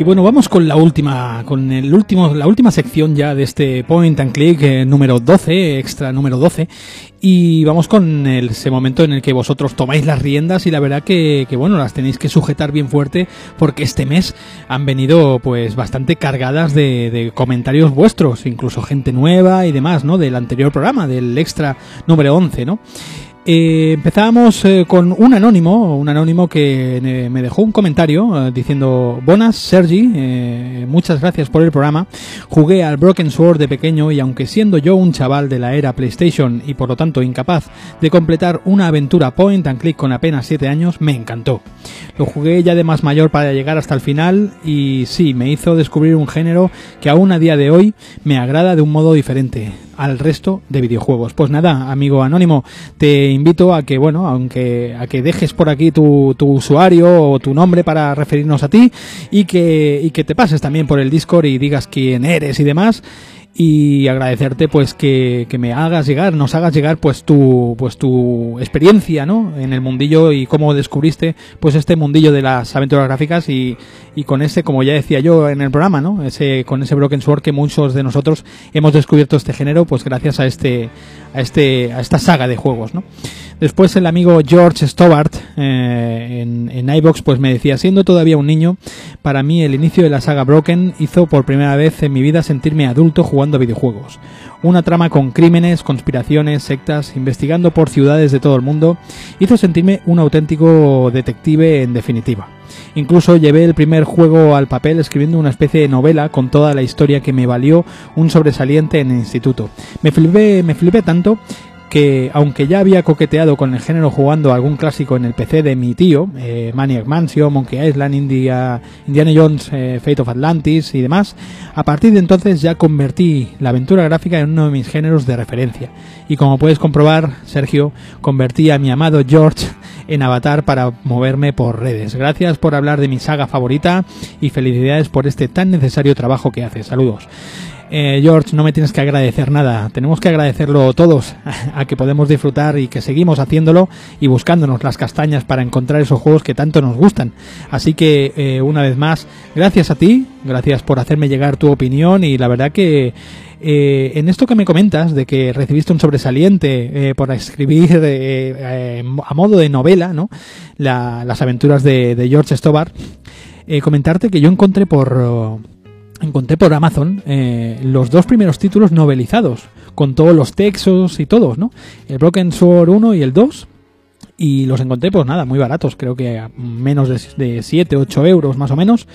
Bueno, vamos con la última, con el último, la última sección ya de este Point and Click eh, número 12, extra número 12. Y vamos con ese momento en el que vosotros tomáis las riendas y la verdad que, que, bueno, las tenéis que sujetar bien fuerte porque este mes han venido pues bastante cargadas de, de comentarios vuestros, incluso gente nueva y demás, ¿no? Del anterior programa, del extra número 11, ¿no? Eh, empezábamos eh, con un anónimo, un anónimo que me dejó un comentario eh, diciendo, Buenas, Sergi, eh, muchas gracias por el programa. Jugué al Broken Sword de pequeño y aunque siendo yo un chaval de la era PlayStation y por lo tanto incapaz de completar una aventura point and click con apenas 7 años, me encantó. Lo jugué ya de más mayor para llegar hasta el final y sí, me hizo descubrir un género que aún a día de hoy me agrada de un modo diferente al resto de videojuegos. Pues nada, amigo anónimo, te invito a que, bueno, aunque a que dejes por aquí tu, tu usuario o tu nombre para referirnos a ti y que, y que te pases también por el Discord y digas quién eres y demás y agradecerte pues que, que me hagas llegar, nos hagas llegar pues tu pues tu experiencia, ¿no? En el mundillo y cómo descubriste pues este mundillo de las aventuras gráficas y, y con ese, como ya decía yo en el programa, ¿no? Ese con ese Broken Sword que muchos de nosotros hemos descubierto este género pues gracias a este a este a esta saga de juegos, ¿no? Después el amigo George Stobart eh, en, en iVox pues me decía, siendo todavía un niño, para mí el inicio de la saga Broken hizo por primera vez en mi vida sentirme adulto jugando videojuegos. Una trama con crímenes, conspiraciones, sectas, investigando por ciudades de todo el mundo, hizo sentirme un auténtico detective en definitiva. Incluso llevé el primer juego al papel escribiendo una especie de novela con toda la historia que me valió un sobresaliente en el instituto. Me flipé, me flipé tanto que aunque ya había coqueteado con el género jugando algún clásico en el PC de mi tío, eh, Maniac Mansion, Monkey Island, India, Indiana Jones, eh, Fate of Atlantis y demás, a partir de entonces ya convertí la aventura gráfica en uno de mis géneros de referencia. Y como puedes comprobar, Sergio, convertí a mi amado George en avatar para moverme por redes. Gracias por hablar de mi saga favorita y felicidades por este tan necesario trabajo que haces. Saludos. Eh, George, no me tienes que agradecer nada. Tenemos que agradecerlo todos a que podemos disfrutar y que seguimos haciéndolo y buscándonos las castañas para encontrar esos juegos que tanto nos gustan. Así que, eh, una vez más, gracias a ti, gracias por hacerme llegar tu opinión y la verdad que eh, en esto que me comentas de que recibiste un sobresaliente eh, por escribir eh, a modo de novela, ¿no? La- las aventuras de, de George Stobart, comentarte que yo encontré por encontré por Amazon eh, los dos primeros títulos novelizados, con todos los textos y todos, ¿no? El Broken Sword 1 y el 2. Y los encontré, pues nada, muy baratos, creo que a menos de, de 7, 8 euros más o menos.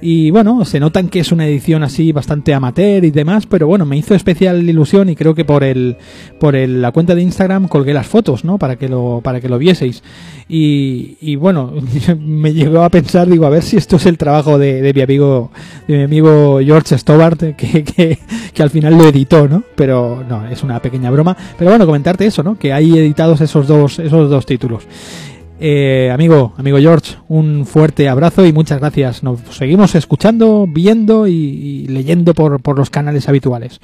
Y bueno, se notan que es una edición así bastante amateur y demás, pero bueno, me hizo especial ilusión y creo que por el por el, la cuenta de Instagram colgué las fotos, ¿no? Para que lo para que lo vieseis. Y, y bueno, me llegó a pensar, digo, a ver si esto es el trabajo de, mi amigo de mi amigo George Stobart, que, que, que al final lo editó, ¿no? Pero no, es una pequeña broma. Pero bueno, comentarte eso, ¿no? Que hay editados esos dos esos dos títulos. Eh, amigo, amigo George, un fuerte abrazo y muchas gracias. Nos seguimos escuchando, viendo y, leyendo por los canales habituales.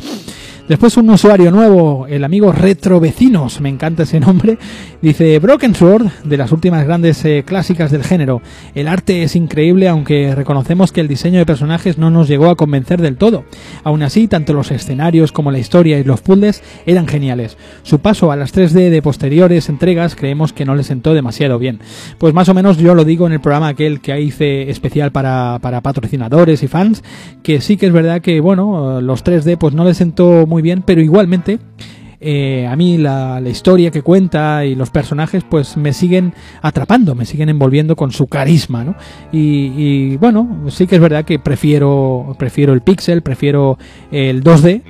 Después un usuario nuevo, el amigo Retro Vecinos, me encanta ese nombre, dice Broken Sword, de las últimas grandes eh, clásicas del género. El arte es increíble, aunque reconocemos que el diseño de personajes no nos llegó a convencer del todo. Aún así, tanto los escenarios como la historia y los puzzles eran geniales. Su paso a las 3D de posteriores entregas creemos que no le sentó demasiado bien. Pues más o menos yo lo digo en el programa aquel que hice especial para, para patrocinadores y fans, que sí que es verdad que, bueno, los 3D pues no le sentó muy bien, pero igualmente eh, a mí la, la historia que cuenta y los personajes pues me siguen atrapando, me siguen envolviendo con su carisma, ¿no? Y, bueno, sí que es verdad que prefiero, prefiero el pixel, prefiero el 2D,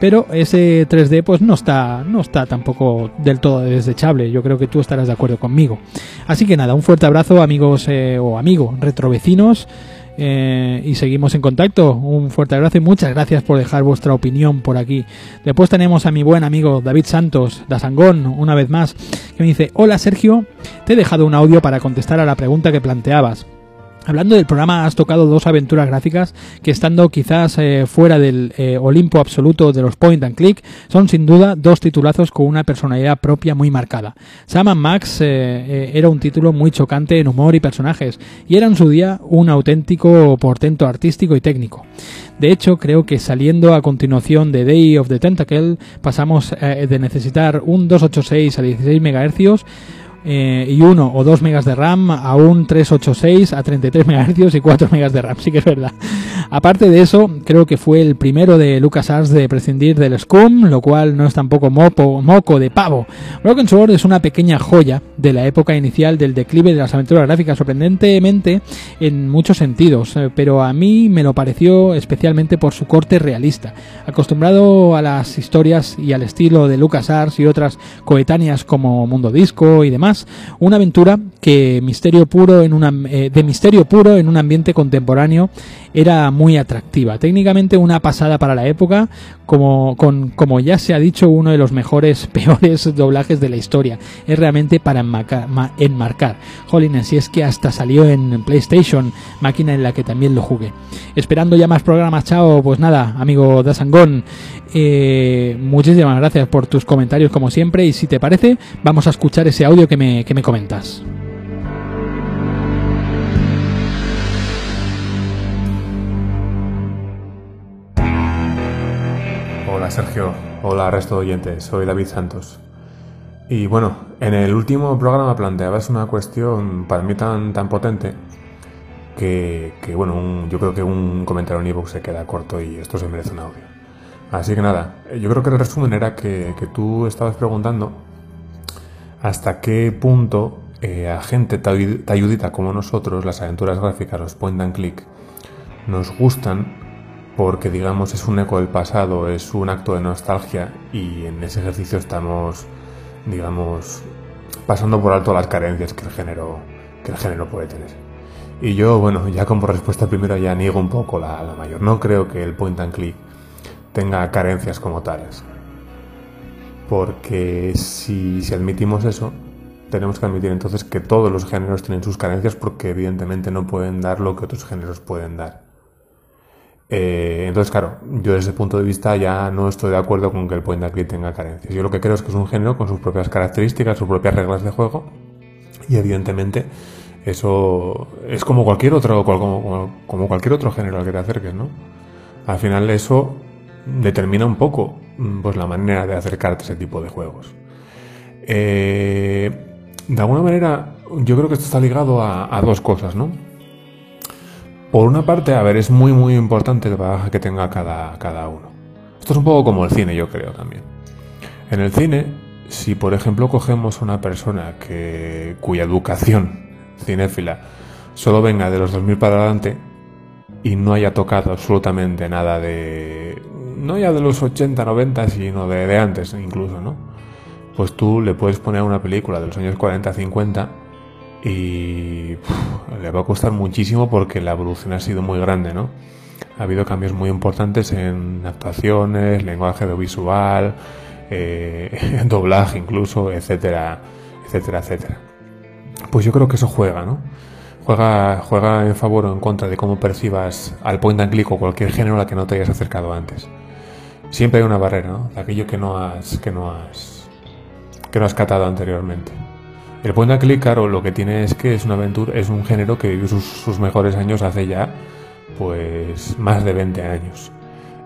pero ese 3D pues no está, no está tampoco del todo desechable. Yo creo que tú estarás de acuerdo conmigo. Así que nada, un fuerte abrazo amigos eh, o amigos retrovecinos. Eh, y seguimos en contacto. Un fuerte abrazo y muchas gracias por dejar vuestra opinión por aquí. Después tenemos a mi buen amigo David Santos, da Sangón, una vez más, que me dice, hola Sergio, te he dejado un audio para contestar a la pregunta que planteabas. Hablando del programa, has tocado dos aventuras gráficas que estando quizás eh, fuera del eh, Olimpo absoluto de los point and click, son sin duda dos titulazos con una personalidad propia muy marcada. Sam Max eh, era un título muy chocante en humor y personajes, y era en su día un auténtico portento artístico y técnico. De hecho, creo que saliendo a continuación de Day of the Tentacle, pasamos de necesitar un 286 a 16 MHz eh, y 1 o 2 megas de RAM a un 386 a 33 MHz y 4 megas de RAM, sí que es verdad. Aparte de eso, creo que fue el primero de LucasArts de prescindir del SCUM, lo cual no es tampoco mopo, moco de pavo. Broken Sword es una pequeña joya de la época inicial del declive de las aventuras gráficas, sorprendentemente en muchos sentidos, eh, pero a mí me lo pareció especialmente por su corte realista. Acostumbrado a las historias y al estilo de LucasArts y otras coetáneas como Mundo Disco y demás, una aventura que misterio puro en una, eh, de misterio puro en un ambiente contemporáneo era muy atractiva. Técnicamente una pasada para la época, como, con, como ya se ha dicho, uno de los mejores, peores doblajes de la historia. Es realmente para enmarcar. enmarcar. Jolines, si es que hasta salió en PlayStation, máquina en la que también lo jugué. Esperando ya más programas, chao. Pues nada, amigo Dasangón, eh, muchísimas gracias por tus comentarios como siempre y si te parece, vamos a escuchar ese audio que me, que me comentas. Hola Sergio, hola resto de oyentes, soy David Santos. Y bueno, en el último programa planteabas una cuestión para mí tan, tan potente que, bueno, yo creo que un comentario en ebook se queda corto y esto se merece un audio. Así que nada, yo creo que el resumen era que, que tú estabas preguntando hasta qué punto eh, a gente talludita como nosotros, las aventuras gráficas, los point and click, nos gustan porque digamos es un eco del pasado, es un acto de nostalgia y en ese ejercicio estamos, digamos, pasando por alto las carencias que el género, que el género puede tener. Y yo, bueno, ya como respuesta primero ya niego un poco la, la mayor. No creo que el point and click tenga carencias como tales. Porque si, si admitimos eso, tenemos que admitir entonces que todos los géneros tienen sus carencias porque evidentemente no pueden dar lo que otros géneros pueden dar. Eh, entonces, claro, yo desde ese punto de vista ya no estoy de acuerdo con que el point and click tenga carencias. Yo lo que creo es que es un género con sus propias características, sus propias reglas de juego y evidentemente eso es como cualquier otro como, cualquier otro género al que te acerques, ¿no? Al final eso determina un poco mm, pues, la manera de acercarte a ese tipo de juegos. Eh, de alguna manera, yo creo que esto está ligado a, dos cosas, ¿no? Por una parte, a ver, es muy, muy importante el bagaje que tenga cada, cada uno. Esto es un poco como el cine, yo creo también. En el cine, si por ejemplo cogemos una persona que, cuya educación cinéfila solo venga de los 2000 para adelante y no haya tocado absolutamente nada de no ya de los 80, 90, sino de, de antes incluso, ¿no? Pues tú le puedes poner una película de los años 40, 50 y le va a costar muchísimo porque la evolución ha sido muy grande, ¿no? Ha habido cambios muy importantes en actuaciones, lenguaje audiovisual, eh, doblaje incluso, etcétera, etcétera, etcétera. Pues yo creo que eso juega, ¿no? Juega, juega en favor o en contra de cómo percibas al point and click o cualquier género al que no te hayas acercado antes siempre hay una barrera, ¿no? De aquello que no has, que no has, que no has catado anteriormente. El point and click, claro, lo que tiene es que es una aventura, es un género que vivió sus, mejores años hace ya, pues, más de 20 años.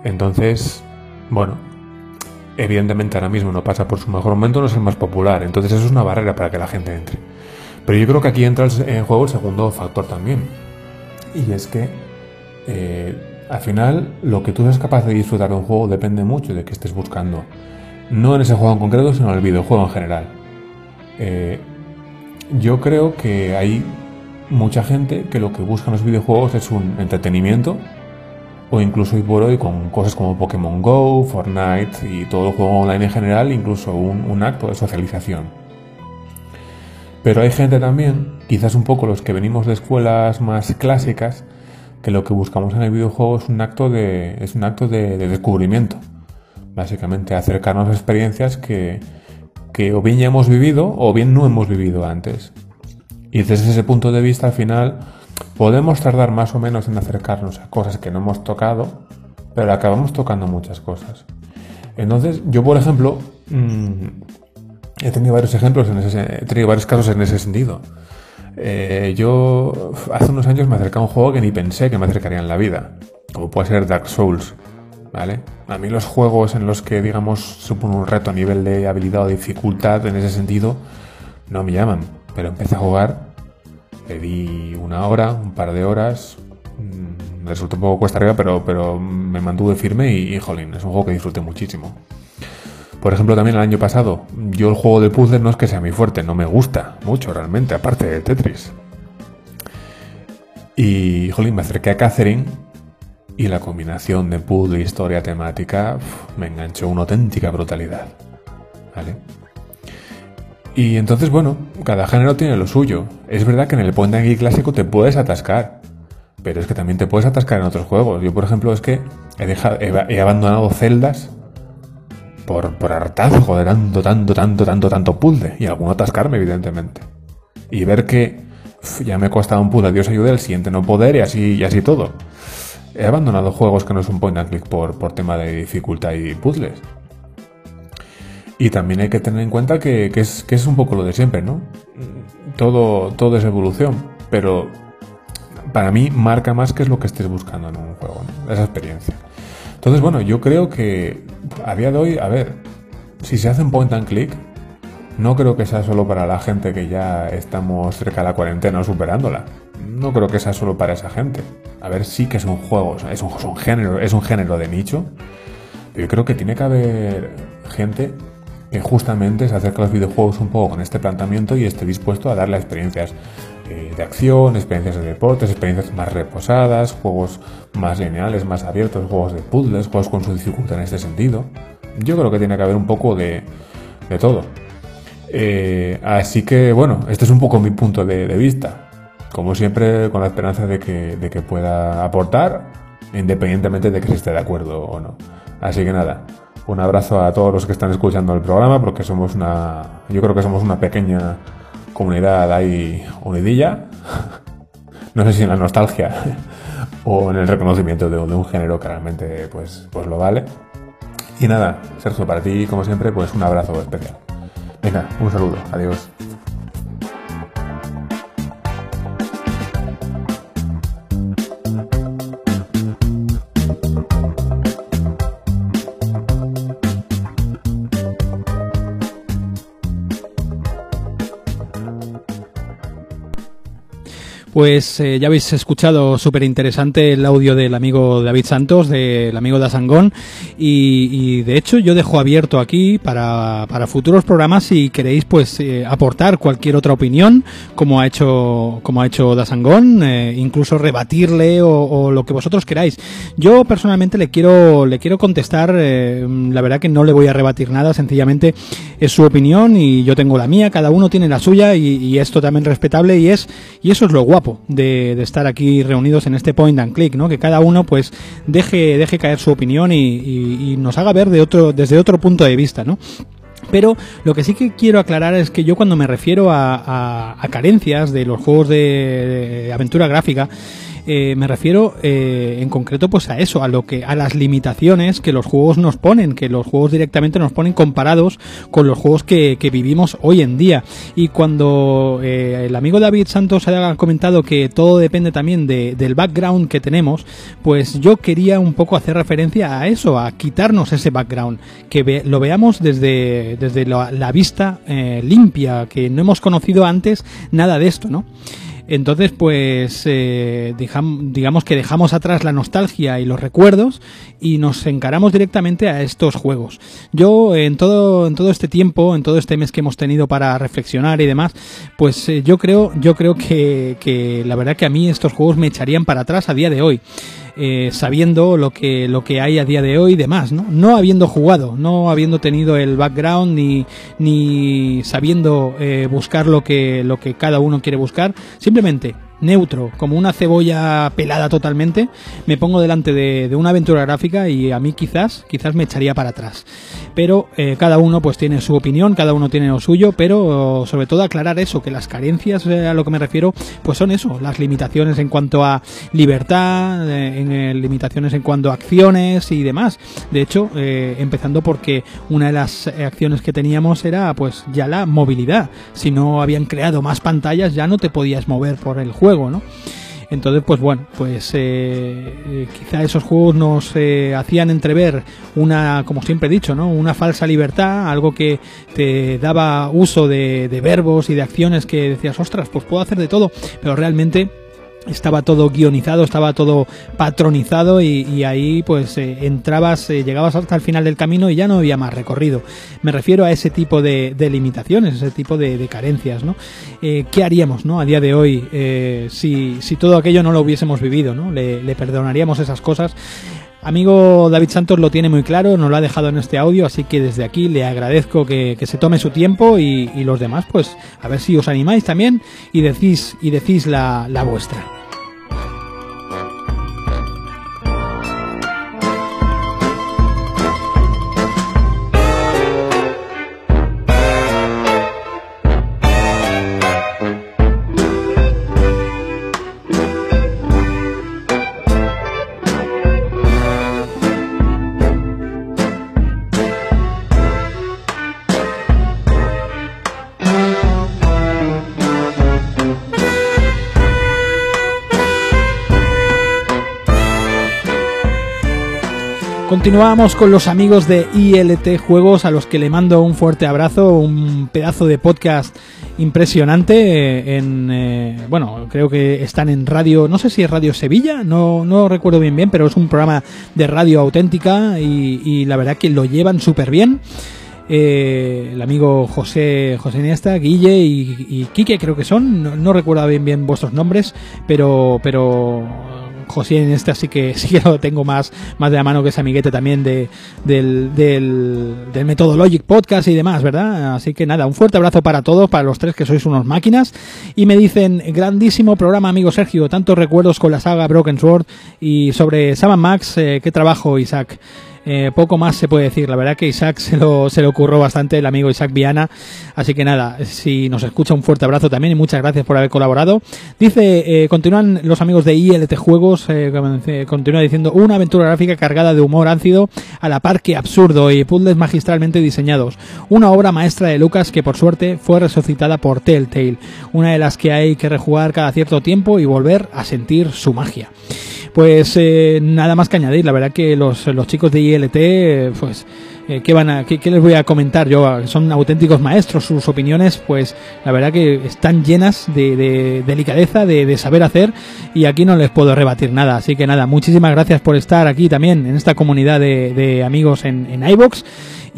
Entonces, bueno, evidentemente ahora mismo no pasa por su mejor momento, no es el más popular. Entonces eso es una barrera para que la gente entre. Pero yo creo que aquí entra en juego el segundo factor también. Y es que eh, al final, lo que tú seas capaz de disfrutar de un juego depende mucho de qué estés buscando. No en ese juego en concreto, sino en el videojuego en general. Eh, yo creo que hay mucha gente que lo que busca en los videojuegos es un entretenimiento o incluso hoy por hoy con cosas como Pokémon Go, Fortnite y todo el juego online en general, incluso un, acto de socialización. Pero hay gente también, quizás un poco los que venimos de escuelas más clásicas, que lo que buscamos en el videojuego es un acto de, es un acto de, de descubrimiento. Básicamente acercarnos a experiencias que, que o bien ya hemos vivido o bien no hemos vivido antes. Y desde ese punto de vista, al final, podemos tardar más o menos en acercarnos a cosas que no hemos tocado, pero acabamos tocando muchas cosas. Entonces, yo, por ejemplo, mmm, he tenido varios ejemplos, en ese, he tenido varios casos en ese sentido. Eh, yo hace unos años me acerqué a un juego que ni pensé que me acercaría en la vida, como puede ser Dark Souls. ¿Vale? A mí los juegos en los que, digamos, supone un reto a nivel de habilidad o dificultad en ese sentido, no me llaman. Pero empecé a jugar, le di una hora, un par de horas, mm, resultó un poco cuesta arriba, pero, pero me mantuve firme y, y, jolín, es un juego que disfruté muchísimo. Por ejemplo, también el año pasado, yo el juego de puzzle no es que sea muy fuerte, no me gusta mucho realmente, aparte de Tetris. Y, jolín, me acerqué a Catherine y la combinación de puzzle, historia, temática, me enganchó una auténtica brutalidad. ¿Vale? Y entonces, bueno, cada género tiene lo suyo. Es verdad que en el point and click clásico te puedes atascar, pero es que también te puedes atascar en otros juegos. Yo, por ejemplo, es que he, dejado, he, abandonado celdas por, por hartazgo de tanto, tanto, tanto, tanto, tanto puzzle. Y alguno atascarme, evidentemente. Y ver que ya me he costado un puzzle, Dios ayude, el siguiente no poder y así, y así todo. He abandonado juegos que no es un point and click por, por tema de dificultad y puzzles. Y también hay que tener en cuenta que, que, es, que es un poco lo de siempre, ¿no? Todo, todo es evolución, pero para mí marca más que es lo que estés buscando en un juego, ¿no? Esa experiencia. Entonces, bueno, yo creo que a día de hoy, a ver, si se hace un point and click, no creo que sea solo para la gente que ya estamos cerca de la cuarentena o superándola. No creo que sea solo para esa gente. A ver, sí que es un juego, es un, género, es un género de nicho. Pero yo creo que tiene que haber gente que justamente se acerca a los videojuegos un poco con este planteamiento y esté dispuesto a darle experiencias eh, de acción, experiencias de deportes, experiencias más reposadas, juegos más lineales, más abiertos, juegos de puzzles, juegos con su dificultad en este sentido. Yo creo que tiene que haber un poco de, de todo. Eh, así que bueno, este es un poco mi punto de, vista. Como siempre, con la esperanza de que, pueda aportar, independientemente de que se esté de acuerdo o no. Así que nada, un abrazo a todos los que están escuchando el programa, porque somos una, yo creo que somos una pequeña comunidad ahí unidilla. No sé si en la nostalgia o en el reconocimiento de, de, un género que realmente pues, pues lo vale. Y nada, Sergio, para ti, como siempre, pues un abrazo especial. Venga, un saludo, adiós. Pues eh, ya habéis escuchado súper interesante el audio del amigo David Santos, del amigo Dasangón, y, y, de hecho yo dejo abierto aquí para, futuros programas si queréis pues eh, aportar cualquier otra opinión, como ha hecho, como ha hecho Dasangón, eh, incluso rebatirle o, lo que vosotros queráis. Yo personalmente le quiero, le quiero contestar, la verdad que no le voy a rebatir nada, sencillamente es su opinión y yo tengo la mía, cada uno tiene la suya y, y es totalmente respetable y es, y eso es lo guapo de, estar aquí reunidos en este point and click, ¿no? Que cada uno pues deje, deje caer su opinión y, nos haga ver de otro, desde otro punto de vista, ¿no? Pero lo que sí que quiero aclarar es que yo cuando me refiero a, carencias de los juegos de aventura gráfica, eh, me refiero eh, en concreto pues a eso, a lo que a las limitaciones que los juegos nos ponen, que los juegos directamente nos ponen comparados con los juegos que, que vivimos hoy en día. Y cuando eh, el amigo David Santos ha comentado que todo depende también de, del background que tenemos, pues yo quería un poco hacer referencia a eso, a quitarnos ese background, que ve, lo veamos desde, desde la, vista eh, limpia, que no hemos conocido antes nada de esto, ¿no? Entonces, pues eh, digamos que dejamos atrás la nostalgia y los recuerdos y nos encaramos directamente a estos juegos. Yo en todo en todo este tiempo, en todo este mes que hemos tenido para reflexionar y demás, pues eh, yo creo yo creo que, que la verdad que a mí estos juegos me echarían para atrás a día de hoy. Eh, sabiendo lo que, lo que hay a día de hoy y demás, ¿no? No habiendo jugado, no habiendo tenido el background ni, ni sabiendo eh, buscar lo que, lo que cada uno quiere buscar, simplemente neutro, como una cebolla pelada totalmente, me pongo delante de, una aventura gráfica y a mí quizás, quizás me echaría para atrás. Pero eh, cada uno pues tiene su opinión, cada uno tiene lo suyo, pero sobre todo aclarar eso, que las carencias eh, a lo que me refiero, pues son eso, las limitaciones en cuanto a libertad, eh, en, limitaciones en cuanto a acciones y demás. De hecho, empezando porque una de las acciones que teníamos era pues ya la movilidad. Si no habían creado más pantallas ya no te podías mover por el juego Entonces, pues bueno, pues eh, eh, quizá esos juegos nos eh, hacían entrever una, como siempre he dicho, ¿no? Una falsa libertad, algo que te daba uso de, de verbos y de acciones que decías, ostras, pues puedo hacer de todo, pero realmente estaba todo guionizado, estaba todo patronizado y, ahí pues eh, entrabas, eh, llegabas hasta el final del camino y ya no había más recorrido. Me refiero a ese tipo de, limitaciones, ese tipo de, carencias, ¿no? Eh, ¿Qué haríamos, no? A día de hoy, si, si todo aquello no lo hubiésemos vivido, ¿no? Le, perdonaríamos esas cosas. Amigo David Santos lo tiene muy claro, nos lo ha dejado en este audio, así que desde aquí le agradezco que, se tome su tiempo y, los demás, pues a ver si os animáis también y decís, y decís la vuestra. Continuamos con los amigos de ILT Juegos a los que le mando un fuerte abrazo, un pedazo de podcast impresionante eh, eh, bueno creo que están en radio no sé si es radio Sevilla no no recuerdo bien bien pero es un programa de radio auténtica y, la verdad que lo llevan súper bien eh, el amigo José José Iniesta, Guille y, y Quique creo que son, no, no, recuerdo bien bien vuestros nombres, pero pero José en este así que sí que lo tengo más, más de la mano que ese amiguete también de, del, del, del Methodologic Podcast y demás, ¿verdad? Así que nada, un fuerte abrazo para todos, para los tres que sois unos máquinas. Y me dicen, grandísimo programa, amigo Sergio, tantos recuerdos con la saga Broken Sword y sobre Sam Max, eh, qué trabajo, Isaac. Eh, poco más se puede decir. La verdad que Isaac se lo, se lo ocurrió bastante, el amigo Isaac Viana. Así que nada, si nos escucha, un fuerte abrazo también y muchas gracias por haber colaborado. Dice, eh, continúan los amigos de ILT Juegos, eh, continúa diciendo, una aventura gráfica cargada de humor ácido a la par que absurdo y puzzles magistralmente diseñados. Una obra maestra de Lucas que por suerte fue resucitada por Telltale. Una de las que hay que rejugar cada cierto tiempo y volver a sentir su magia. Pues nada más que añadir, la verdad que los, los chicos de ILT, pues, eh, ¿qué, van a, qué, les voy a comentar yo? Son auténticos maestros, sus opiniones, pues la verdad que están llenas de, delicadeza, de, saber hacer y aquí no les puedo rebatir nada. Así que nada, muchísimas gracias por estar aquí también en esta comunidad de, amigos en, en iVox.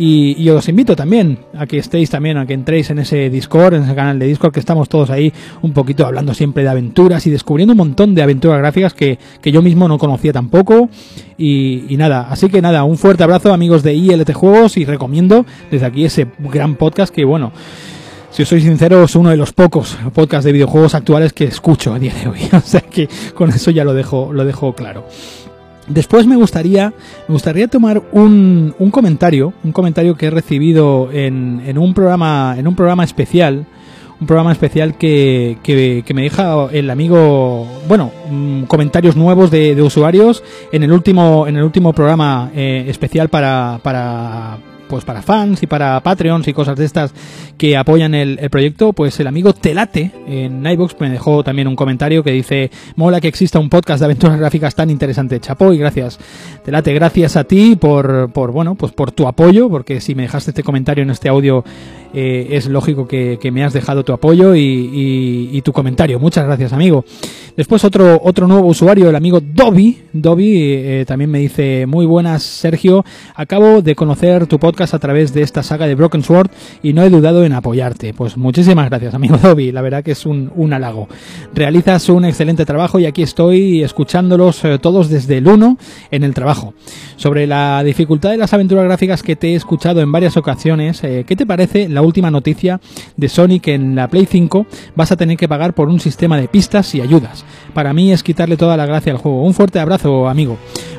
Y, os invito también a que estéis también, a que entréis en ese Discord, en ese canal de Discord, que estamos todos ahí un poquito hablando siempre de aventuras y descubriendo un montón de aventuras gráficas que, yo mismo no conocía tampoco. Y, y, nada, así que nada, un fuerte abrazo amigos de ILT Juegos y recomiendo desde aquí ese gran podcast que bueno, si os soy sincero, es uno de los pocos podcasts de videojuegos actuales que escucho a día de hoy. O sea que con eso ya lo dejo, lo dejo claro. Después me gustaría, me gustaría tomar un, un comentario, un comentario que he recibido en, en, un programa, en un programa especial, un programa especial que, que, me deja el amigo, bueno, mm, comentarios nuevos de, de, usuarios en el último, en el último programa eh, especial para, para pues para fans y para Patreons y cosas de estas que apoyan el, proyecto, pues el amigo Telate en iVoox me dejó también un comentario que dice, mola que exista un podcast de aventuras gráficas tan interesante, chapó y gracias. Telate, gracias a ti por, por, bueno, pues por tu apoyo, porque si me dejaste este comentario en este audio eh, es lógico que, que me has dejado tu apoyo y, y- tu comentario. Muchas gracias, amigo. Después otro, otro nuevo usuario, el amigo Dobby. Dobby eh, también me dice, muy buenas Sergio, acabo de conocer tu podcast a través de esta saga de Broken Sword y no he dudado en apoyarte. Pues muchísimas gracias, amigo Dobby, la verdad que es un, un halago. Realizas un excelente trabajo y aquí estoy escuchándolos eh, todos desde el 1 en el trabajo. Sobre la dificultad de las aventuras gráficas que te he escuchado en varias ocasiones, ¿qué te parece la última noticia de Sony que en la Play 5 vas a tener que pagar por un sistema de pistas y ayudas? Para mí es quitarle toda la gracia al juego. Un fuerte abrazo, amigo.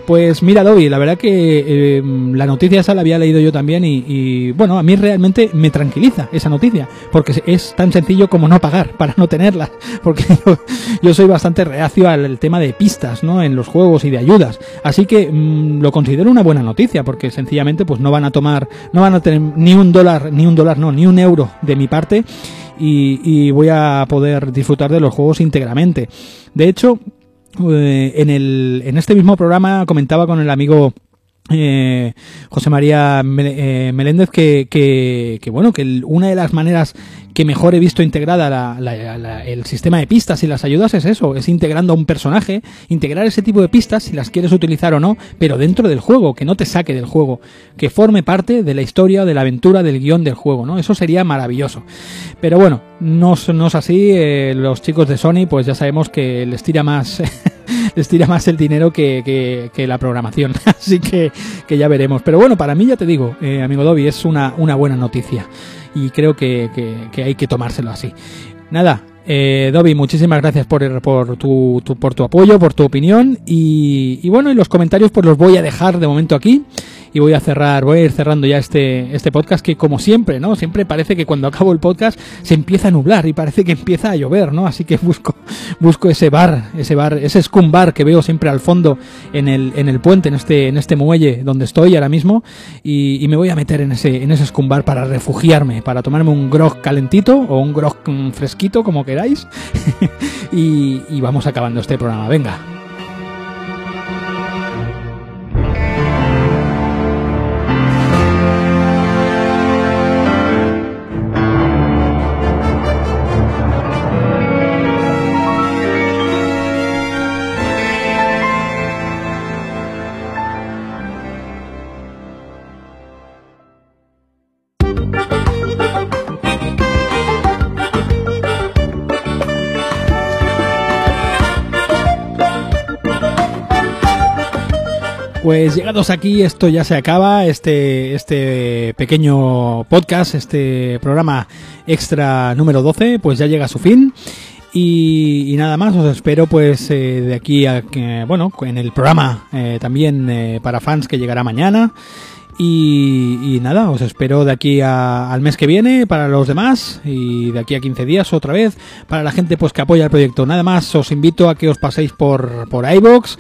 Pues mira, Dobby, la verdad que eh, la noticia esa la había leído yo también y, bueno, a mí realmente me tranquiliza esa noticia, porque es tan sencillo como no pagar para no tenerlas, porque yo, soy bastante reacio al tema de pistas, ¿no? En los juegos y de ayudas, así que mm, lo considero una buena noticia, porque sencillamente pues no van a tomar, no van a tener ni un dólar, ni un dólar, no, ni un euro de mi parte y, voy a poder disfrutar de los juegos íntegramente. De hecho, eh, en, el, en este mismo programa comentaba con el amigo eh, José María eh, Meléndez que, bueno que una de las maneras que mejor he visto integrada la- la- el sistema de pistas y las ayudas es eso, es integrando a un personaje, integrar ese tipo de pistas si las quieres utilizar o no, pero dentro del juego, que no te saque del juego, que forme parte de la historia, de la aventura, del guion del juego, ¿no? Eso sería maravilloso. Pero bueno, no, es- así, eh, los chicos de Sony pues ya sabemos que les tira más les tira más el dinero que, la programación. Así que, ya veremos. Pero bueno, para mí ya te digo, eh, amigo Dobby, es una buena noticia. Y creo que, que- que hay que tomárselo así. Nada. Eh, Dobby, muchísimas gracias por, tu, por tu apoyo, por tu opinión y, bueno, y los comentarios pues los voy a dejar de momento aquí y voy a cerrar, voy a ir cerrando ya este, este podcast que como siempre, ¿no? Siempre parece que cuando acabo el podcast se empieza a nublar y parece que empieza a llover, ¿no? Así que busco, busco ese bar, ese bar, ese scum bar que veo siempre al fondo en el, en el puente, en este, en este muelle donde estoy ahora mismo y, me voy a meter en ese, en ese scum bar para refugiarme, para tomarme un grog calentito o un grog mm, fresquito, como queráis. y, y vamos acabando este programa. Venga. Pues llegados aquí, esto ya se acaba, este, este pequeño podcast, este programa extra número 12, pues ya llega a su fin. Y, nada más, os espero pues eh, de aquí a que, bueno, en el programa eh, también eh, para fans que llegará mañana. Y, nada, os espero de aquí a- al mes que viene para los demás y de aquí a 15 días otra vez para la gente pues que apoya el proyecto. Nada más, os invito a que os paséis por, por iVoox,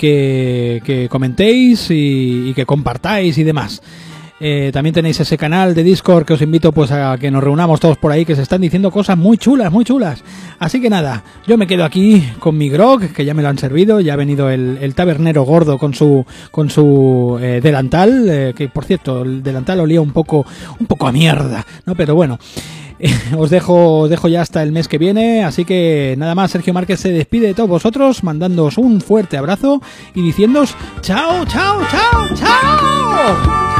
que, comentéis y, y que compartáis y demás. Eh, también tenéis ese canal de Discord que os invito pues a que nos reunamos todos por ahí que se están diciendo cosas muy chulas, muy chulas. Así que nada, yo me quedo aquí con mi grog, que ya me lo han servido, ya ha venido el, tabernero gordo con su con su eh, delantal, eh, que por cierto, el delantal olía un poco un poco a mierda, ¿no? Pero bueno, os dejo dejo ya hasta el mes que viene, así que nada más Sergio Márquez se despide de todos vosotros, mandándoos un fuerte abrazo y diciéndoos chao, chao, chao, chao.